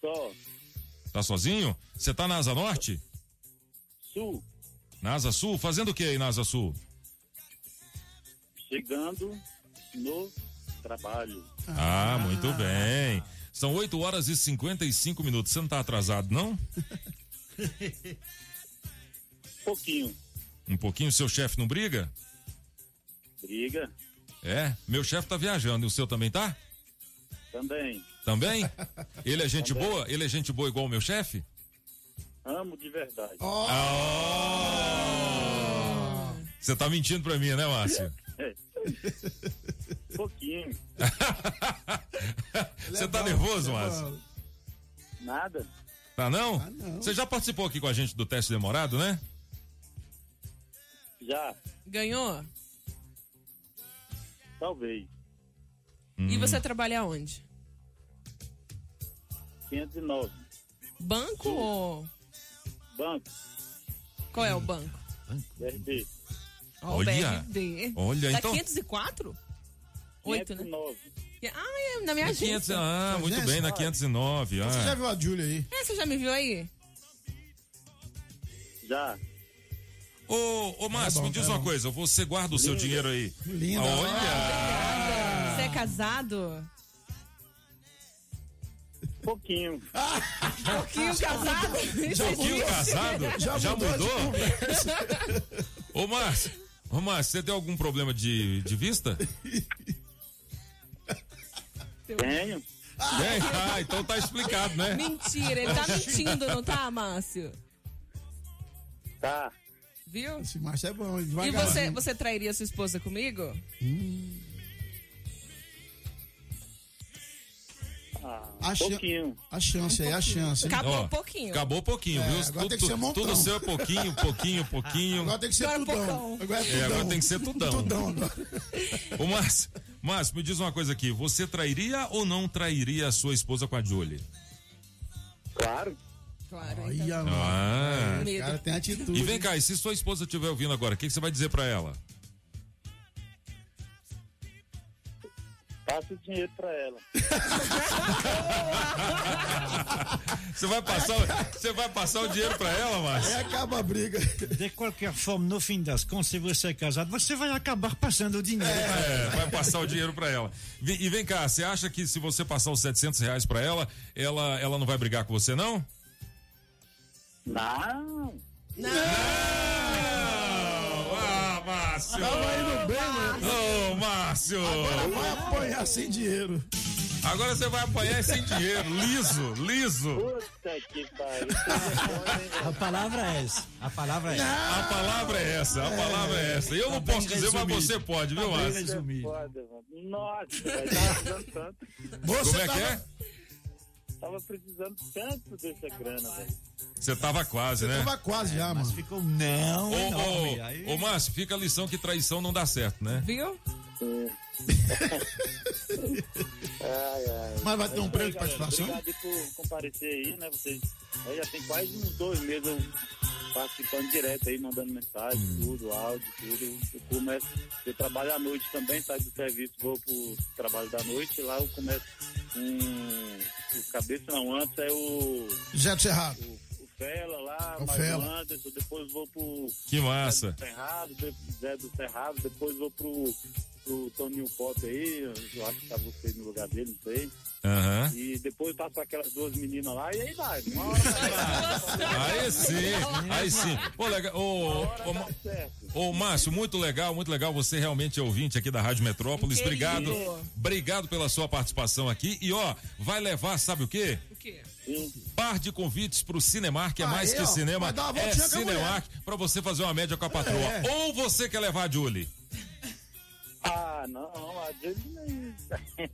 Só. Tá sozinho? Você tá na Asa Norte? Sul. Na Asa Sul? Fazendo o que aí na Asa Sul? Chegando no trabalho. Ah, muito bem. São 8 horas e 55 minutos. Você não tá atrasado, não? Pouquinho. Um pouquinho, seu chefe não briga? Briga. É, meu chefe tá viajando e o seu também tá? Também. Também? Ele é gente Também. boa? Ele é gente boa igual o meu chefe? Amo de verdade. Ah! Você tá mentindo pra mim, né, Márcio? É. Pouquinho. Você tá nervoso, Márcio? Nada. Tá não? Você já participou aqui com a gente do teste demorado, né? Já. Ganhou? Talvez. E você trabalha onde? 509. Banco ou. Banco. Qual é o banco? BRD. Ó, o Olha. BRD. Olha, da então- 504? Oito, né? 509. Ah, é na minha 500, agência. ah, muito bem, na 509. Você já Ah. viu a Júlia aí? É, você já me viu aí? Já. Ô, ô Márcio, bom, me diz é uma bom. coisa, você guarda o seu Linda. dinheiro aí? Linda. Olha! Você é casado? Pouquinho. Pouquinho casado? Pouquinho casado? Já Já, mudou? Ô Márcio, ô Márcio, você tem algum problema de, de vista? Tenho. Tem? Ah, então tá explicado, né? Mentira, ele tá mentindo, não tá, Márcio? Tá. Viu? Esse macho é bom, E você, você trairia sua esposa comigo? Ah, A chan- pouquinho. A chance aí, a chance. hein? Acabou Ó, um pouquinho. Acabou pouquinho, É, viu? agora tudo, tem que ser montão. tudo seu é pouquinho, pouquinho, pouquinho. Agora tem que ser Agora tudão. pocão. Agora é É, tudão. agora tem que ser tudão. Tudão agora. Ô Márcio, Márcio, me diz uma coisa aqui, você trairia ou não trairia a sua esposa com a Julie? Claro. Claro. Olha, então. Ah. Medo. cara tem atitude. E vem cá, e se sua esposa estiver ouvindo agora, o que, que você vai dizer pra ela? Passa o dinheiro pra ela. Você vai passar, o- você vai passar o dinheiro pra ela, Márcio? Aí acaba a briga. De qualquer forma, no fim das contas, se você é casado, você vai acabar passando o dinheiro. É, vai passar o dinheiro pra ela. E vem cá, você acha que se você passar os 700 reais pra ela, ela, ela não vai brigar com você, não? Não. Não! Ah, Márcio! Tava indo bem, mano. Ô, Márcio! Agora vai apanhar sem dinheiro. Agora você vai apanhar sem dinheiro, liso, liso. Puta que pariu. A palavra é essa. A palavra é essa. A palavra é essa, a palavra é essa. Eu não Tá posso bem dizer, mas resumido. você pode, viu, Tá Márcio? Nossa. Tava precisando tanto. Você Como é que tava- é? Tava precisando tanto dessa grana, velho. Você tava quase, né? Tava quase já, Mas mano. ficou não Ô, enorme. Aí- ô, ô, Márcio, fica a lição que traição não dá certo, né? Viu? ai, ai. Mas vai ter um prêmio de participação? Obrigado por comparecer aí, né? Vocês aí já tem quase uns dois meses eu participando direto aí, mandando mensagem, Hum. tudo, áudio, tudo. Eu começo, eu trabalho à noite também, saio do serviço, vou pro trabalho da noite, lá eu começo com o cabeça não, antes é o, Zé do Cerrado. o Fela lá, O mais Fela. o Anderson, depois vou pro Que massa. Zé do Cerrado, de- Zé do Cerrado, depois vou pro, pro Toninho Pop aí, eu acho que tá você no lugar dele, não sei. Aham. E depois passa aquelas duas meninas lá e aí vai. Uma hora vai. Aí sim, aí sim. Ô, legal. Ô, ô, ô, Márcio, muito legal, muito legal. Você realmente é ouvinte aqui da Rádio Metrópolis. Querido. Obrigado. Obrigado pela sua participação aqui. E ó, vai levar, sabe o quê? O quê? Par de convites pro Cinemark, é Aí, mais que ó, cinema, é Cinemark, pra você fazer uma média com a patroa. É. Ou você quer levar a Julie? Ah, não, a Julie nem.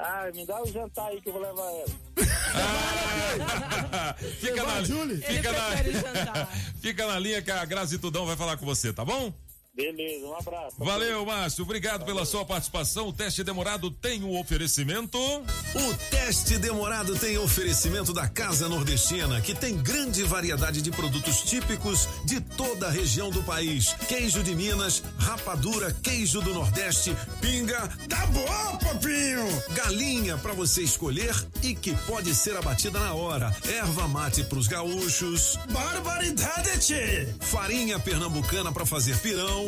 Ah, me dá o jantar aí que eu vou levar ela. fica na, fica, na, prefere jantar. fica na linha que a Grazi Tudão vai falar com você, tá bom? Beleza, um abraço. Valeu, Márcio. Obrigado pela sua participação. O teste demorado tem um oferecimento. O teste demorado tem oferecimento da Casa Nordestina, que tem grande variedade de produtos típicos de toda a região do país. Queijo de Minas, rapadura, queijo do Nordeste, pinga. Tá bom, papinho! Galinha para você escolher e que pode ser abatida na hora. Erva mate pros gaúchos. Barbaridade, tchê! Farinha pernambucana para fazer pirão.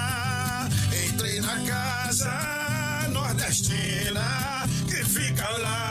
Casa nordestina que fica lá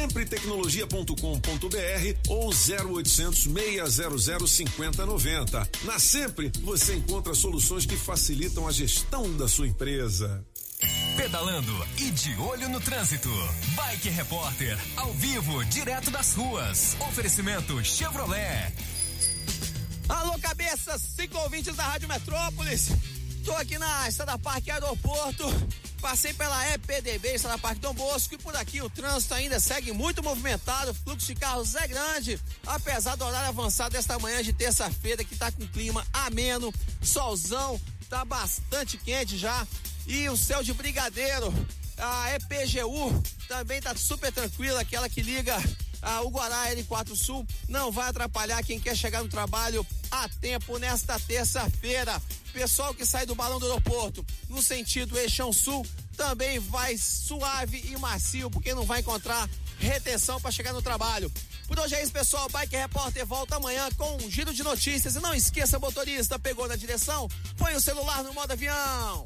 Sempretecnologia.com.br ou 0800 600 5090. Na Sempre, você encontra soluções que facilitam a gestão da sua empresa. Pedalando e de olho no trânsito. Bike Repórter, ao vivo, direto das ruas. Oferecimento Chevrolet. Alô, cabeças, cinco ouvintes da Rádio Metrópolis. Tô aqui na Estrada Parque Aeroporto. Passei pela EPDB, Estrada Parque Dom Bosco, e por aqui o trânsito ainda segue muito movimentado. O fluxo de carros é grande, apesar do horário avançado desta manhã de terça-feira, que tá com clima ameno, solzão, tá bastante quente já. E o céu de brigadeiro, a EPGU também tá super tranquila, aquela que liga ah, o Guará L4 Sul não vai atrapalhar quem quer chegar no trabalho a tempo nesta terça-feira. Pessoal que sai do balão do aeroporto no sentido Eixão Sul também vai suave e macio, porque não vai encontrar retenção para chegar no trabalho. Por hoje é isso, pessoal. Bike Repórter volta amanhã com um giro de notícias. E não esqueça, motorista, pegou na direção? Põe o celular no modo avião.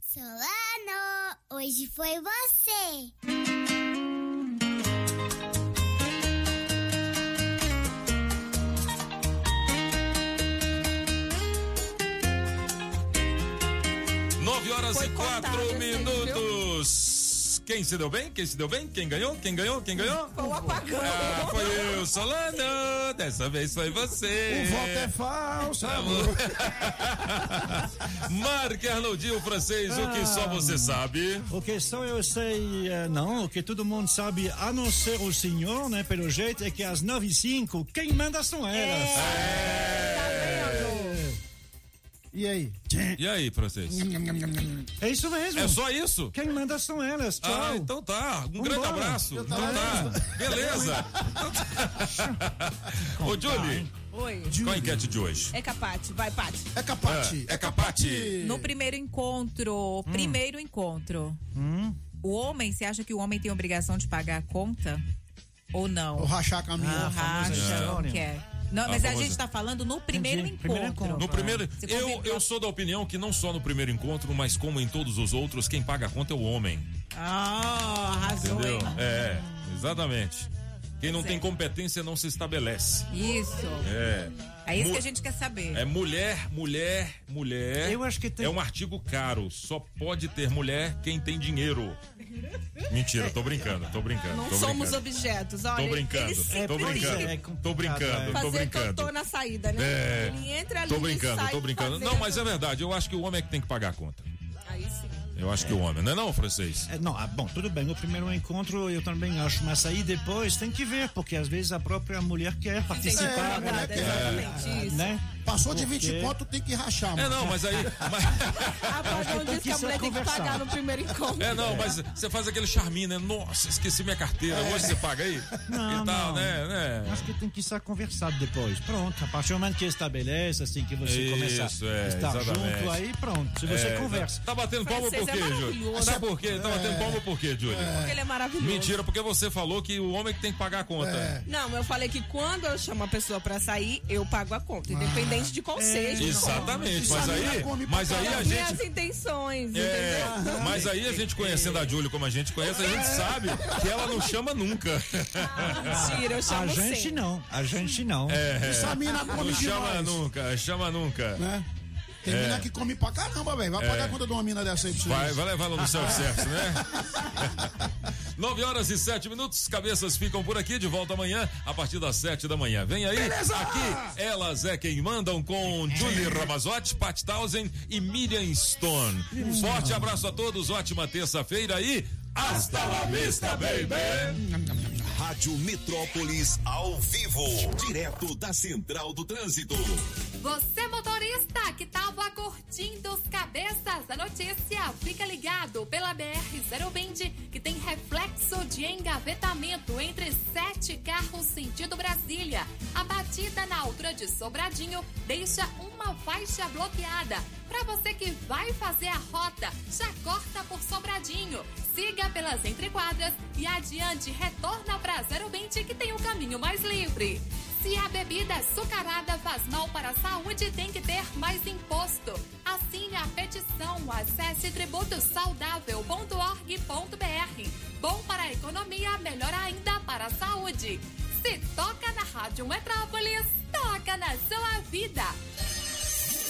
Hoje foi você. Nove horas Foi e quatro contado minutos. Quem se deu bem? Quem se deu bem? Quem ganhou? Quem ganhou? Quem ganhou? Foi o apagão. Ah, foi eu, Solano. Dessa vez foi você. O voto é falso, amor. Marque Arnaldinho francês, o que só você sabe. O que só eu sei, eh, não, o que todo mundo sabe, a não ser o senhor, né, pelo jeito, é que às nove e cinco, quem manda são elas. E aí? E aí, francês? É isso mesmo. É só isso? Quem manda são elas. Tchau. Ah, então tá. Um grande abraço. Então tá. Beleza. Ô, Julie, Oi. qual a enquete de hoje? É capate, vai, Pati. É capate. É capate. No primeiro encontro, primeiro encontro, Hum. o homem, você acha que o homem tem obrigação de pagar a conta? Ou não? Ou rachar a caminho. Ah, racha, não quer. Não, mas a gente tá falando no primeiro Entendi. encontro. Primeiro encontro. No primeiro, eu, eu sou da opinião que não só no primeiro encontro, mas como em todos os outros, quem paga a conta é o homem. Ah, arrasou, Entendeu? hein? É, exatamente. Quem não tem Certo. competência não se estabelece. Isso. É. É isso Mu- que a gente quer saber. É mulher, mulher, mulher. Eu acho que tem- É um artigo caro. Só pode ter mulher quem tem dinheiro. Mentira, tô brincando, tô brincando. Não tô somos brincando. objetos, olha. Tô brincando, ele tô brincando, é tô complicado, brincando, é. tô Fazer brincando. cantô na saída, né? É. Ele entra ali Tô e brincando, sai tô brincando. Não, mas é verdade. Eu acho que o homem é que tem que pagar a conta. Eu acho que o homem, não é não, francês? É, não, ah, bom, tudo bem. No primeiro encontro eu também acho, mas aí depois tem que ver, porque às vezes a própria mulher quer participar. É, a mulher quer. Exatamente isso. Né? Passou de Porque- 20 conto, tem que rachar, É, mano. não, mas aí. mas- A tem diz que que a mulher tem que pagar no primeiro encontro. É, não, mas você faz aquele charminho, né? Nossa, esqueci minha carteira. Hoje você paga aí? Não, e tal, não. né? né? Acho que tem que ser conversado depois. Pronto, a partir do momento que estabelece, assim, que você começa Isso, é, a estar exatamente. junto, aí pronto. Se você É, conversa. Tá batendo palma por quê, é Júlio? Sabe por quê? Tá batendo palma por quê, Júlio? Porque ele é maravilhoso. Mentira, porque você falou que o homem que tem que pagar a conta. É. Não, eu falei que quando eu chamo a pessoa pra sair, eu pago a conta. Independente de qual É. Exatamente, mas a aí, come mas aí a As gente. minhas intenções, É, entendeu? mas aí a gente conhecendo a Júlia como a gente conhece, a gente sabe que ela não chama nunca. Mentira, eu A chamo gente sempre. não, a gente não. É, Isso a mina não come chama nunca, chama nunca. Né? Tem É. mina que come pra caramba, velho. Vai pagar a conta de uma mina dessa aí pra. Vai, vai levar no self-service, né? 9 horas e 7 minutos, cabeças ficam por aqui, de volta amanhã, a partir das 7 da manhã. Vem aí, aqui, elas é quem mandam com Julie Ramazotti, Pat Townsend e Miriam Stone. Um forte abraço a todos, ótima terça-feira e hasta la vista, baby! Rádio Metrópolis ao vivo, direto da Central do Trânsito. Você motorista que tava curtindo os cabeças da notícia, fica ligado pela BR-020 que tem reflexo de engavetamento entre sete carros sentido Brasília. A batida na altura de Sobradinho deixa uma faixa bloqueada. Para você que vai fazer a rota, já corta por Sobradinho. Siga pelas entrequadras e adiante retorna para 020 que tem o caminho mais livre. Se a bebida açucarada faz mal para a saúde, tem que ter mais imposto. Assine a petição, acesse tributosaudável.org.br. Bom para a economia, melhor ainda para a saúde. Se toca na Rádio Metrópolis, toca na sua vida.